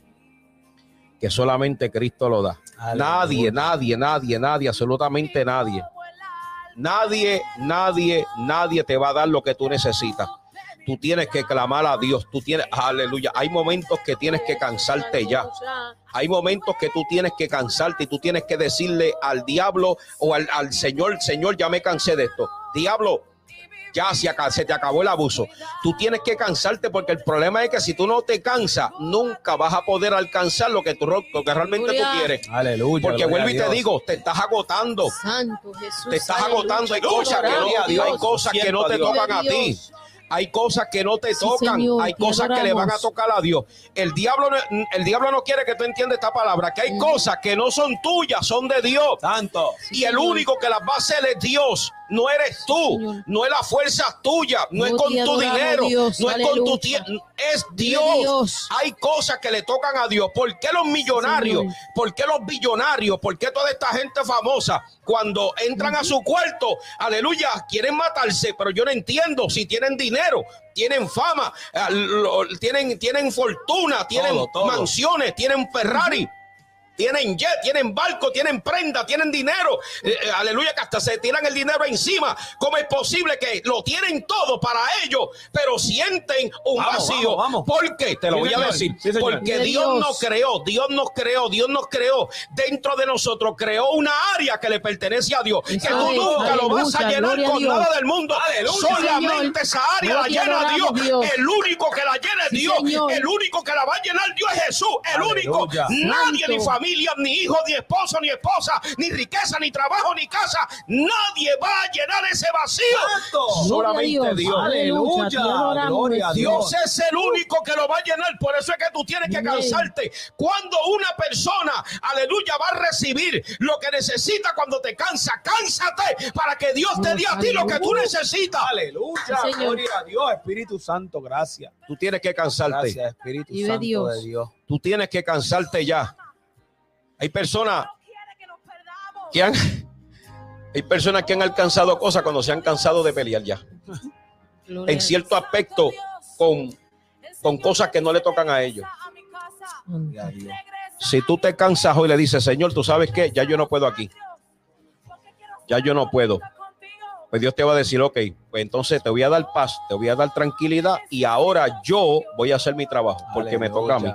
que solamente Cristo lo da. Nadie, nadie, nadie, nadie, absolutamente nadie. Nadie, nadie, nadie te va a dar lo que tú necesitas. Tú tienes que clamar a Dios. Tú tienes, aleluya. Hay momentos que tienes que cansarte ya. Hay momentos que tú tienes que cansarte y tú tienes que decirle al diablo o al, al Señor, Señor, ya me cansé de esto. Diablo, ya se, te acabó el abuso. Tú tienes que cansarte porque el problema es que si tú no te cansas, nunca vas a poder alcanzar lo que, tú, lo que realmente Gloria. tú quieres. Aleluya. Porque vuelvo y te digo, te estás agotando. Santo Jesús. Te estás aleluya. agotando. Hay cosas que no, Dios. hay cosas que no te tocan a ti. Hay cosas que no te Sí, tocan, Señor, hay cosas que le van a tocar a Dios. El diablo, no- el diablo no quiere que tú entiendas esta palabra, que hay Mm. cosas que no son tuyas, son de Dios. Santo. Y el Señor. único que las va a hacer es Dios. No eres tú, Señor. no es la fuerza tuya, no es con tu dinero, Dios, no es con tu tiempo, es Dios. Dios. Hay cosas que le tocan a Dios. ¿Por qué los millonarios? ¿Por qué los billonarios? ¿Por qué toda esta gente famosa cuando entran a su cuarto, aleluya, quieren matarse? Pero yo no entiendo si tienen dinero, tienen fama, eh, lo- tienen, tienen fortuna, tienen Todo, todo. mansiones, tienen Ferrari. Tienen jet, tienen barco, tienen prenda, tienen dinero. Eh, eh, aleluya, que hasta se tiran el dinero encima. ¿Cómo es posible que lo tienen todo para ellos, pero sienten un Vamos, vacío? vamos, vamos. ¿Por qué? Te lo voy a señor. decir. Sí. Porque De Dios Dios. nos creó, Dios nos creó, Dios nos creó dentro de nosotros, creó una área que le pertenece a Dios, que tú Ay, nunca lo vas a llenar a con nada del mundo. Aleluya, Solamente esa área la llena Dios. Dios. El único que la llena es Sí, Dios. señor. El único que la va a llenar Dios es Jesús. El único. Nadie, Santo. ni familia, ni hijo, ni esposo, ni esposa, ni riqueza, ni trabajo, ni casa. Nadie va a llenar ese vacío. Solamente a Dios. Aleluya. Gloria a. Dios es el único que lo va a llenar. Por eso es que tú tienes que cansarte. Cuando una persona, aleluya, va a recibir lo que necesita cuando te cansa, cánsate para que Dios te dé a ti lo que tú necesitas. Aleluya. Sí. Gloria a Dios, Espíritu Santo, gracias. Tú tienes que cansarte. Gracias, Espíritu Santo Dios. de Dios. Tú tienes que cansarte ya. Hay personas que que han, hay personas que han alcanzado cosas cuando se han cansado de pelear ya. En cierto aspecto, con, con cosas que no le tocan a ellos. Si tú te cansas hoy y le dices, Señor, tú sabes qué, ya yo no puedo aquí. Ya yo no puedo. Pues Dios te va a decir, ok, pues entonces te voy a dar paz, te voy a dar tranquilidad y ahora yo voy a hacer mi trabajo porque me toca a mí.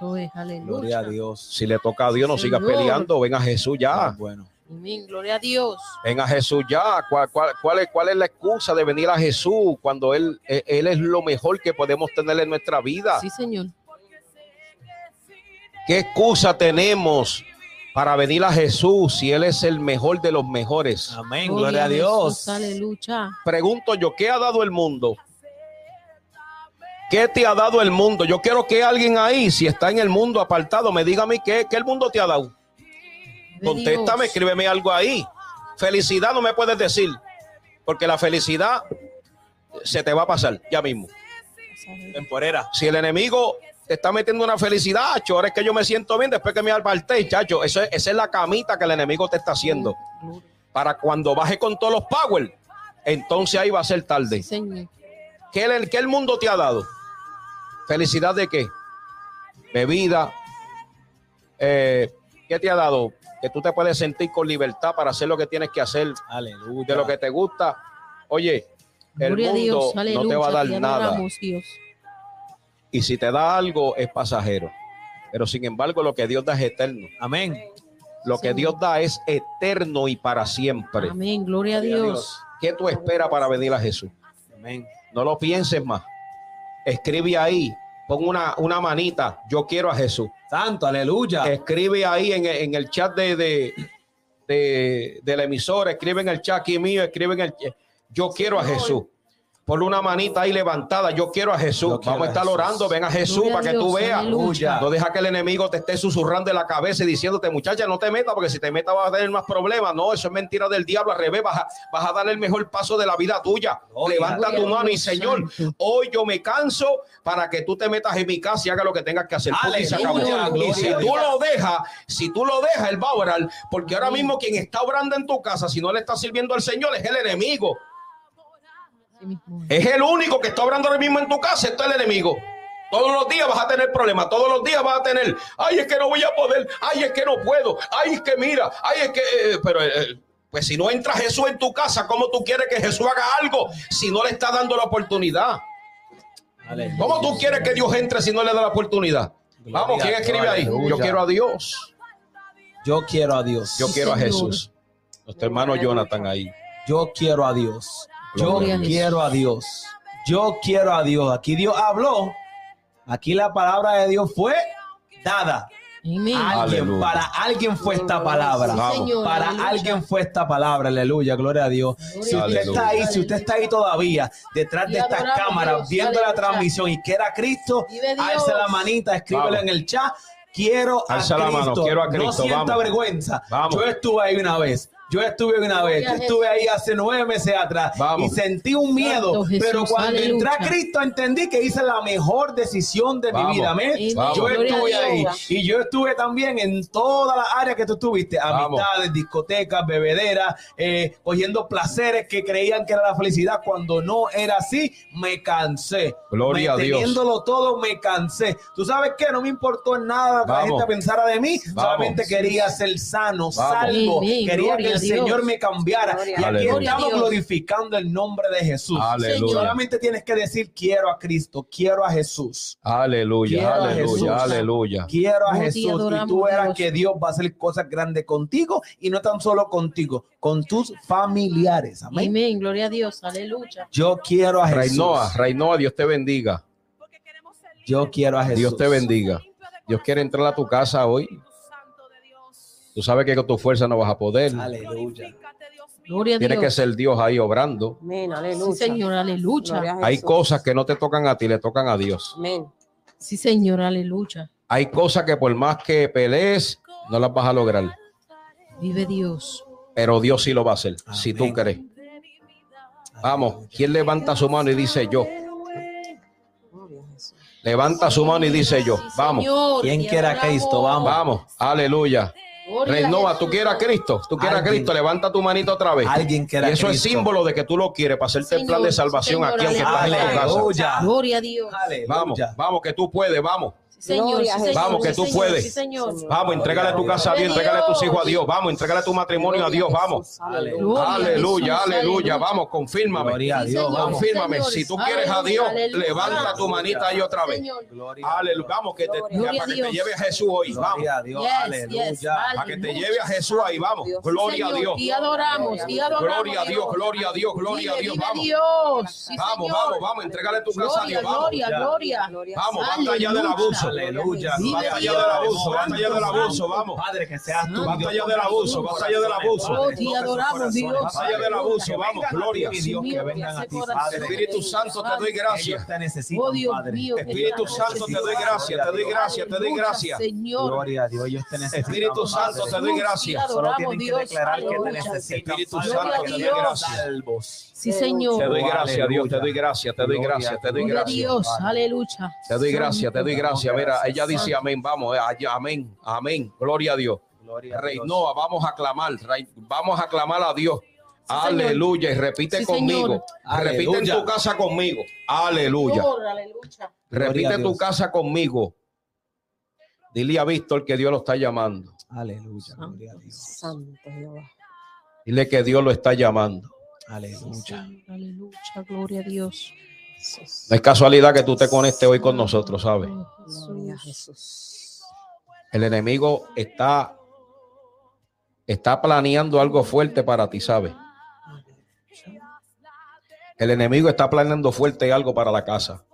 Aleluya. Eso es, Gloria a. Dios. Si le toca a Dios, no sigas Señor. peleando, ven a Jesús ya. Bueno. Amén. Gloria a Dios. Ven a Jesús ya. ¿Cuál, cuál, cuál es, cuál es la excusa de venir a Jesús cuando él, él- él es lo mejor que podemos tener en nuestra vida? Sí, Señor. ¿Qué excusa tenemos para venir a Jesús si Él es el mejor de los mejores? Amén. Gloria a Dios. Jesús, Aleluya. Pregunto yo, ¿qué ha dado el mundo? ¿Qué te ha dado el mundo? Yo quiero que alguien ahí, si está en el mundo apartado, me diga a mí qué, qué el mundo te ha dado. Contéstame, Dios. escríbeme algo ahí. Felicidad no me puedes decir, porque la felicidad se te va a pasar ya mismo. Temporera. Si el enemigo te está metiendo una felicidad, acho, ahora es que yo me siento bien después que me aparté, chacho. Eso es, esa es la camita que el enemigo te está haciendo. Para cuando baje con todos los power, entonces ahí va a ser tarde. Sí, Señor. ¿Qué el, qué el mundo te ha dado? ¿Felicidad de qué? Bebida. Eh, ¿Qué te ha dado? Que tú te puedes sentir con libertad para hacer lo que tienes que hacer, Aleluya. de lo que te gusta. Oye, el Gloria a mundo Dios. no te va a dar nada. Dios. Y si te da algo, es pasajero. Pero sin embargo, lo que Dios da es eterno. Amén. Lo que. Dios da es eterno y para siempre. Amén. Gloria a Gloria a Dios. ¿Qué tú esperas para venir a Jesús? Amén. No lo pienses más. Escribe ahí, pon una, una manita, yo quiero a Jesús. Santo, aleluya. Escribe ahí en, en el chat de, de, de, de la emisora, escribe en el chat aquí mío, escribe en el yo quiero a Jesús. Ponle una manita ahí levantada, yo quiero a Jesús. Yo Vamos a estar Jesús. orando, ven a Jesús Gloria para que tú Dios, veas. aleluya. No deja que el enemigo te esté susurrando en la cabeza y diciéndote, muchacha, no te metas, porque si te metas vas a tener más problemas. No, eso es mentira del diablo. Al revés, vas a, vas a dar el mejor paso de la vida tuya. Gloria Levanta tu mano y Señor, hoy yo me canso para que tú te metas en mi casa y haga lo que tengas que hacer. Y se acabó. Aleluya, Y gloria si tú lo dejas, si tú lo dejas, él va a orar. Porque ahora mismo quien está orando en tu casa, si no le está sirviendo al Señor, es el enemigo. Mismo es. El único que está orando ahora mismo en tu casa, esto es el enemigo. Todos los días vas a tener problemas, todos los días vas a tener, ay, es que no voy a poder, ay, es que no puedo, ay, es que mira, ay, es que, eh, pero, eh, pues si no entra Jesús en tu casa, ¿cómo tú quieres que Jesús haga algo si no le está dando la oportunidad? Aleluya. ¿Cómo tú quieres que Dios entre si no le da la oportunidad? Gloria Vamos, ¿quién escribe ahí? Yo quiero a Dios, Yo quiero a Dios. yo quiero a. Jesús. Nuestro hermano Jonathan ahí. Yo quiero a Dios. Yo a quiero a Dios. Yo quiero a Dios. Aquí Dios habló. Aquí la palabra de Dios fue dada. Alguien, para alguien fue esta palabra. Sí, Vamos. Señor, Para aleluya. alguien fue esta palabra, aleluya, gloria a Dios. Si Gloria usted está ahí, si usted está ahí todavía, detrás de Y estas adoramos a cámaras, Dios, viendo la transmisión y quiera a Cristo, alza la manita, escríbelo Vamos. en el chat. Quiero a la Cristo. mano, quiero a No Cristo, sienta vamos. vergüenza. Vamos. Yo estuve ahí una vez. Yo estuve una vez, yo estuve ahí hace nueve meses atrás Vamos. y sentí un miedo, Jesús, pero cuando entré a. Cristo entendí que hice la mejor decisión de Vamos. mi vida. amén. Vamos. Yo estuve ahí y yo estuve también en todas las áreas que tú estuviste, amistades, discotecas, bebederas, eh, cogiendo placeres que creían que era la felicidad cuando no era así, me cansé. Gloria Me- a Dios. Teniéndolo todo, me cansé. ¿Tú sabes qué? No me importó en nada que la gente pensara de mí, Vamos. solamente quería ser sano, Vamos. salvo, quería que el Dios. Señor me cambiara. Gloria y aquí estamos glorificando el nombre de Jesús. Aleluya. Solamente tienes que decir quiero a Cristo, quiero a Jesús. Aleluya, Quiero a aleluya, Jesús. aleluya. Quiero a Jesús y tú verás Dios. que Dios va a hacer cosas grandes contigo y no tan solo contigo, con tus familiares. Amén. Amén. Gloria a Dios. Aleluya. Yo quiero a Jesús. Reinoa, Reinoa, Dios te bendiga. Yo quiero a Jesús. Dios te bendiga. Dios quiere entrar a tu casa hoy. Tú sabes que con tu fuerza no vas a poder. Aleluya. Gloria a Tiene Dios. que ser Dios ahí obrando. Amén, Sí, aleluya. Señor. Aleluya. Hay cosas que no te tocan a ti, le tocan a Dios. Amén. Sí, Señor. Aleluya. Hay cosas que por más que pelees, no las vas a lograr. Vive Dios. Pero Dios sí lo va a hacer, Amén. si tú crees. Vamos, ¿quién levanta su mano y dice yo? Gloria a Jesús. Levanta su mano y dice yo. Sí, Vamos, ¿Quién te quiere a adoramos. Cristo? Vamos. vamos, aleluya. Renova, tú quieres a Cristo, tú quieres a. Cristo, levanta tu manito otra vez. Alguien que era Y eso es símbolo de que tú lo quieres para hacerte el plan de salvación Señor, aquí, aunque estás en tu casa. Gloria a Dios. Vamos, vamos, que tú puedes, vamos. Señor, a sí, Vamos, que sí, tú señor, puedes. sí, señor. Vamos, entrégale tu casa a Dios, entrégale tus hijos a Dios. Vamos, entrégale tu matrimonio a Dios, vamos. Aleluya. A Aleluya, aleluya. Vamos, confírmame. Gloria a Dios. Vamos. Confírmame. Si tú quieres a Dios, levanta tu manita ahí otra vez. A Aleluya. Vamos, que te, a para que te lleve a Jesús hoy. Vamos. Gloria a Dios. Yes, Aleluya. Para que te lleve a Jesús ahí. Vamos. Gloria a Dios. Y adoramos, y adoramos. Gloria a Dios, gloria a Dios, gloria a Dios. Vamos. Vamos, vamos, vamos. Entrégale tu casa a Dios. Vamos. gloria, gloria. Gloria. Vamos, basta ya del abuso. Aleluya. Basta ya del abuso, basta ya del abuso. Vamos. Padre, que seas tú. Basta ya del abuso, basta ya del abuso. Oh, te adoramos, Dios. Basta ya del abuso. Vamos, gloria. Dios, que vengan a ti, Padre. Espíritu Santo, te doy gracias. Te necesitan, Oh, Padre. Espíritu te Santo, te doy gracias, te doy gracias, te doy gracias. Señor. Gloria a Dios, ellos te necesitan. Espíritu Santo, te doy gracias. Solo tienen que declarar que te necesitan. Espíritu Padre, Santo, te doy gracias. Sí, Te Señor. doy gracias, Dios, te doy gracias, te doy gracias, te doy gracias. Dios. Aleluya. Te doy gracias, te doy gracias. Mira, Gracias. ella dice amén, vamos, eh, allá, amén, amén. Gloria a Dios. Gloria a Rey Dios. Noah, vamos a clamar, rey- vamos a clamar a Dios. Aleluya, y repite Sí, conmigo. Repite en tu casa conmigo. Aleluya. Repite tu casa conmigo. Dile a Víctor que Dios lo está llamando. Aleluya. Gloria a Dios. Santo Jehová. Dile que Dios lo está llamando. Aleluya. Aleluya. Gloria a Dios. No es casualidad que tú te conectes hoy con nosotros, ¿sabes? El enemigo está, está planeando algo fuerte para ti, ¿sabes? El enemigo está planeando fuerte algo para la casa.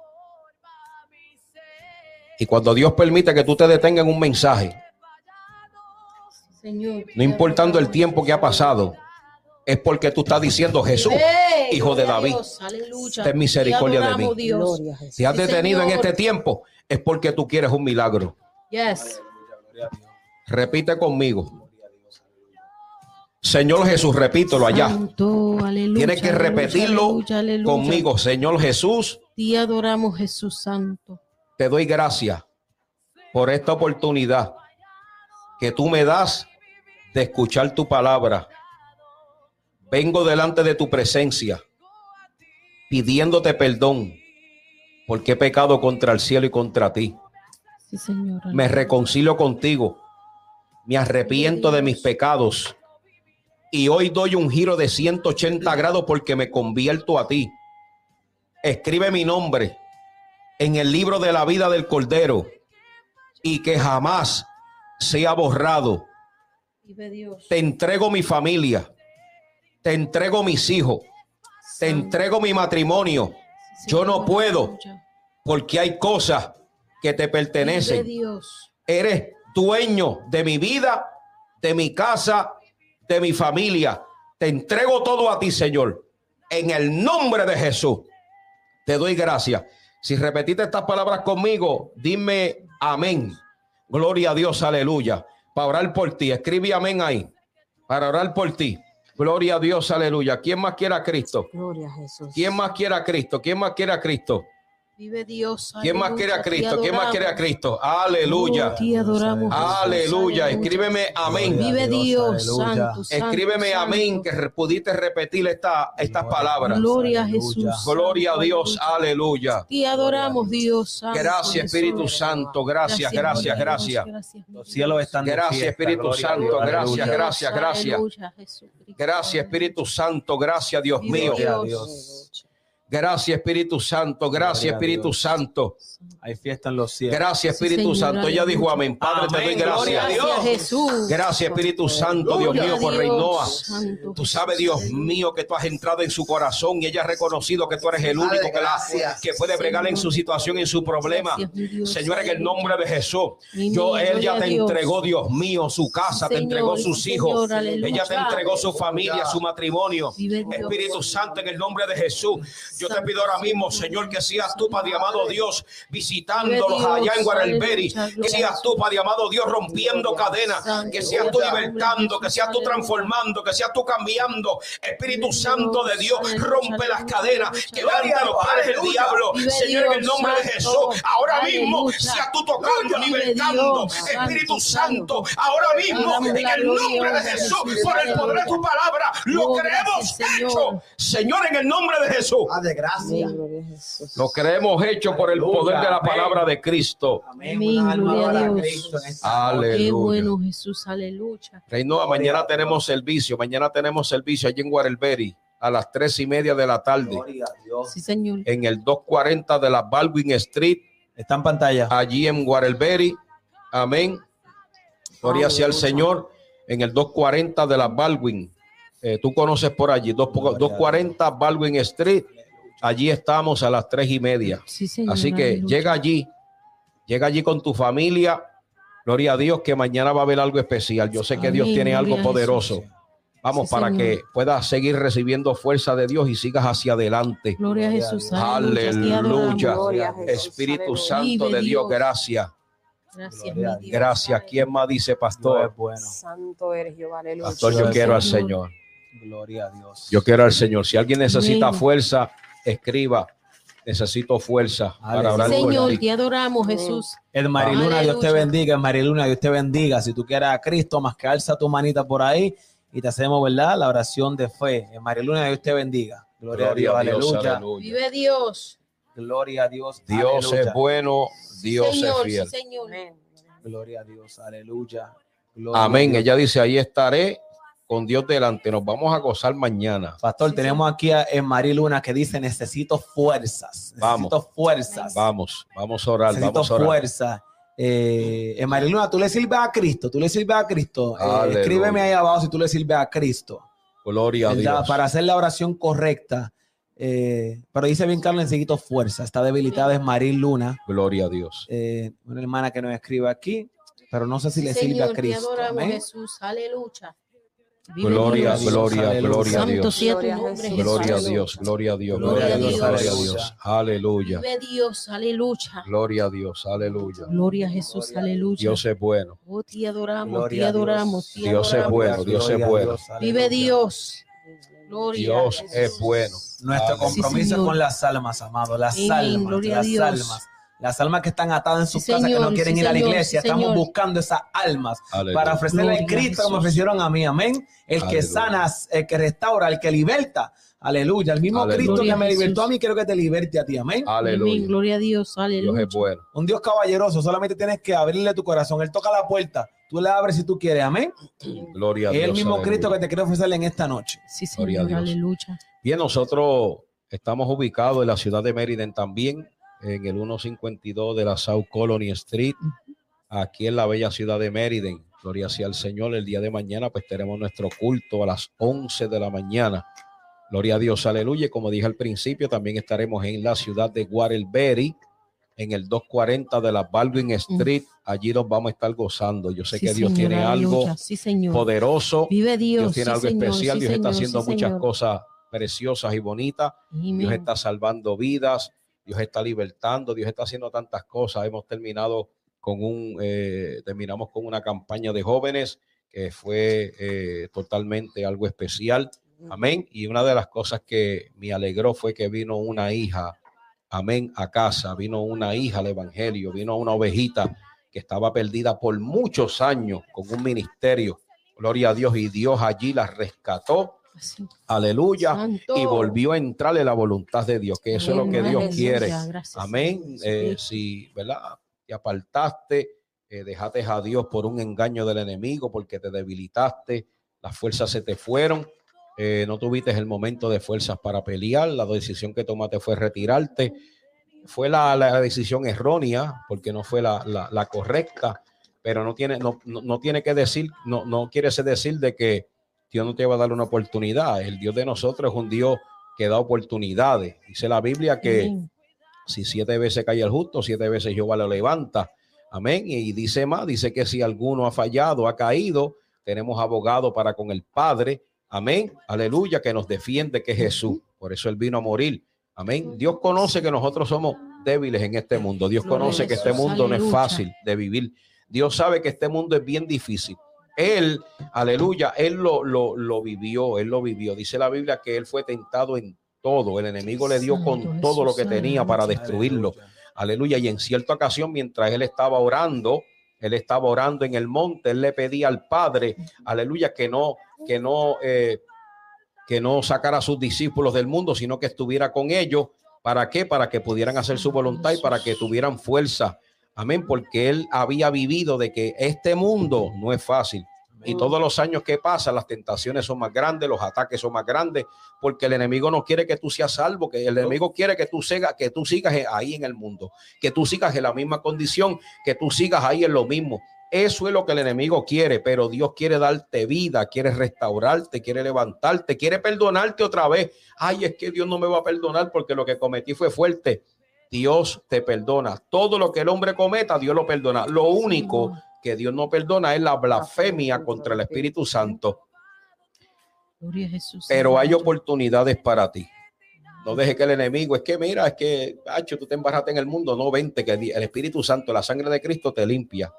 Y cuando Dios permite que tú te detengas en un mensaje, Señor. no importando el tiempo que ha pasado, es porque tú estás diciendo Jesús, Hijo de David, ten misericordia de Te adoramos, mí. Si has detenido en este tiempo, es porque tú quieres un milagro. Yes. Repite conmigo. Señor Jesús, repítelo allá. Santo, aleluya. Tienes que repetirlo aleluya, aleluya. Conmigo, Señor Jesús, Te adoramos, Jesús Santo. te doy gracias por esta oportunidad que tú me das de escuchar tu palabra. Vengo delante de tu presencia pidiéndote perdón porque he pecado contra el cielo y contra ti. Sí. Me reconcilio contigo, me arrepiento de mis pecados y hoy doy un giro de 180 grados porque me convierto a ti. Escribe mi nombre en el libro de la vida del Cordero y que jamás sea borrado. Te entrego mi familia, te entrego mis hijos, te entrego mi matrimonio, yo no puedo. porque hay cosas que te pertenecen. Eres dueño de mi vida, de mi casa, de mi familia. Te entrego todo a ti, Señor. En el nombre de Jesús, te doy gracias. Si repetiste estas palabras conmigo, dime amén. Gloria a Dios, aleluya. Para orar por ti, escribe amén ahí. para orar por ti. Gloria a Dios, aleluya. ¿Quién más quiere a Cristo? Gloria a Jesús. ¿Quién más quiere a Cristo? ¿Quién más quiere a Cristo? Vive Dios. ¿Quién más quiere a Cristo? ¿Quién más quiere a Cristo? Aleluya. Te adoramos. Jesús, Aleluya. aleluya. Escríbeme amén. Vive Dios, Aleluya. santo, santo, Escríbeme santo. amén, que pudiste repetir esta, estas palabras. Gloria a. Jesús. Gloria a Dios, aleluya. Te adoramos, Dios. santo, Gracias. Espíritu Santo. Gracias, gracias, gracias. Los cielos están Gracias. Espíritu Santo, gracias, gracias, gracias. Gracias, Espíritu Santo. Gracias, Dios mío. Gracias, Espíritu Santo. Gracias, Espíritu. Santo. Hay fiesta en los cielos. Gracias, Espíritu Santo. Ella dijo amén. Padre, te doy Amén, gloria a gracias. Dios. Gracias, Jesús. Gracias, Espíritu Santo, Dios mío, por Reinoa. Tú sabes, Dios mío, que tú has entrado en su corazón y ella ha reconocido que tú eres el único que, la, que puede bregar en su situación, en su problema. Señor, en el nombre de Jesús, yo, niño, él ya gloria te entregó, Dios mío, su casa, te entregó sus hijos, ella te entregó su familia, su matrimonio. Espíritu Santo, en el nombre de Jesús, yo te pido ahora mismo, Señor, que seas tú, Padre amado Dios, visitándolos allá en Guarelberi, que seas tú, Padre amado Dios, rompiendo cadenas, que seas tú libertando, que seas tú transformando, que seas tú cambiando. Espíritu Santo de Dios, rompe las cadenas que van a los padres del diablo. Señor, en el nombre de. Jesús, ahora mismo seas tú tocando, libertando. Espíritu Santo, ahora mismo, en el nombre de Jesús, por el poder de tu palabra, lo creemos hecho. Señor, en el nombre de Jesús. Padre, gracias. Amén, gloria a Jesús. Lo creemos hecho por el poder de la palabra de Cristo. Amén. Qué Aleluya. bueno, Jesús, aleluya. Reinoa, mañana tenemos servicio. Mañana tenemos servicio allí en Guarelberi a las tres y media de la tarde. Sí, Señor. en el 240 de la Baldwin Street, Está en pantalla. allí en Guarelberi. Amén. Gloria sea al Señor. En el 240 de la Baldwin. Eh, tú conoces por allí, dos- 240 Baldwin Street. Allí estamos a las tres y media. Sí, Señor. Así que aleluya. llega allí, llega allí con tu familia. Gloria a Dios que mañana va a haber algo especial. Yo sé que Dios tiene algo poderoso. Vamos Sí, para Señor. que puedas seguir recibiendo fuerza de Dios y sigas hacia adelante. Gloria a Jesús. Dios. Aleluya. Te adoramos. Aleluya. Gloria a Jesús. Espíritu Aleluya. Santo de Dios, gracias. Gracias, Gloria a mi Dios. Gracias. ¿Quién más dice, pastor? es bueno. Santo eres Jehová, aleluya. Pastor, yo quiero al Señor. Señor. Gloria a Dios. Yo quiero al Señor. Si alguien necesita Amén. fuerza, escriba. Necesito fuerza para por Señor, te adoramos, Jesús. El Mariluna, Dios te bendiga. El Mariluna, Dios te bendiga. Si tú quieres a Cristo, más que alza tu manita por ahí y te hacemos, ¿verdad? La oración de fe. El Mariluna, Dios te bendiga. Gloria, a Dios, aleluya. aleluya. Vive Dios. Gloria a Dios. Dios aleluya. es bueno, Dios Señor, es fiel. sí, Señor. Gloria a Dios, aleluya. Gloria a Amén. Dios. Ella dice, ahí estaré con Dios delante. Nos vamos a gozar mañana. Pastor, Sí, tenemos aquí a en Mariluna que dice, necesito fuerzas. Vamos. Necesito fuerzas. Vamos, vamos a orar, necesito vamos a orar. fuerza. Eh, en Mariluna, tú le sirves a Cristo, tú le sirves a Cristo. Eh, escríbeme ahí abajo si tú le sirves a Cristo. Gloria a ¿verdad? Dios. Para hacer la oración correcta. Eh, pero dice bien Carlos, necesito fuerza. Está debilitada es Maril Luna, Gloria a Dios. eh, una hermana que nos escribe aquí, pero no sé si Sí, le sirve a te Cristo. adoramos, Amén. Jesús. Aleluya. Gloria, gloria, gloria a Dios. Gloria a. Dios, gloria a Dios, Gloria gloria a Dios, gloria a Dios. Aleluya. Vive Dios. Aleluya. Gloria a Dios, aleluya. Gloria a Jesús. Aleluya. Dios es bueno. Oh, te adoramos, te adoramos, Dios es bueno, Dios es bueno. Vive. Dios. Gloria Dios es bueno. Nuestro compromiso con las almas, amado, las almas, gloria a las Dios. almas. Las almas que están atadas en sus Sí, casas, que no quieren sí, ir a la iglesia. sí, Estamos Señor. buscando esas almas Aleluya. para ofrecerle a Cristo como ofrecieron a mí. Amén. El que Aleluya. sana, el que restaura, el que liberta. Aleluya. El mismo Aleluya. Cristo Gloria que me libertó a mí, quiero que te liberte a ti. Amén. Amén. Aleluya. Gloria a Dios. Dios Aleluya. es bueno. Un Dios caballeroso, solamente tienes que abrirle tu corazón. Él toca la puerta, tú le abres si tú quieres. Amén. (clears throat) Gloria a Es Dios. el mismo aleluya. Cristo que te quiere ofrecerle en esta noche. Sí, Gloria a Señor. Dios. Aleluya. Bien, nosotros estamos ubicados en la ciudad de Meriden también, en el 152 de la South Colony Street, aquí en la bella ciudad de Meriden. Gloria sea al Señor. El día de mañana, pues tenemos nuestro culto a las 11 de la mañana. Gloria a Dios, aleluya. Como dije al principio, también estaremos en la ciudad de Guarelberi, en el 240 de la Baldwin Street. Allí nos vamos a estar gozando. Yo sé Sí, que Dios tiene aleluya. algo Sí, Señor. poderoso. Vive Dios. Dios tiene sí, algo Señor, especial. Dios está Señor, haciendo sí, muchas cosas preciosas y bonitas. Dios está salvando vidas, Dios está libertando, Dios está haciendo tantas cosas. Hemos terminado con un, eh, terminamos con una campaña de jóvenes que fue eh, totalmente algo especial. Amén. Y una de las cosas que me alegró fue que vino una hija, amén, a casa, vino una hija al Evangelio, vino una ovejita que estaba perdida por muchos años con un ministerio. Gloria a Dios. Y Dios allí la rescató. Aleluya. Santo. Y volvió a entrar en la voluntad de Dios, que eso es lo que. Dios Aleluya. quiere. Gracias, Amén. Eh, si, ¿verdad? Te apartaste, eh, dejaste a Dios por un engaño del enemigo, porque te debilitaste, las fuerzas se te fueron, eh, no tuviste el momento de fuerzas para pelear, la decisión que tomaste fue retirarte. Fue la, la decisión errónea, porque no fue la, la- la correcta, pero no tiene, no, no, no tiene que decir, no, no quiere decir de que Dios no te va a dar una oportunidad. El Dios de nosotros es un Dios que da oportunidades. Dice la Biblia que Amén. si siete veces cae el justo, siete veces Jehová lo levanta. Amén. Y dice más, dice que si alguno ha fallado, ha caído, tenemos abogado para con el Padre. Amén. Aleluya, que nos defiende, que es Jesús. Por eso Él vino a morir. Amén. Dios conoce que nosotros somos débiles en este mundo. Dios conoce que este mundo no es fácil de vivir. Dios sabe que este mundo es bien difícil. Él, aleluya, Él lo, lo, lo vivió, Él lo vivió. Dice la Biblia que Él fue tentado en todo. El enemigo le dio con todo lo que tenía para destruirlo. Aleluya. Y en cierta ocasión, mientras él estaba orando, él estaba orando en el monte, él le pedía al Padre, aleluya, que no, que no, eh, que no sacara a sus discípulos del mundo, sino que estuviera con ellos. ¿Para qué? Para que pudieran hacer su voluntad y para que tuvieran fuerza. Amén. Porque él había vivido de que este mundo no es fácil. Y todos los años que pasan, las tentaciones son más grandes, los ataques son más grandes, porque el enemigo no quiere que tú seas salvo, que el enemigo quiere que tú, sigas, que tú sigas ahí en el mundo, que tú sigas en la misma condición, que tú sigas ahí en lo mismo. Eso es lo que el enemigo quiere, pero Dios quiere darte vida, quiere restaurarte, quiere levantarte, quiere perdonarte otra vez. Ay, es que Dios no me va a perdonar porque lo que cometí fue fuerte. Dios te perdona. Todo lo que el hombre cometa, Dios lo perdona. Lo único que Dios no perdona es la blasfemia contra el Espíritu Santo. Pero hay oportunidades para ti. No deje que el enemigo, es que mira, es que, Hacho, tú te embarraste en el mundo. No, vente, que el Espíritu Santo, la sangre de Cristo te limpia.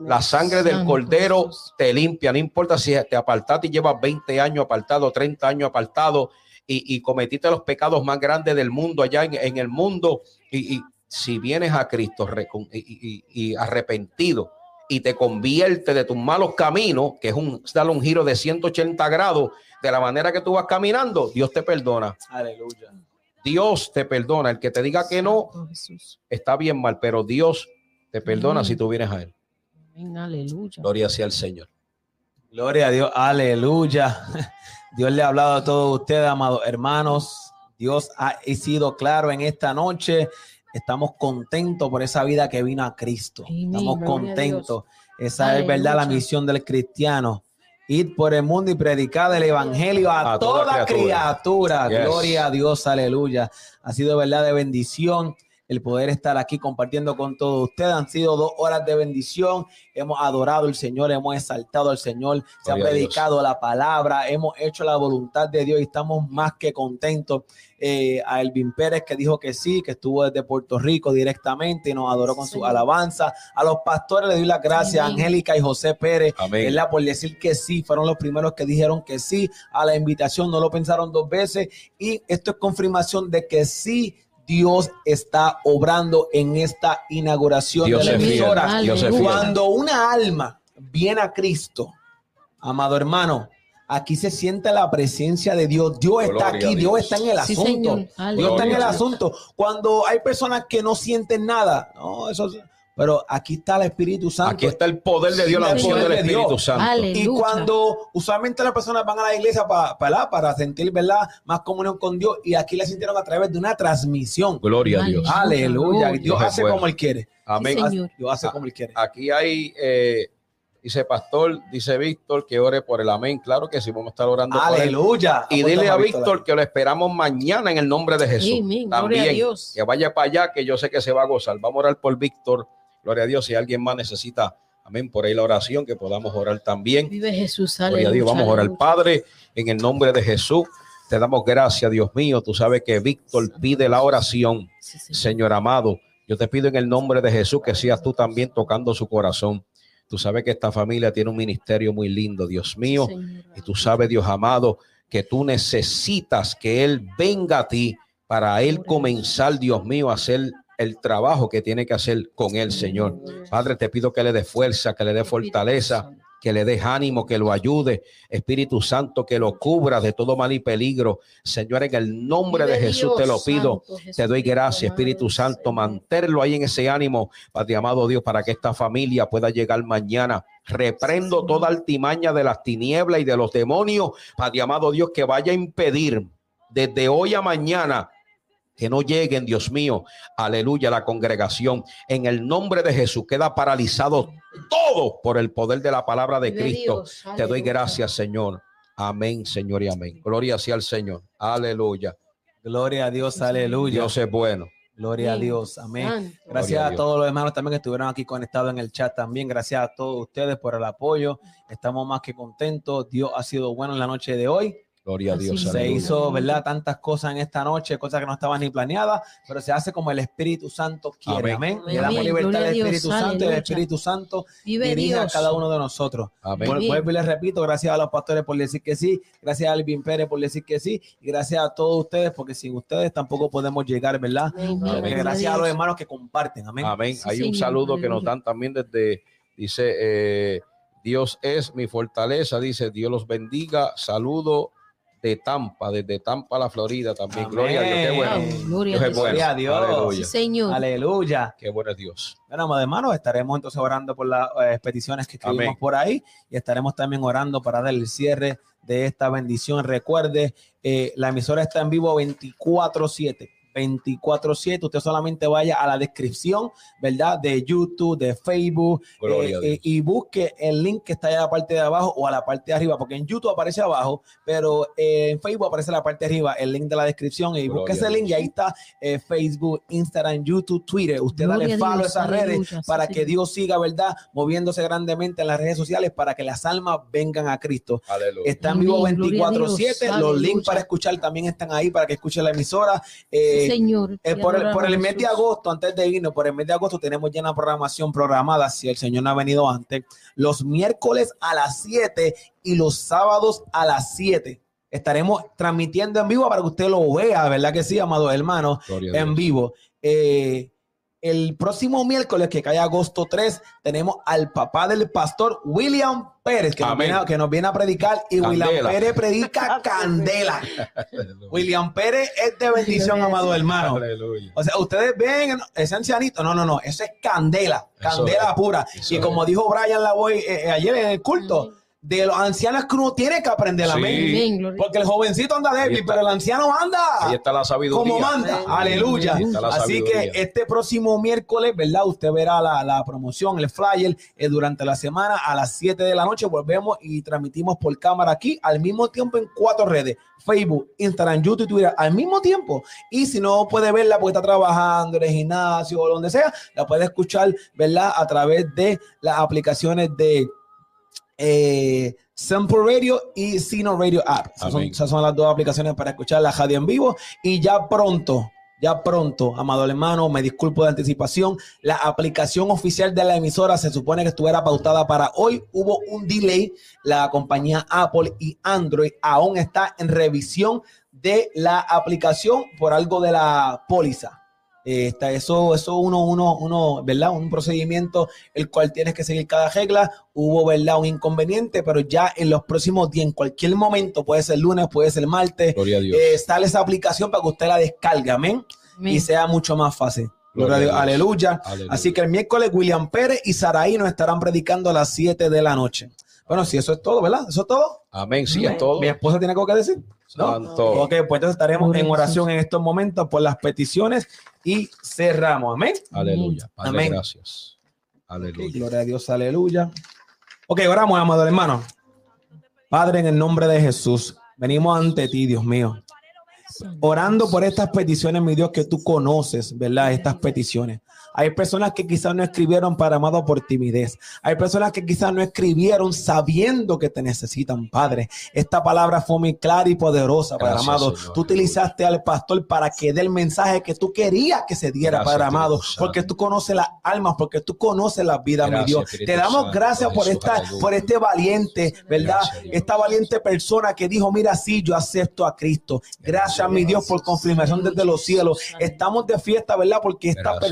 La sangre del Cordero te limpia. No importa si te apartaste y llevas 20 años apartado, 30 años apartado y, y cometiste los pecados más grandes del mundo allá en, en el mundo. Y, y si vienes a Cristo y, y- y arrepentido y te convierte de tus malos caminos, que es un, darle un giro de 180 grados de la manera que tú vas caminando, Dios te perdona. Aleluya. Dios te perdona. El que te diga que no está bien mal, pero Dios te perdona Amén. si tú vienes a Él. Amén, aleluya. Gloria sea al Señor. Gloria a Dios, aleluya. Dios le ha hablado a todos ustedes, amados hermanos. Dios ha sido claro en esta noche. Estamos contentos por esa vida que vino a Cristo. Amén. Estamos contentos. Esa es verdad la misión del cristiano. Ir por el mundo y predicar el evangelio a, A toda toda, criatura. criatura. Yes. Gloria a Dios, aleluya. Ha sido verdad de bendición el poder estar aquí compartiendo con todos ustedes. Han sido dos horas de bendición. Hemos adorado al Señor, hemos exaltado al Señor, se ha Gloria a predicado la palabra, hemos hecho la voluntad de Dios y estamos más que contentos. Eh, a Elvin Pérez que dijo que sí, que estuvo desde Puerto Rico directamente y nos adoró con su Señor. alabanza. A los pastores le doy las gracias, Amén. Angélica y José Pérez, Amén. ¿verdad? Por decir que sí, fueron los primeros que dijeron que sí a la invitación, no lo pensaron dos veces y esto es confirmación de que sí. Dios está obrando en esta inauguración Dios de la emisora. Cuando una alma viene a Cristo, amado hermano, aquí se siente la presencia de Dios. Dios está Gloria aquí, Dios Dios. está en el Sí, asunto. Señor. Dios está en Gloria el asunto. Cuando hay personas que no sienten nada, no, eso es- pero aquí está el Espíritu Santo. Aquí está el poder de Dios, la El unción poder del Dios. Espíritu Santo. Aleluya. Y cuando usualmente las personas van a la iglesia para, para, para sentir ¿verdad? más comunión con Dios, y aquí la sintieron a través de una transmisión. Gloria a Dios. Aleluya. Dios hace bueno. como Él quiere. Amén. Sí, Señor. Dios hace como Él quiere. Aquí hay, eh, dice pastor, dice Víctor, que ore por el amén. Claro que sí, vamos a estar orando por él. Aleluya. Y dile a Víctor que lo esperamos mañana en el nombre de Jesús. Amén. Gloria a También Dios. que vaya para allá, que yo sé que se va a gozar. Vamos a orar por Víctor. Gloria a Dios. Si alguien más necesita, amén, por ahí la oración, que podamos orar también. Vive Jesús. Gloria a Dios. Vamos a orar. Padre, en el nombre de Jesús. Te damos gracias, Dios mío. Tú sabes que Víctor pide la oración. Señor. Amado, yo te pido en el nombre de Jesús que seas tú también tocando su corazón. Tú sabes que esta familia tiene un ministerio muy lindo, Dios mío. Y tú sabes, Dios amado, que tú necesitas que Él venga a ti para Él comenzar, Dios mío, a hacer el trabajo que tiene que hacer con Él, Señor. Padre, te pido que le dé fuerza, que le dé fortaleza, que le des ánimo, que lo ayude. Espíritu Santo, que lo cubra de todo mal y peligro. Señor, en el nombre de Jesús te lo pido. Santo, Te doy gracias, Espíritu Santo. Mantenerlo ahí en ese ánimo, Padre amado Dios, para que esta familia pueda llegar mañana. Reprendo toda altimaña de las tinieblas y de los demonios, Padre amado Dios, que vaya a impedir desde hoy a mañana que no lleguen, Dios mío, aleluya, la congregación. En el nombre de Jesús queda paralizado todo por el poder de la palabra de Cristo. Dios, Te doy gracias, Señor. Amén, Señor, y amén. Gloria sea al Señor. Aleluya. Gloria a Dios, aleluya. Dios es bueno. Gloria a. Dios, amén. Santo. Gracias Gloria a a todos los hermanos también que estuvieron aquí conectados en el chat también. Gracias a todos ustedes por el apoyo. Estamos más que contentos. Dios ha sido bueno en la noche de hoy. Gloria a Dios. Se aleluya. hizo, ¿verdad? Tantas cosas en esta noche, cosas que no estaban ni planeadas, pero se hace como el Espíritu Santo quiere. Amén. Amén. Le damos libertad al a Dios. Espíritu Santo y el. Espíritu Santo Vive dirige a Dios. cada uno de nosotros. Amén. Vuel- Vuelvo y les repito, gracias a los pastores por decir que sí, gracias a Alvin Pérez por decir que sí, y gracias a todos ustedes, porque sin ustedes tampoco podemos llegar, ¿verdad? Amén. Amén. gracias a los hermanos que comparten, amén. Amén. Sí, Hay un Señor. saludo que nos dan también desde, dice, eh, Dios es mi fortaleza, dice, Dios los bendiga. Saludo de Tampa, desde Tampa, la Florida también. Amén. Gloria a Dios, qué bueno. Gloria Dios a es Dios. bueno. Gloria a Dios. Aleluya. Sí, Señor. Aleluya. Qué bueno es Dios. Bueno, amados hermanos, estaremos entonces orando por las eh, peticiones que escribimos Amén. por ahí y estaremos también orando para dar el cierre de esta bendición. Recuerde, eh, la emisora está en vivo 24-7. 24-7, usted solamente vaya a la descripción, ¿verdad? De YouTube, de Facebook, eh, eh, y busque el link que está allá a la parte de abajo o a la parte de arriba, porque en YouTube aparece abajo, pero eh, en Facebook aparece la parte de arriba, el link de la descripción, y busque ese link y ahí está eh, Facebook, Instagram, YouTube, Twitter. Usted Gloria dale follow a Dios, esas redes sí, para que. Dios siga, ¿verdad? Moviéndose grandemente en las redes sociales para que las almas vengan a Cristo. Aleluya. Está en vivo Amén, gloria a 24-7. Dios, Los links para escuchar también están ahí para que escuche la emisora. Eh, Señor. eh, por, el, por el adoramos, mes de agosto, antes de irnos, por el mes de agosto tenemos ya una programación programada, si el Señor no ha venido antes, los miércoles a las 7 y los sábados a las 7. Estaremos transmitiendo en vivo para que usted lo vea, ¿verdad que sí, amados hermanos? Gloria en vivo. Eh, el próximo miércoles, que cae agosto 3, tenemos al papá del pastor William Pérez, que, nos viene, a- que nos viene a predicar. Y William. Pérez predica (laughs) candela. William Pérez es de bendición, amado hermano. Aleluya. O sea, ustedes ven ese ancianito. No, no, no. Eso es candela. Candela pura. Y como es. dijo Brian Lavoy eh, eh, ayer en el culto, de los ancianos que uno tiene que aprender. Sí. Amén. Amén, gloria. Porque el jovencito anda débil, pero el anciano anda Ahí está la sabiduría. como manda. Amén. Aleluya. Así que este próximo miércoles, ¿verdad? Usted verá la, la promoción, el flyer eh, durante la semana a las 7 de la noche. Volvemos y transmitimos por cámara aquí al mismo tiempo en cuatro redes: Facebook, Instagram, YouTube y Twitter al mismo tiempo. Y si no puede verla porque está trabajando en el gimnasio o donde sea, la puede escuchar, ¿verdad? A través de las aplicaciones de eh, Sample Radio y Sino Radio App. Esas son, esas son las dos aplicaciones para escuchar la radio en vivo. Y ya pronto, ya pronto, amado hermano, me disculpo de anticipación. La aplicación oficial de la emisora se supone que estuviera pautada para hoy. Hubo un delay. La compañía Apple y Android aún está en revisión de la aplicación por algo de la póliza. Eh, está eso, eso uno, uno, uno, ¿verdad? Un procedimiento el cual tienes que seguir cada regla. Hubo, ¿verdad? Un inconveniente, pero ya en los próximos días, en cualquier momento, puede ser lunes, puede ser martes, Gloria a Dios. eh, sale esa aplicación para que usted la descargue, amén, y sea mucho más fácil. Gloria a Dios. Gloria a Dios. Aleluya. Aleluya. Así que el miércoles William Pérez y Saraí nos estarán predicando a las 7 de la noche. Bueno, si eso es todo, ¿verdad? ¿Eso es todo? Amén. Sí, es todo. Mi esposa tiene algo que decir. ¿no? Ok, pues entonces estaremos en oración en estos momentos por las peticiones y cerramos. Amén. Aleluya. Padre, Amén. gracias. Aleluya. gloria a Dios, aleluya. Ok, oramos, amado hermano. Padre, en el nombre de Jesús, venimos ante ti, Dios mío, orando por estas peticiones, mi Dios, que tú conoces, ¿verdad? Estas peticiones. Hay personas que quizás no escribieron para amado por timidez. Hay personas que quizás no escribieron sabiendo que te necesitan, Padre. Esta palabra fue muy clara y poderosa, Padre Gracias, amado. Señor. Tú utilizaste al pastor para que dé el mensaje que tú querías que se diera, Gracias, Padre amado, porque tú conoces las almas, porque tú conoces las vidas, mi Dios. Espíritu Te damos Santo, gracias por esta, aleluya. por este valiente, ¿verdad? Gracias. Esta valiente persona que dijo, mira, sí, yo acepto a Cristo. Gracias, mi Dios, por confirmación desde los cielos. Estamos de fiesta, ¿verdad? Porque esta Gracias,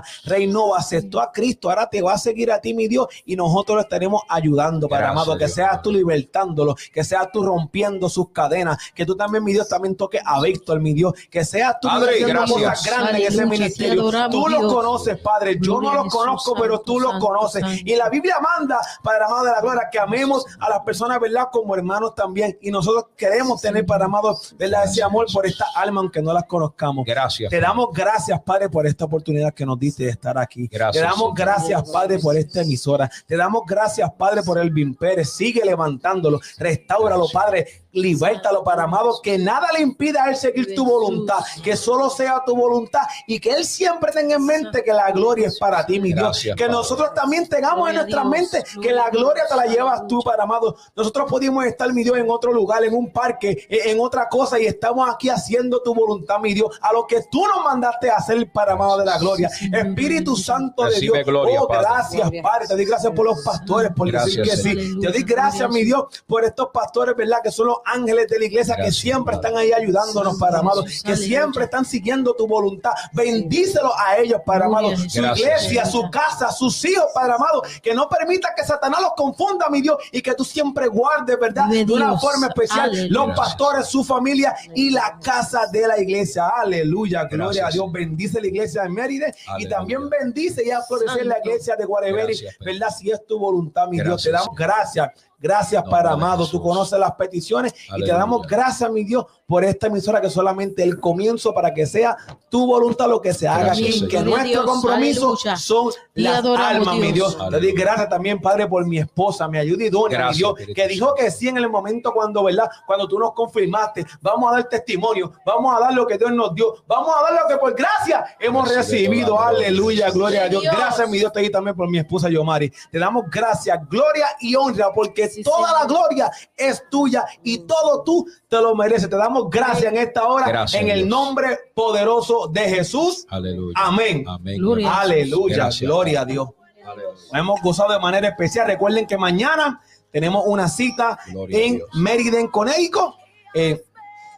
persona, Reinova, aceptó a Cristo. Ahora te va a seguir a ti, mi Dios, y nosotros lo estaremos ayudando, Padre Gracias, amado. Que Dios. seas tú libertándolo, que seas tú rompiendo sus cadenas, que tú también, mi Dios, también toques a Víctor, mi Dios, que seas tú Padre, haciendo gracias. cosas grandes en ese Aleluya, te ministerio. adoramos, Tú lo Dios. conoces, Padre. Yo Gloria no lo Jesús, conozco, pero santo, tú lo conoces. santo. Y la Biblia manda, Padre amado de la gloria, que amemos a las personas, ¿verdad? Como hermanos también. Y nosotros queremos tener, Padre amado, ¿verdad? Ese amor por esta alma, aunque no las conozcamos. Gracias. Te damos gracias, Padre, por esta oportunidad que nos diste de estar aquí. Gracias, Te damos gracias, Padre, por esta emisora. Te damos gracias, Padre, por el Pérez. Sigue levantándolo. Restáuralo, Padre. Libértalo, Padre amado. Que nada le impida a él seguir tu voluntad. Que solo sea tu voluntad. Y que él siempre tenga en mente que la gloria es para ti, mi Dios. Gracias, Que Padre. nosotros también tengamos en nuestra mente que la gloria te la llevas tú, Padre amado. Nosotros pudimos estar, mi Dios, en otro lugar, en un parque, en otra cosa, y estamos aquí haciendo tu voluntad, mi Dios, a lo que tú nos mandaste a hacer, Padre amado de la gloria. Espíritu Santo de Dios. gloria, oh, gracias. Padre. Te doy gracias por los pastores, por decir Gracias, que sí. Te doy gracias, mi Dios, por estos pastores, ¿verdad? Que son los ángeles de la iglesia que siempre Padre. están ahí ayudándonos, Padre amado, que siempre están siguiendo tu voluntad. Bendícelos a ellos, Padre amado. Su Gracias, iglesia, su casa, sus hijos, Padre amado, que no permita que Satanás los confunda, mi Dios, y que tú siempre guardes, ¿verdad? De De una Dios. forma especial, Aleluya. los pastores, su familia y la casa de la iglesia. Aleluya, gloria Gracias, a Dios. Bendice la iglesia de Mérida y también bendice y a florecer la iglesia de Guareveri. ¿verdad? Si es tu voluntad, mi Dios, te damos gracias. Gracias, No, Padre amado. Tú Jesús. conoces las peticiones y te damos gracias, mi Dios, por esta emisora que solamente el comienzo para que sea tu voluntad lo que se haga Gracias, aquí. Señor. Que nuestro Dios, compromiso aleluya. son Y las adoramos, almas, mi Dios. Te doy gracias también, Padre, por mi esposa, mi ayuda idónea, mi Gracias, Dios, Espíritu que dijo que sí en el momento cuando, ¿verdad? Cuando tú nos confirmaste, vamos a dar testimonio, vamos a dar lo que Dios nos dio, vamos a dar lo que por gracia hemos recibido. Aleluya, gloria a Dios. Dios. Gracias, mi Dios, te doy también por mi esposa Yomari. Te damos gracias, gloria y honra, porque Sí, toda la gloria es tuya y todo tú te lo mereces. Te damos gracias en esta hora, Gracias, en el Dios. nombre poderoso de Jesús. Aleluya. Amén. Amén. Gloria. Aleluya, Gracias. gloria a Dios. Aleluya. Hemos gozado de manera especial. Recuerden que mañana tenemos una cita Gloria en. Meriden, Connecticut, eh,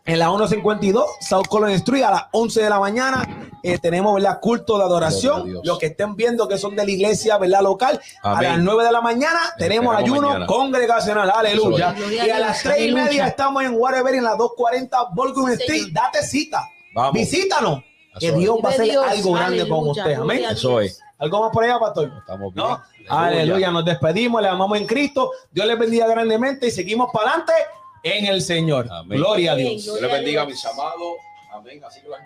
en la 152 South Colony Street a las 11 de la mañana. Eh, tenemos ¿verdad? culto de a adoración. Los que estén viendo que son de la iglesia ¿verdad? local, a Amén. las 9 de la mañana tenemos ayuno mañana. congregacional. Aleluya. A Y a las 3 y Aleluya. media estamos en Waterbury en la 240 Bolton Sí, Street. Date cita. Vamos. Visítanos. Que Eso es. Dios va a hacer Dios. algo grande con Aleluya. usted. Amén. A Eso es. ¿Algo más por allá, pastor? Estamos bien. ¿No? Aleluya, nos despedimos, le amamos en Cristo. Dios les bendiga grandemente y seguimos para adelante en el Señor. Amén. Gloria a. Dios. Dios le bendiga a mis amados. Amén. Así que